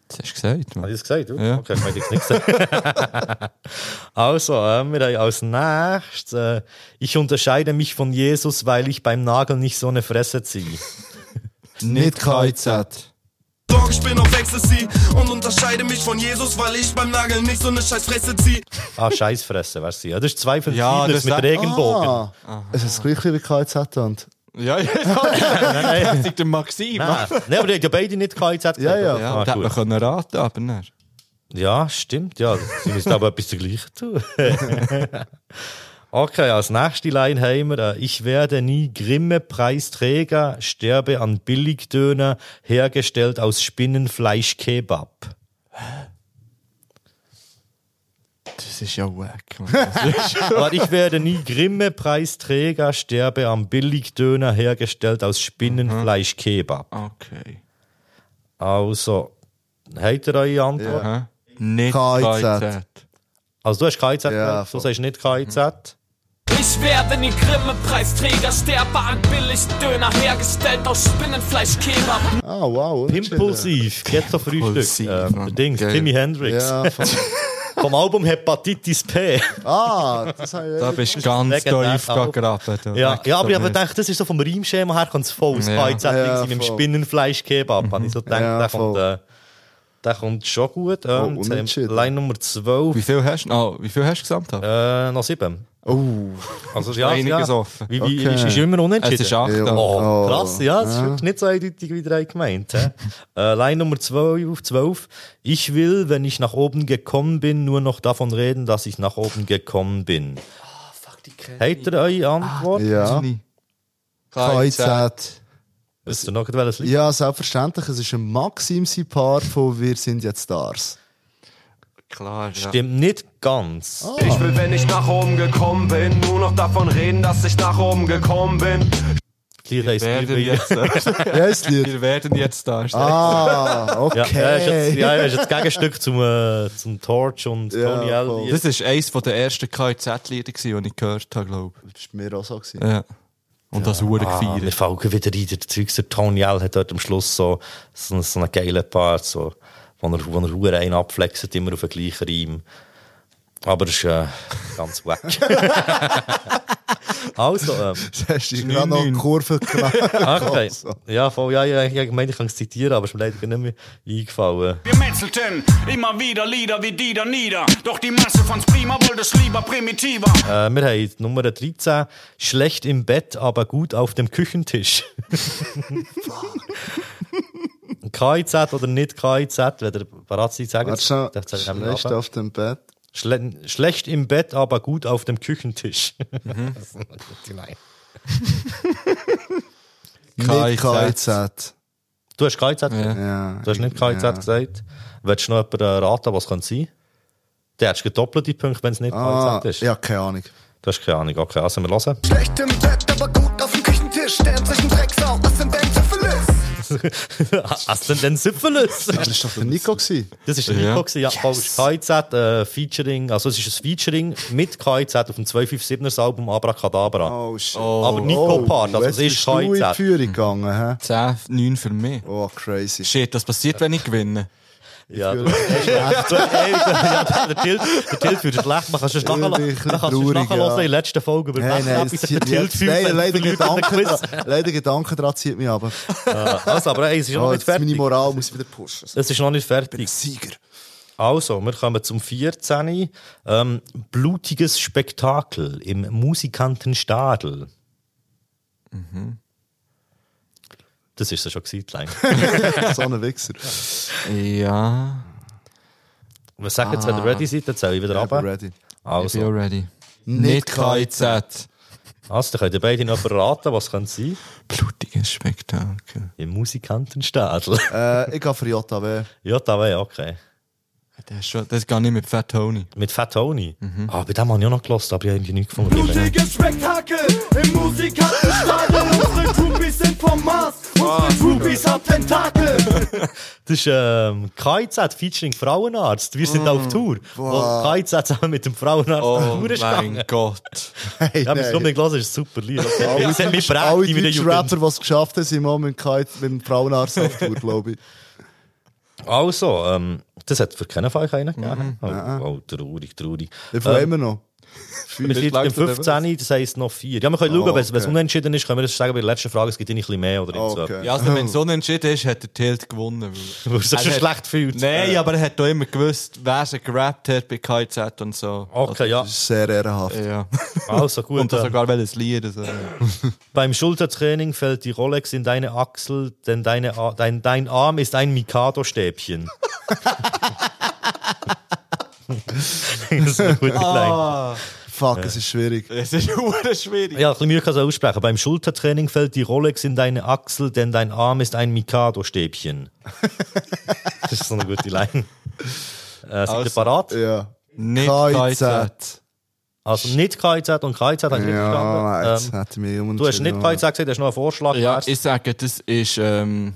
Das hast du gesagt. Habe Mann. ich das gesagt? Ja. Okay, ich meine jetzt nicht gesagt. also, äh, wir haben als nächstes, äh, ich unterscheide mich von Jesus, weil ich beim Nagel nicht so eine Fresse ziehe. Nicht KIZ. Dog, ich bin auf Ecstasy und unterscheide mich von Jesus, weil ich beim Nageln nicht so eine scheiß Fresse zieh. Ah, Scheißfresse, weißt du. Ja, das ist zwei von Ja, mit Regenbogen. Ah, es ist das gleiche wie KIZ und. Ja, ja, ja. Das ist der Maxim. Nein, aber die haben ja beide nicht KIZ gesagt. Ja, ja. Ja, Ah, da hätte man können raten, aber nicht. ja, stimmt, ja. Sie müssen aber etwas dergleichen tun. Okay, als nächste Line haben wir, äh, ich werde nie Grimme-Preisträger, sterbe an Billigdöner, hergestellt aus Spinnenfleisch-Kebab. Das ist ja wack. Aber ich werde nie Grimme-Preisträger, sterbe am Billigdöner, hergestellt aus Spinnenfleisch-Kebab. Okay. Also, habt ihr eure Antwort? Aha. Nicht KIZ. Also, du hast KIZ, Ja, ja, du sagst nicht KIZ. Ich werde nie Grimme-Preisträger, sterbe an Billigdöner, hergestellt aus Spinnenfleisch-Kebab. Ah, wow. unentschieden. Impulsiv, Ghetto-Frühstück. Impulsiv, Ähm, der Mann. Dings. Jimi Hendrix. Ja. Vom Album Hepatitis P. Ah, das habe ich Da bist du ganz tief gegraben. Ja, ja, aber ich habe gedacht, das ist so vom Reimschema her, es voll. Das Ja. KIZ Ja, mit dem. Spinnenfleisch-Kebab. Habe ich so gedacht, Ja, der, kommt, äh, der kommt schon gut. Oh, Ähm, jetzt unentschieden. Line Nummer 12. Wie viel hast du? Ah, wie viel hast du gesamt? Äh, noch sieben. Oh, Also, ja, einiges ja. offen. Wie, wie, Okay. ist, ist immer unentschieden? Es ist acht. Ja. Oh, Oh. krass, ja, das ist Ja. wirklich nicht so eindeutig, wie drei gemeint. äh, Line Nummer 12, 12. Ich will, wenn ich nach oben gekommen bin, nur noch davon reden, dass ich nach oben gekommen bin. Habt ihr eure Antwort? ja. KIZ. Wisst ihr noch, welches Lied? Ja, selbstverständlich. Es ist ein Maxim sein Part von Wir sind jetzt Stars. Klar, ja. Stimmt nicht ganz. Ich will, wenn ich nach oben gekommen bin, nur noch davon reden, dass ich nach oben gekommen bin. Gleich heisst Wir werden jetzt, ist Lied. wir werden jetzt da. Ah, okay. Ja, ja, ist jetzt, ja, ja, ist jetzt Gegenstück zum, äh, zum Torch und Ja, Tony L. voll. Das war eines der ersten KIZ-Lieder, die ich gehört habe, glaube Das war mir auch so. Gewesen. ich. Ja. Und das Hure Ah, wir gefeiert. folgen wieder rein. Der Zeugs, der Tony L. hat dort am Schluss so, so, so einen geilen Part, so, wo er, wo er Hure einen abflext, immer auf den gleichen Reim. Aber das ist äh, ganz wack. also, ähm, Du hast dich gerade noch eine Kurve gemacht. okay. Ja, voll, ja, ja, ich meine, ich kann es zitieren, aber es ist mir leider nicht mehr eingefallen. Wir metzelten immer wieder Lieder wie die da nieder. Doch die Masse fand's prima, wollte es lieber primitiver. Äh, wir haben Nummer 13. Schlecht im Bett, aber gut auf dem Küchentisch. KIZ oder nicht KIZ, wenn ihr parat seid, sagen Warte. Das nämlich Schlecht auf dem Bett. Schle schlecht im Bett, aber gut auf dem Küchentisch. Mhm. Das. Nicht KIZ. Du hast KIZ gesagt? Ja. Du hast nicht KIZ Ja. gesagt. Willst du noch jemanden raten, was kann sein? Der hättest doppelte Punkte, wenn es nicht Ah, KIZ ist. ja, keine Ahnung. Du hast keine Ahnung. Okay, also wir hören. Schlecht im Bett, aber gut auf dem Küchentisch. Sternzeichen Drecksau, Aszendent Syphilis. Aszendent Syphilis. Das war doch der Nico. Gewesen. Das ist der Ja. Nico, gewesen, ja. Yes. KIZ, äh, Featuring, also es ist ein Featuring mit KIZ auf dem 257er Album Abracadabra. Oh, shit. Aber Nico Part, also es ist bist du in die. Führung gegangen, hä? 10, 9 für mich. Oh, crazy. Shit, was passiert, wenn ich gewinne? Ja, ja, der Tilt, der Tilt sich schlecht, man kann es nachher, nachher in der letzten Folge über Hey, nein, das der zieht Tilt fühlt, Nein, leider Gedanken, leider Gedanken dran zieht mich aber. Also, aber ey, es ist noch Oh, nicht jetzt meine fertig. Moral muss ich wieder pushen. Es ist noch nicht fertig. Sieger. Also, wir kommen zum 14. Ähm, blutiges Spektakel im Musikantenstadel. Das ist ja schon gewesen, so ein Wichser. Ja. Was sagt jetzt, wenn ihr ready seid, dann zähle ich wieder ready. Ich bin Also, auch ready. Nicht KIZ. Also, dann könnt ihr beide noch verraten, was könnte sein? Blutiges Spektakel. Im Musikantenstadel. Äh, ich gehe für JW. JW, okay. Das, ist schon, das geht nicht mit Fat Tony. Mit Fat Tony? Ah, bei dem habe ich auch noch gelost, aber ich habe irgendwie nichts gefunden. Blutiges Spektakel im Musikantenstadel. Unsere Groupies sind vom Mars. Unsere Groupies haben Tentakel. Das ist ähm, KIZ featuring Frauenarzt. Wir sind Mm, auf Tour. Und KIZ zusammen mit dem Frauenarzt Oh auf Tour ist mein gegangen. Gott. Hey, Ja, nein. nicht gelesen, ist super lieb. Das hat mich prägt alle deutschen. Rapper, die es geschafft haben, sind mal mit, mit dem Frauenarzt auf Tour, glaube ich. Also, ähm, das hat für keinen Fall keinen gegeben. Mhm. Oh, oh, traurig, traurig. Wie viel haben wir Wir sind im 15, das heisst noch 4. Ja, wir können schauen, Oh, wenn es wenn es okay. unentschieden ist, können wir das sagen bei der letzten Frage, es gibt nicht ein bisschen mehr oder so. Okay. Ja, also wenn es unentschieden ist, hat der Tilt gewonnen. Weil, Weil er sich schon hat- schlecht fühlt. Nein, aber er hat doch immer gewusst, wer sie gerappt hat bei KZ und so. Okay, ja. Das ist sehr ehrenhaft. Ja. Also gut. Und äh, sogar welches Lied. Also. Beim Schultertraining fällt die Rolex in deine Achsel, denn deine, A- dein, dein Arm ist ein Mikado-Stäbchen. das ist eine gute Line. Fuck, es ist schwierig. Es ist hure schwierig. Ja, ein bisschen Mühe kann ich aussprechen. Beim Schultertraining fällt die Rolex in deine Achsel, denn dein Arm ist ein Mikado-Stäbchen. das ist so eine gute Line. Äh, ihr Also, parat? Ja. Nicht KIZ. Also nicht KIZ und KIZ habe ich nicht Ja, verstanden. Ähm, du hast nicht KIZ gesagt, hast noch einen Vorschlag. Ja, Wär's? ich sage, das ist, ähm,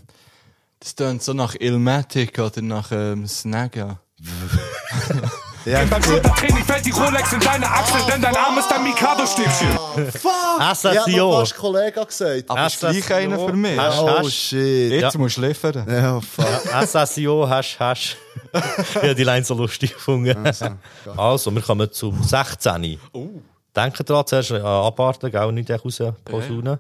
das tönt so nach Ilmatic oder nach ähm, Snagga. Ja, Beim Schultertraining fällt die Rolex in deine Achsel, denn dein Arm ist ein Mikado-Stäbchen. Fuck! Ich hab fast Kollege gesagt. Aber ist gleich einer für mich. Hasch, Oh hasch. shit. Jetzt musst du liefern. Ja, fuck. SSIO, hasch, hasch. ich habe die Line so lustig gefunden. Also, wir kommen zum 16. Oh. Denkt dran, zuerst äh, abwarten, gell, nicht raus posaunen.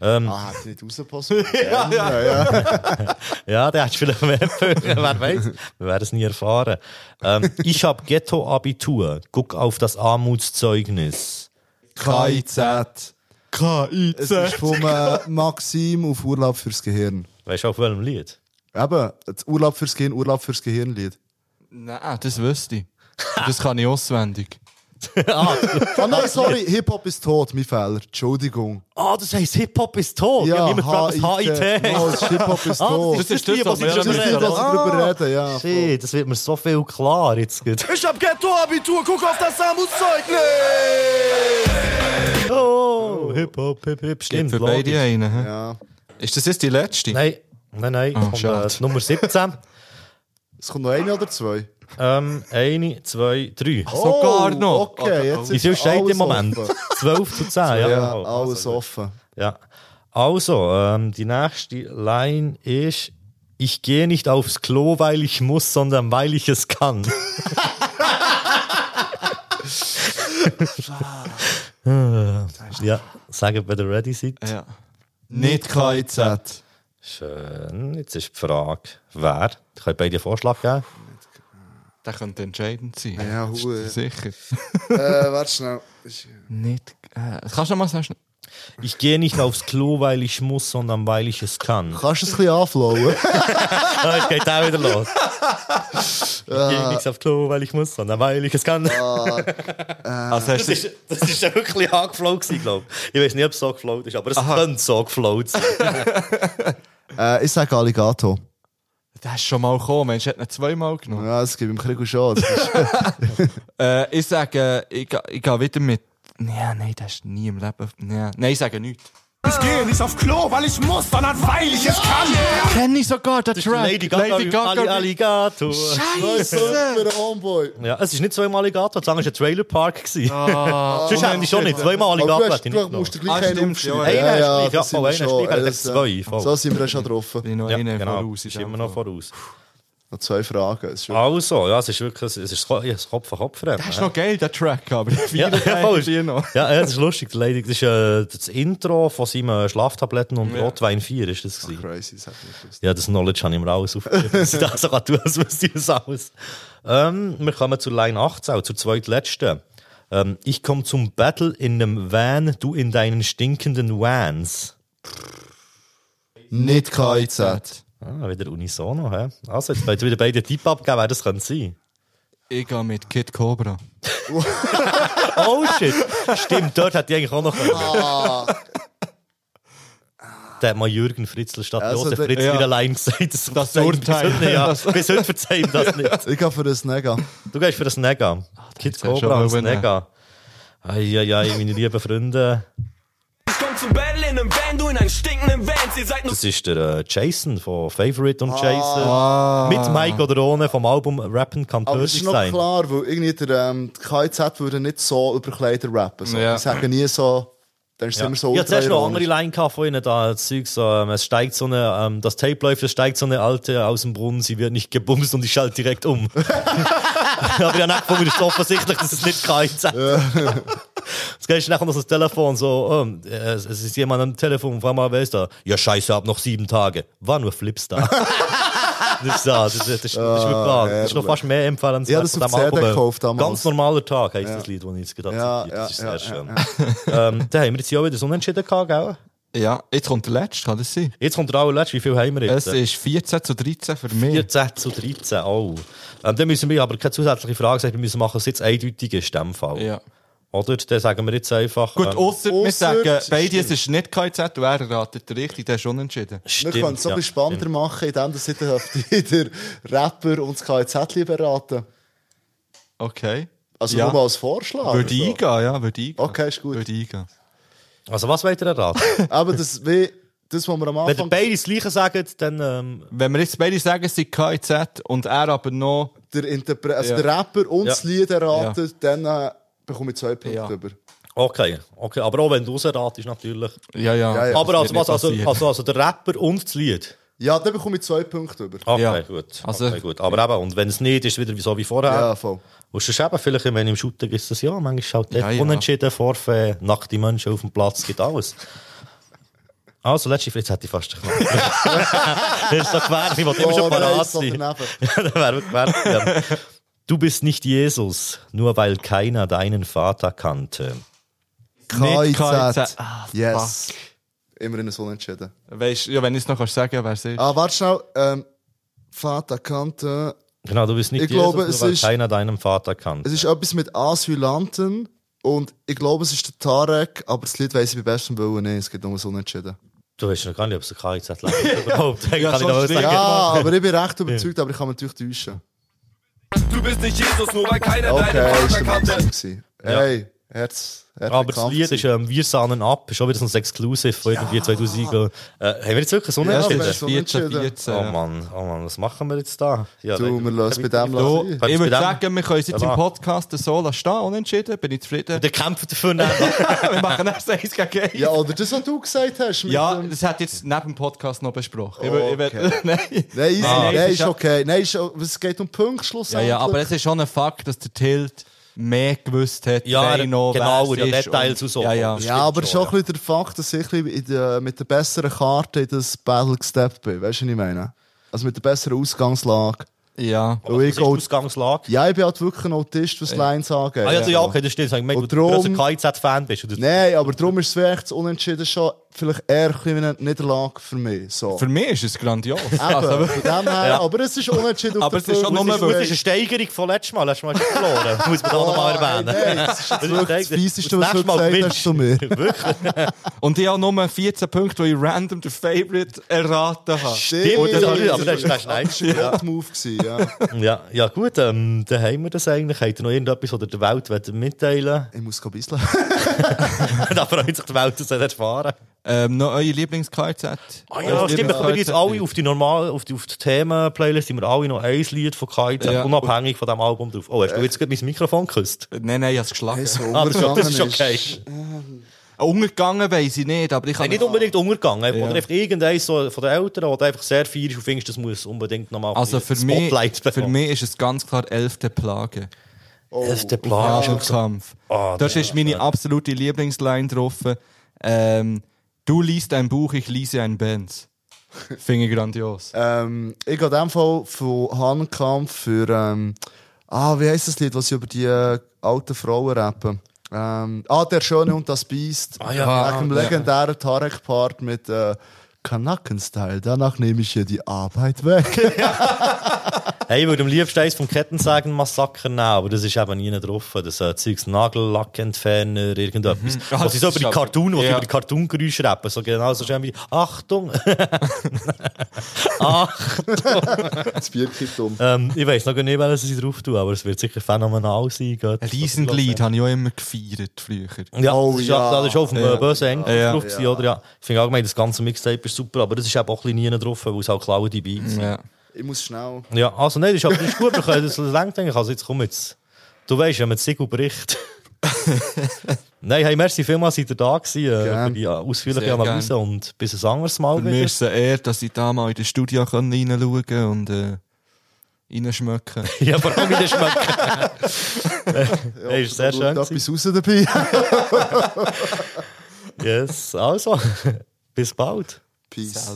Ähm, Ah, hat nicht rausgepasst. ja, ja, ja. ja, der hat vielleicht mehr wer weiß. Wir werden es nie erfahren. Ähm, ich habe Ghetto-Abitur. Guck auf das Armutszeugnis. KIZ. KIZ. Es ist vom äh, Maxim auf Urlaub fürs Gehirn. Weißt du auf welchem Lied? Eben, das Urlaub fürs Gehirn, Urlaub fürs Gehirn-Lied. Nein, das wüsste ich. Das kann ich auswendig. ah, nein, sorry, Hip-Hop ist tot, mein Fehler. Entschuldigung. Ah, das heisst Hip-Hop ist tot. Ja, niemand gefragt, was HIT. Oh, das Hip-Hop ist Ah, tot. das ist das Das was das, ich wir Ich reden. ja. Shit, das wird mir so viel klar jetzt. Ich hab Ghetto-Abitur, guck auf das Armutszeugnis. Oh, Hip-Hop, Hip-Hip, stimmt. für beide einen. hä? Ja. Ist das jetzt die letzte? Nein, nein, nein. Ah, kommt, äh. Nummer 17. Es kommt noch eine oder zwei? ähm, eine, zwei, drei. Sogar noch. Okay, jetzt Wie ist viel steht alles im Moment? offen. 12 zu 10, ja. Ja, genau. alles Also, offen. ja. Also, ähm, die nächste Line ist, ich gehe nicht aufs Klo, weil ich muss, sondern weil ich es kann. ja, sagen, wenn ihr ready seid. Ja. Nicht KIZ. Schön, jetzt ist die Frage, wer? Ich kann beide einen Vorschlag geben. Der könnte entscheidend sein. Ja, Bist hu- du Sicher. äh, warte schnell. Nicht. Äh, kannst du noch mal sagen? Ich gehe nicht aufs Klo, weil ich muss, sondern weil ich es kann. Kannst du es ein bisschen anflauen? Ah, es geht auch wieder los. Ich gehe nicht aufs Klo, weil ich muss, sondern weil ich es kann. Ah, Also Das ist, das ist ja wirklich angeflogen, glaube ich. Ich weiß nicht, ob es so geflogen ist, aber es könnte so geflogen sein. Äh, ich sage Alligator. Der ist schon mal gekommen, Mensch, hat ihn zweimal genommen. Ja, das ich ihm ein bisschen schon. Das Äh, ich sage, ich, ich gehe wieder mit. Ja, nein, das ist nie im Leben. Ja. Nein, ich sage nichts. Ich gehe nicht auf Klo, weil ich muss, sondern weil ich es kann. Kenne ich sogar den Track. Lady Gaga, Ali Alligator. Super, Homeboy. Ja, es ist nicht zweimal Alligator, das war ein Trailer Park. gewesen. Ah. Sonst hätte ich schon nicht. Zweimal Aber Alligator du, hätte hast, ich du nicht musst dir genommen. gleich Ah, einen ja. Einer hast du gleich, ja, voll, wir einer schon. gleich, äh, zwei. So sind wir ja schon getroffen. Bin noch Ja, einen genau. voraus. ist immer noch voraus. Noch zwei Fragen. Es Also, ja, es ist wirklich, es ist ja, das Kopf an Kopf. Das ist noch geil, der Track, aber ich Ja, ja, noch. Ja, ja, das ist lustig. Das ist äh, das Intro von seinen äh, Schlaftabletten und Rotwein 4 ist das gewesen. Crazy, das hat mich. Ja, das Knowledge habe ich mir alles aufgeschrieben. Dass ich das sogar tun, als wüsste ich das alles. Ähm, wir kommen zur Line 18, zur zweitletzten. Ähm, ich komme zum Battle in einem Van, du in deinen stinkenden Vans. Nicht KIZ. Ah, wieder unisono, hä? Also, jetzt wollt ihr wieder beide Tipp abgeben, wer das könnte sein. Ich gehe mit Kid Cobra. Oh shit. Stimmt, dort hätte ich eigentlich auch noch. Ah. Da hat mal Jürgen Fritzl statt Also Josef Fritzl ja. wieder allein gesagt. Das, Das Urteil. Bis heute, ja. Das- bis heute verzeiht ihm das nicht. Ich gehe für das Nega. Du gehst für das Nega. Ich schon Cobra und. Nega. Eieiei, meine lieben Freunde. Ich komm zum Battle in nem Van, du in einem stinkenden Van. Ihr seid nur Das ist der äh, Jason von Favorite und Jason. Ah. Mit Mike oder ohne vom Album Rappen kann Aber es tödlich ist noch sein. klar, weil irgendwie der ähm, KIZ würde nicht so über Kleider rappen. So. Ja. Die sagen nie so, dann ist es Ja. immer so Ich hatte zuerst noch andere Line gehabt von ihnen, da das Zeug so, ähm, es steigt so eine, ähm, das Tape läuft, es steigt so eine alte aus dem Brunnen, sie wird nicht gebumst und ich schalte direkt um. Aber ich habe auch gefunden, es ist offensichtlich, dass es nicht KIZ Das gehst nachher noch das Telefon so, oh, es ist jemand am Telefon, frag mal, wer ist da? Ja, scheiße, hab noch sieben Tage. War nur Flips da. das ist da, das ist, das ist, das ist wirklich wahr. Das ist noch fast mehr empfehlenswert. Ja, das auf dem gekauft damals. Ganz normaler Tag heisst Ja. das Lied, das ich jetzt gerade Ja, zitiert. Das ist ja, sehr ja, schön. ähm, da haben wir jetzt ja auch wieder so unentschieden gehabt, gell? Ja, jetzt kommt der letzte, kann das sein? Jetzt kommt der allerletzte. Wie viel haben wir jetzt? Es ist 14 zu 13 für mich. 14 zu 13, oh. Ähm, dann müssen wir aber keine zusätzliche Frage sagen, wir müssen machen, es jetzt eindeutig ist, in dem Fall. Ja. Oder? Dann sagen wir jetzt einfach... Gut, ähm, ausser wir sagen, beide, es ist nicht KZ, und er ratet richtig, der ist unentschieden. Wir können es so ein bisschen spannender machen, indem dass ich den der Rapper und das KIZ beraten. Okay. Also Ja. nur mal als Vorschlag. Würde so. eingehen, ja, würde eingehen. Okay, ist gut. Würde eingehen. Also was wollt ihr erraten? Aber das, wie, das, was wir am Wenn ihr Anfang... beide das Gleiche sagt, dann... Ähm, Wenn wir jetzt beide sagen, es sind KZ und er aber noch... Der, Interpre also Ja. der Rapper und Ja. das Lied erraten, dann äh, bekomme ich zwei Punkte Ja. über. okay, okay. Aber auch wenn du rausratest, natürlich. Ja, ja. Ja, ja. aber also, was, also, also, also der Rapper und das Lied? Ja, dann bekomme ich zwei Punkte über. Okay, Ja. gut. Also- okay, gut. Aber eben, und wenn es nicht ist, wieder so wie vorher. Ja, voll. Und sonst eben, vielleicht, wenn im Shooter ist das ja, manchmal schaut Ja, der ja. unentschieden, Vorfä, nackte Menschen auf dem Platz, gibt alles. Also, letzte Frage, jetzt hätte ich fast gemacht. das ist doch gefährlich, ich wollte immer schon Oh, parat sein. Ja, das wäre gefährlich. Ja. Du bist nicht Jesus, nur weil keiner deinen Vater kannte. Nicht KIZ. KIZ. Ah, yes. Immerhin ein Unentschieden. Weißt ja, wenn ich es noch kannst sagen wer es ist. Ah, warte schnell. Ähm, Vater kannte... Genau, du bist nicht Ich Jesus, glaube, nur es weil ist- keiner deinen Vater kannte. Es ist etwas mit Asylanten und ich glaube, es ist der Tarek, aber das Lied weiss ich bei bestem Willen nicht. Es geht um ein Unentschieden. Du weißt noch gar nicht, ob es ein KIZ lebt überhaupt. Ja, kann ich noch sagen. Ja, aber ich bin recht überzeugt, aber ich kann mich natürlich täuschen. Du bist nicht Jesus, nur weil keiner Okay, deinen ist Vater der kannte. Hey, Herz, Herz Aber das Lied ist ähm, Wir sahnen ab, ist schon wieder so ein Exclusive von irgendwie 2000. Äh, haben wir jetzt wirklich so Ja, unentschieden? aber es ist 14, unentschieden. 14. Oh ja. Mann, oh Mann, was machen wir jetzt da? Ja, Du, wir lassen bei dem lassen. Ich würde sagen, wir können jetzt Ja, im? Podcast so lassen stehen, unentschieden, bin ich zufrieden. Der kämpft dafür nicht. wir machen erst eins gegen eins. Ja, oder das, was du gesagt hast. mit Ja, dem- das hat jetzt neben dem Podcast noch besprochen. Oh, okay. nein. Nein, easy. Ah, nein, ist ja- okay. Nein, ist, es geht um Punkte Ja, schlussendlich. ja, aber es ist schon ein Fakt, dass der Tilt mehr gewusst hat. Ja, wer noch, genau, ja, ist Details und so. Ja, ja. Ja, aber schon, ein bisschen der Fakt, dass ich der, mit der besseren Karte in das Battle gesteppt bin. Weißt du, was ich meine? Also mit der besseren Ausgangslage. Ja. Weil Was ich ist die Ausgangslage? ja, ich bin halt wirklich ein Autist, was Lines angeht. Ah, also, ja, okay, das stimmt. Ich meine, Und du ein KIZ-Fan bist. Nein, aber darum ist es wirklich das Unentschieden schon vielleicht eher ein bisschen wie eine Niederlage für mich. So. Für mich ist es grandios. Eben, Also, von dem her, Ja. aber es ist unentschieden Aber es ist schon nur Das ist, das ist eine Steigerung von letztes Mal. Letztes Mal hast du verloren. Muss man da noch mal erwähnen. Nein, das ist Das wirklich das das was du nächste Mal gesagt hast zu mir. Wirklich? und ich habe nur 14 Punkte, weil ich random den Favorite erraten habe. Stimmt, das habe ich- aber das das. Das war ein Move. gewesen, Ja. Ja, ja gut, ähm, dann haben wir das eigentlich. Habt ihr noch irgendetwas, was ihr der Welt mitteilen Ich muss ein bisschen. Da freut sich die Welt, dass er erfahren Ähm, noch eure Lieblings-KZ? Ah ja, stimmt. Wir können jetzt alle auf die normale, auf die, auf die Themen-Playlist, sind wir alle noch ein Lied von KIZ, Ja. unabhängig von diesem Album drauf. Oh, hast du jetzt gerade mein Mikrofon geküsst? Nein, nein, ich habe es geschlagen. Hey, so Ah, das, ist- das ist untergegangen okay. ist. Untergegangen weiss ich nicht, aber ich Nein, kann... nicht unbedingt untergegangen. Ja. Oder einfach irgendeins so von den Eltern, der einfach sehr viel ist und findest, das muss unbedingt nochmal Also für mich, Spotlight für bekommen. mich ist es ganz klar elfte Plage. Elfte Plage. Kampf. Ah, das das ist meine absolute Lieblingsline drauf. Ähm, du liest ein Buch, ich lese ein Benz. Finde ich grandios. Ähm, ich gehe in dem Fall von Hahnkampf für, ähm, ah, wie heisst das Lied, was sie über die äh, alten Frauen rappen? Ähm, ah, Der Schöne und das Biest. Ah, ja. Wegen dem ja. legendären Tarek-Part mit, äh, Kanaken-Style. Danach nehme ich hier die Arbeit weg. Hey, ich würde am liebsten eins vom Kettensägen-Massaker nehmen, aber das ist eben nie drauf. Das äh, Zeugs Nagellackentferner, irgendetwas. Mhm. Was Ah, sie so das über die ist Cartoon, was ja. über die Cartoon-Geräusche rappen. So genau so schön wie, Achtung! Achtung! das Bier kippt um. Ähm, ich weiss noch gar nicht, welches sie drauf tun, aber es wird sicher phänomenal sein. Geht. Ein Riesenglied habe ich auch immer gefeiert früher. Ja, das, ist ja. das ist auf dem Ja. bösen Englisch Ja. drauf gewesen, oder? Ja. Ich finde allgemein, das ganze Mixtape ist super, aber das ist eben auch ein bisschen nie drauf, weil es halt klauen die Beats sind. Ja. Ich muss schnell. Ja, also nein, das ist, aber das ist gut, wir können das lang denken. Also jetzt komm jetzt. Du weißt, wenn man Siegel bricht. nein, hey, merci vielmals, seid ihr da gewesen, äh, für die äh, ausführliche Sehr Analyse gern. und bis ein anderes Mal Für wieder. ist es Ehre, dass ich da mal in das Studio reinschauen kann und äh, reinschmecken Ja, vor allem in den Schmecken. hey, ist sehr schön. Da etwas raus dabei. yes, also, bis bald. Peace.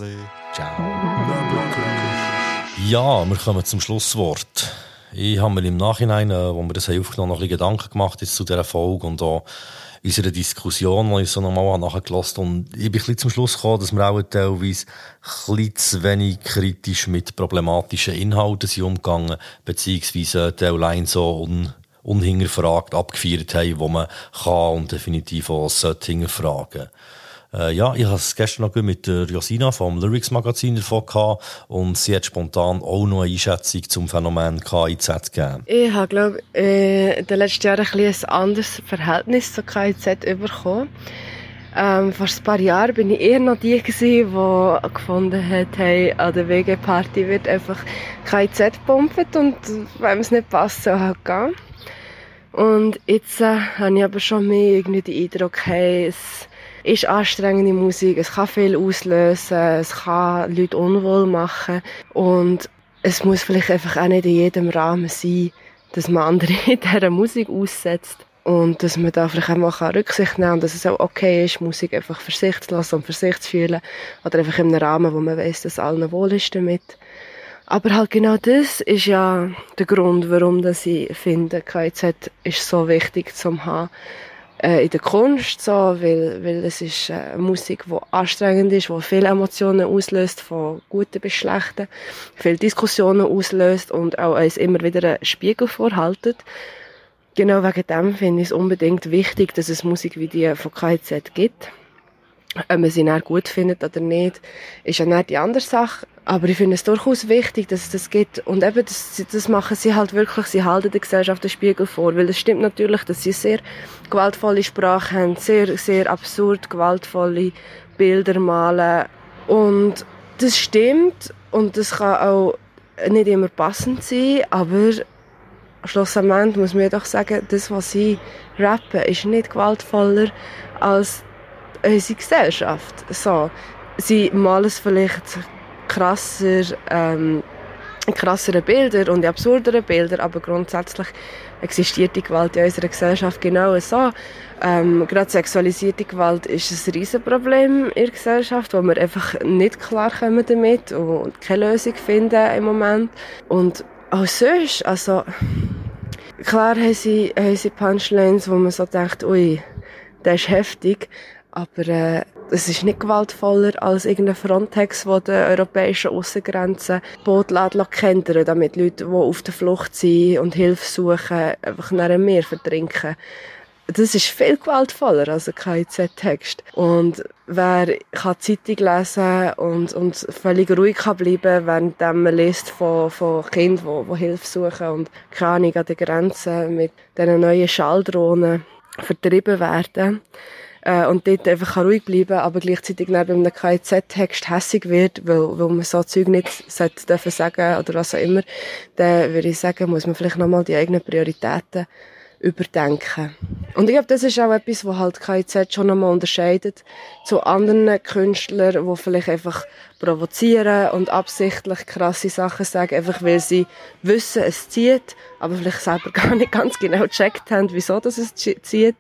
Ja, wir kommen zum Schlusswort. Ich habe mir im Nachhinein, äh, wo wir das haben aufgenommen noch ein bisschen Gedanken gemacht jetzt zu dieser Folge und auch unserer Diskussion, die ich so nochmal nachgelassen habe. Und ich bin ein bisschen zum Schluss gekommen, dass wir auch teilweise ein bisschen zu wenig kritisch mit problematischen Inhalten sind umgegangen, beziehungsweise teilweise so un unhinterfragt abgefeiert haben, wo man kann und definitiv auch sollte hinterfragen. Äh, ja, ich habe es gestern noch mit der Josina vom Lyrics Magazin davon gehabt und sie hat spontan auch noch eine Einschätzung zum Phänomen KIZ gegeben. Ich habe, glaube äh, in den letzten Jahren ein, ein anderes Verhältnis zur KIZ bekommen. Ähm, vor ein paar Jahren bin ich eher noch die gewesen, die gefunden hat, hey, an der WG-Party wird einfach KIZ gepumpt und wenn es nicht passt, soll halt gehen. Und jetzt äh, habe ich aber schon mehr irgendwie den Eindruck, hey, es ist anstrengende Musik, es kann viel auslösen, es kann Leute unwohl machen. Und es muss vielleicht einfach auch nicht in jedem Rahmen sein, dass man andere dieser Musik aussetzt. Und dass man da vielleicht auch mal Rücksicht nehmen kann und dass es auch okay ist, Musik einfach für sich zu lassen und für sich zu fühlen. Oder einfach in einem Rahmen, wo man weiß, dass allen wohl ist damit. Aber halt genau das ist ja der Grund, warum ich finde, KIZ ist so wichtig zum haben äh, in der Kunst so, weil, weil es ist äh, Musik, die anstrengend ist, die viele Emotionen auslöst, von guten bis schlechten, viele Diskussionen auslöst und auch uns immer wieder einen Spiegel vorhaltet. Genau wegen dem finde ich es unbedingt wichtig, dass es Musik wie die von KIZ gibt. Ob man sie dann gut findet oder nicht, ist ja nicht die andere Sache. Aber ich finde es durchaus wichtig, dass es das gibt. Und eben, das, das machen sie halt wirklich, sie halten der Gesellschaft den Spiegel vor. Weil es stimmt natürlich, dass sie sehr gewaltvolle Sprache haben, sehr, sehr absurd gewaltvolle Bilder malen. Und das stimmt. Und das kann auch nicht immer passend sein, aber schlussendlich muss man doch sagen, das, was sie rappen, ist nicht gewaltvoller als unsere Gesellschaft. So. Sie malen es vielleicht krasser, ähm, krassere Bilder und absurdere Bilder, aber grundsätzlich existiert die Gewalt in unserer Gesellschaft genau so. Ähm, gerade sexualisierte Gewalt ist ein Riesenproblem in der Gesellschaft, wo wir einfach nicht klarkommen damit und keine Lösung finden im Moment. Und auch sonst, also klar haben sie, haben sie Punchlines, wo man so denkt, ui, der ist heftig, aber äh, es ist nicht gewaltvoller als irgendein Frontex, der den europäischen Aussengrenzen Boot kentern damit Leute, die auf der Flucht sind und Hilfe suchen, einfach nach einem Meer verdrinken. Das ist viel gewaltvoller als ein KIZ-Text. Und wer kann Zeitung lesen und, und völlig ruhig kann bleiben, während man liest von, von Kindern, die, die Hilfe suchen und keine Ahnung an den Grenzen mit diesen neuen Schalldrohnen vertrieben werden äh, und dort einfach ruhig bleiben, aber gleichzeitig dann bei einem KIZ-Text hässig wird, weil, weil man so Zeug nicht sollte dürfen sagen oder was auch immer, dann würde ich sagen, muss man vielleicht nochmal die eigenen Prioritäten überdenken. Und ich glaube, das ist auch etwas, was halt KIZ schon nochmal unterscheidet zu anderen Künstlern, die vielleicht einfach provozieren und absichtlich krasse Sachen sagen, einfach weil sie wissen, es zieht, aber vielleicht selber gar nicht ganz genau gecheckt haben, wieso das es zieht.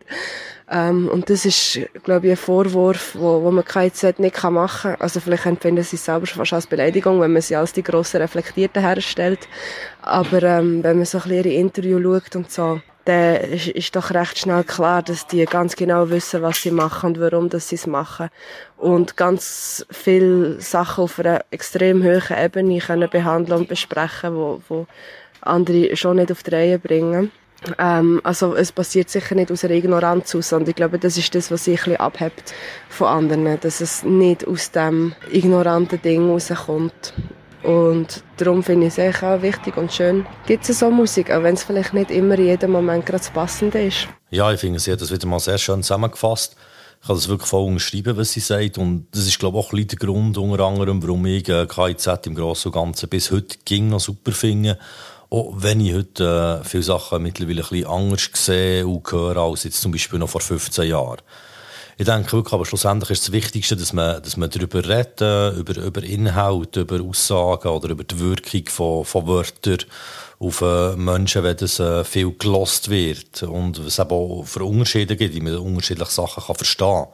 Ähm, und das ist, glaube ich, ein Vorwurf, wo, wo man KIZ nicht machen kann. Also vielleicht empfinden sie es selber schon fast als Beleidigung, wenn man sie als die grossen Reflektierten herstellt. Aber ähm, wenn man so ein bisschen ihre Interview schaut und so, dann ist, ist doch recht schnell klar, dass die ganz genau wissen, was sie machen und warum dass sie es machen. Und ganz viele Sachen auf einer extrem hohen Ebene können behandeln und besprechen, wo, wo andere schon nicht auf die Reihe bringen. Ähm, also es passiert sicher nicht aus einer Ignoranz aus, und ich glaube, das ist das, was sich ein bisschen abhebt von anderen, dass es nicht aus dem ignoranten Ding rauskommt. Und darum finde ich es auch wichtig und schön, gibt es so Musik, auch wenn es vielleicht nicht immer in jedem Moment gerade das Passende ist. Ja, ich finde, sie hat das wieder mal sehr schön zusammengefasst. Ich kann das wirklich voll unterschreiben, was sie sagt. Und das ist, glaube ich, auch ein bisschen der Grund, unter anderem, warum ich äh, KIZ im Großen und Ganzen bis heute ging noch super finde. Auch wenn ich heute äh, viele Sachen mittlerweile ein bisschen anders sehe und höre, als jetzt zum Beispiel noch vor 15 Jahren. Ich denke wirklich, aber schlussendlich ist das Wichtigste, dass man, dass man darüber redet, über, über Inhalt, über Aussagen oder über die Wirkung von, von Wörtern auf äh, Menschen, wenn das äh, viel gelost wird und es eben auch für Unterschiede gibt, wie man unterschiedliche Sachen kann verstehen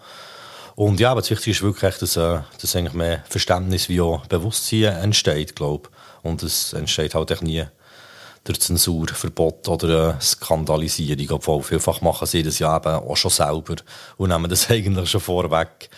Und ja, aber das Wichtigste ist wirklich, dass, äh, dass eigentlich mehr Verständnis wie auch Bewusstsein entsteht, glaube ich. Und es entsteht halt echt nie durch Zensur, Verbot oder äh, Skandalisierung. Obwohl vielfach machen sie das ja eben auch schon selber und nehmen das eigentlich schon vorweg.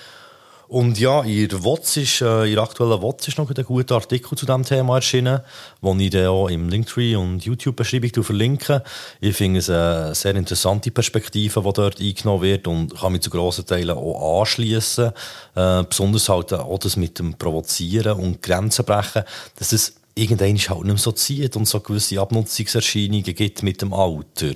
Und ja, der WOTS ist, äh, in der aktuellen WOTS ist noch ein guter Artikel zu diesem Thema erschienen, den ich dann auch im Linktree und YouTube-Beschreibung verlinke. Ich finde es eine sehr interessante Perspektive, die dort eingenommen wird und kann mich zu grossen Teilen auch anschließen. Äh, besonders halt auch das mit dem Provozieren und Grenzen brechen, dass es irgendwann halt nicht mehr so zieht und so gewisse Abnutzungserscheinungen gibt mit dem Alter.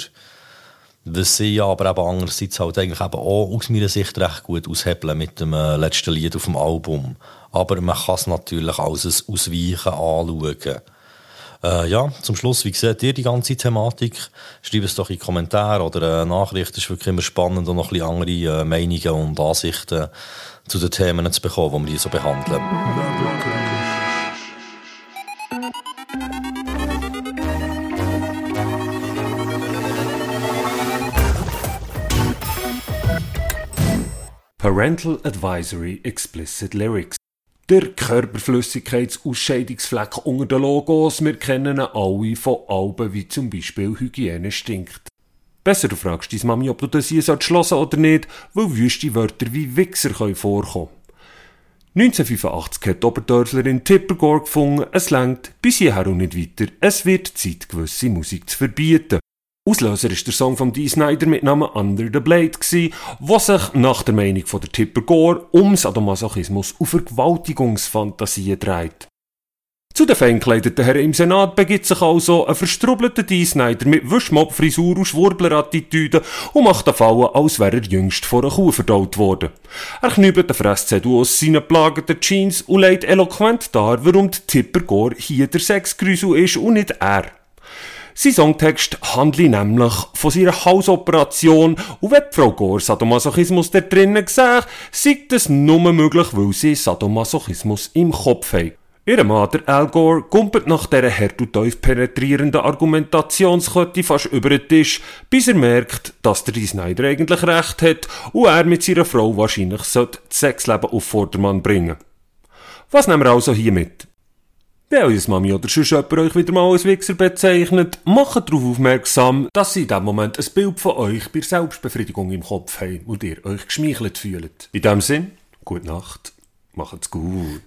Was sie ja aber eben andererseits halt eigentlich eben auch aus meiner Sicht recht gut aushebeln mit dem äh, letzten Lied auf dem Album. Aber man kann es natürlich als ein Ausweichen anschauen. Äh, ja, zum Schluss, wie seht ihr die ganze Thematik? Schreibt es doch in Kommentare oder äh, Nachrichten. Es ist wirklich immer spannend, und noch ein bisschen andere äh, Meinungen und Ansichten zu den Themen zu bekommen, die wir hier so behandeln. Parental Advisory Explicit Lyrics. Der Körperflüssigkeitsausscheidungsfleck unter den Logos, wir kennen ihn alle von Alben wie zum Beispiel Hygiene stinkt. Besser du fragst deine Mami, ob du das hier schlossen oder nicht, weil wüste Wörter wie Wichser können vorkommen. 1985 hat die Oberdörflerin Tippergore gefunden, es längt bis hierher und nicht weiter, es wird Zeit, gewisse Musik zu verbieten. Auslöser ist der Song von Dee Snyder mit Namen Under the Blade gsi, wo sich nach der Meinung von der Tipper Gore um Sadomasochismus und Vergewaltigungsfantasien dreht. Zu den feinkleideten Herren im Senat begibt sich also ein verstrubbelter Dee Snyder mit Wischmopp-Frisur und Schwurbler-Attitüde und macht den Fallen, als wäre er jüngst vor einer Kuh verdaut worden. Er knübelt den Fresszettel aus seinen plagenden Jeans und legt eloquent dar, warum die Tipper Gore hier der Sexgrüsel ist und nicht er. Sein Songtext handelt nämlich von seiner Hausoperation und wenn Frau Gore Sadomasochismus da drinnen sieht, sei das nur möglich, weil sie Sadomasochismus im Kopf hat. Ihr Mann, Al Gore, kumpelt nach dieser hart und tief penetrierenden Argumentationskette fast über den Tisch, bis er merkt, dass der Snyder eigentlich recht hat und er mit seiner Frau wahrscheinlich das Sexleben auf Vordermann bringen Was nehmen wir also hier mit? Wenn eure Mami oder sonst jemand euch wieder mal als Wichser bezeichnet, macht darauf aufmerksam, dass sie in diesem Moment ein Bild von euch bei Selbstbefriedigung im Kopf haben und ihr euch geschmeichelt fühlt. In diesem Sinn, gute Nacht, macht's gut.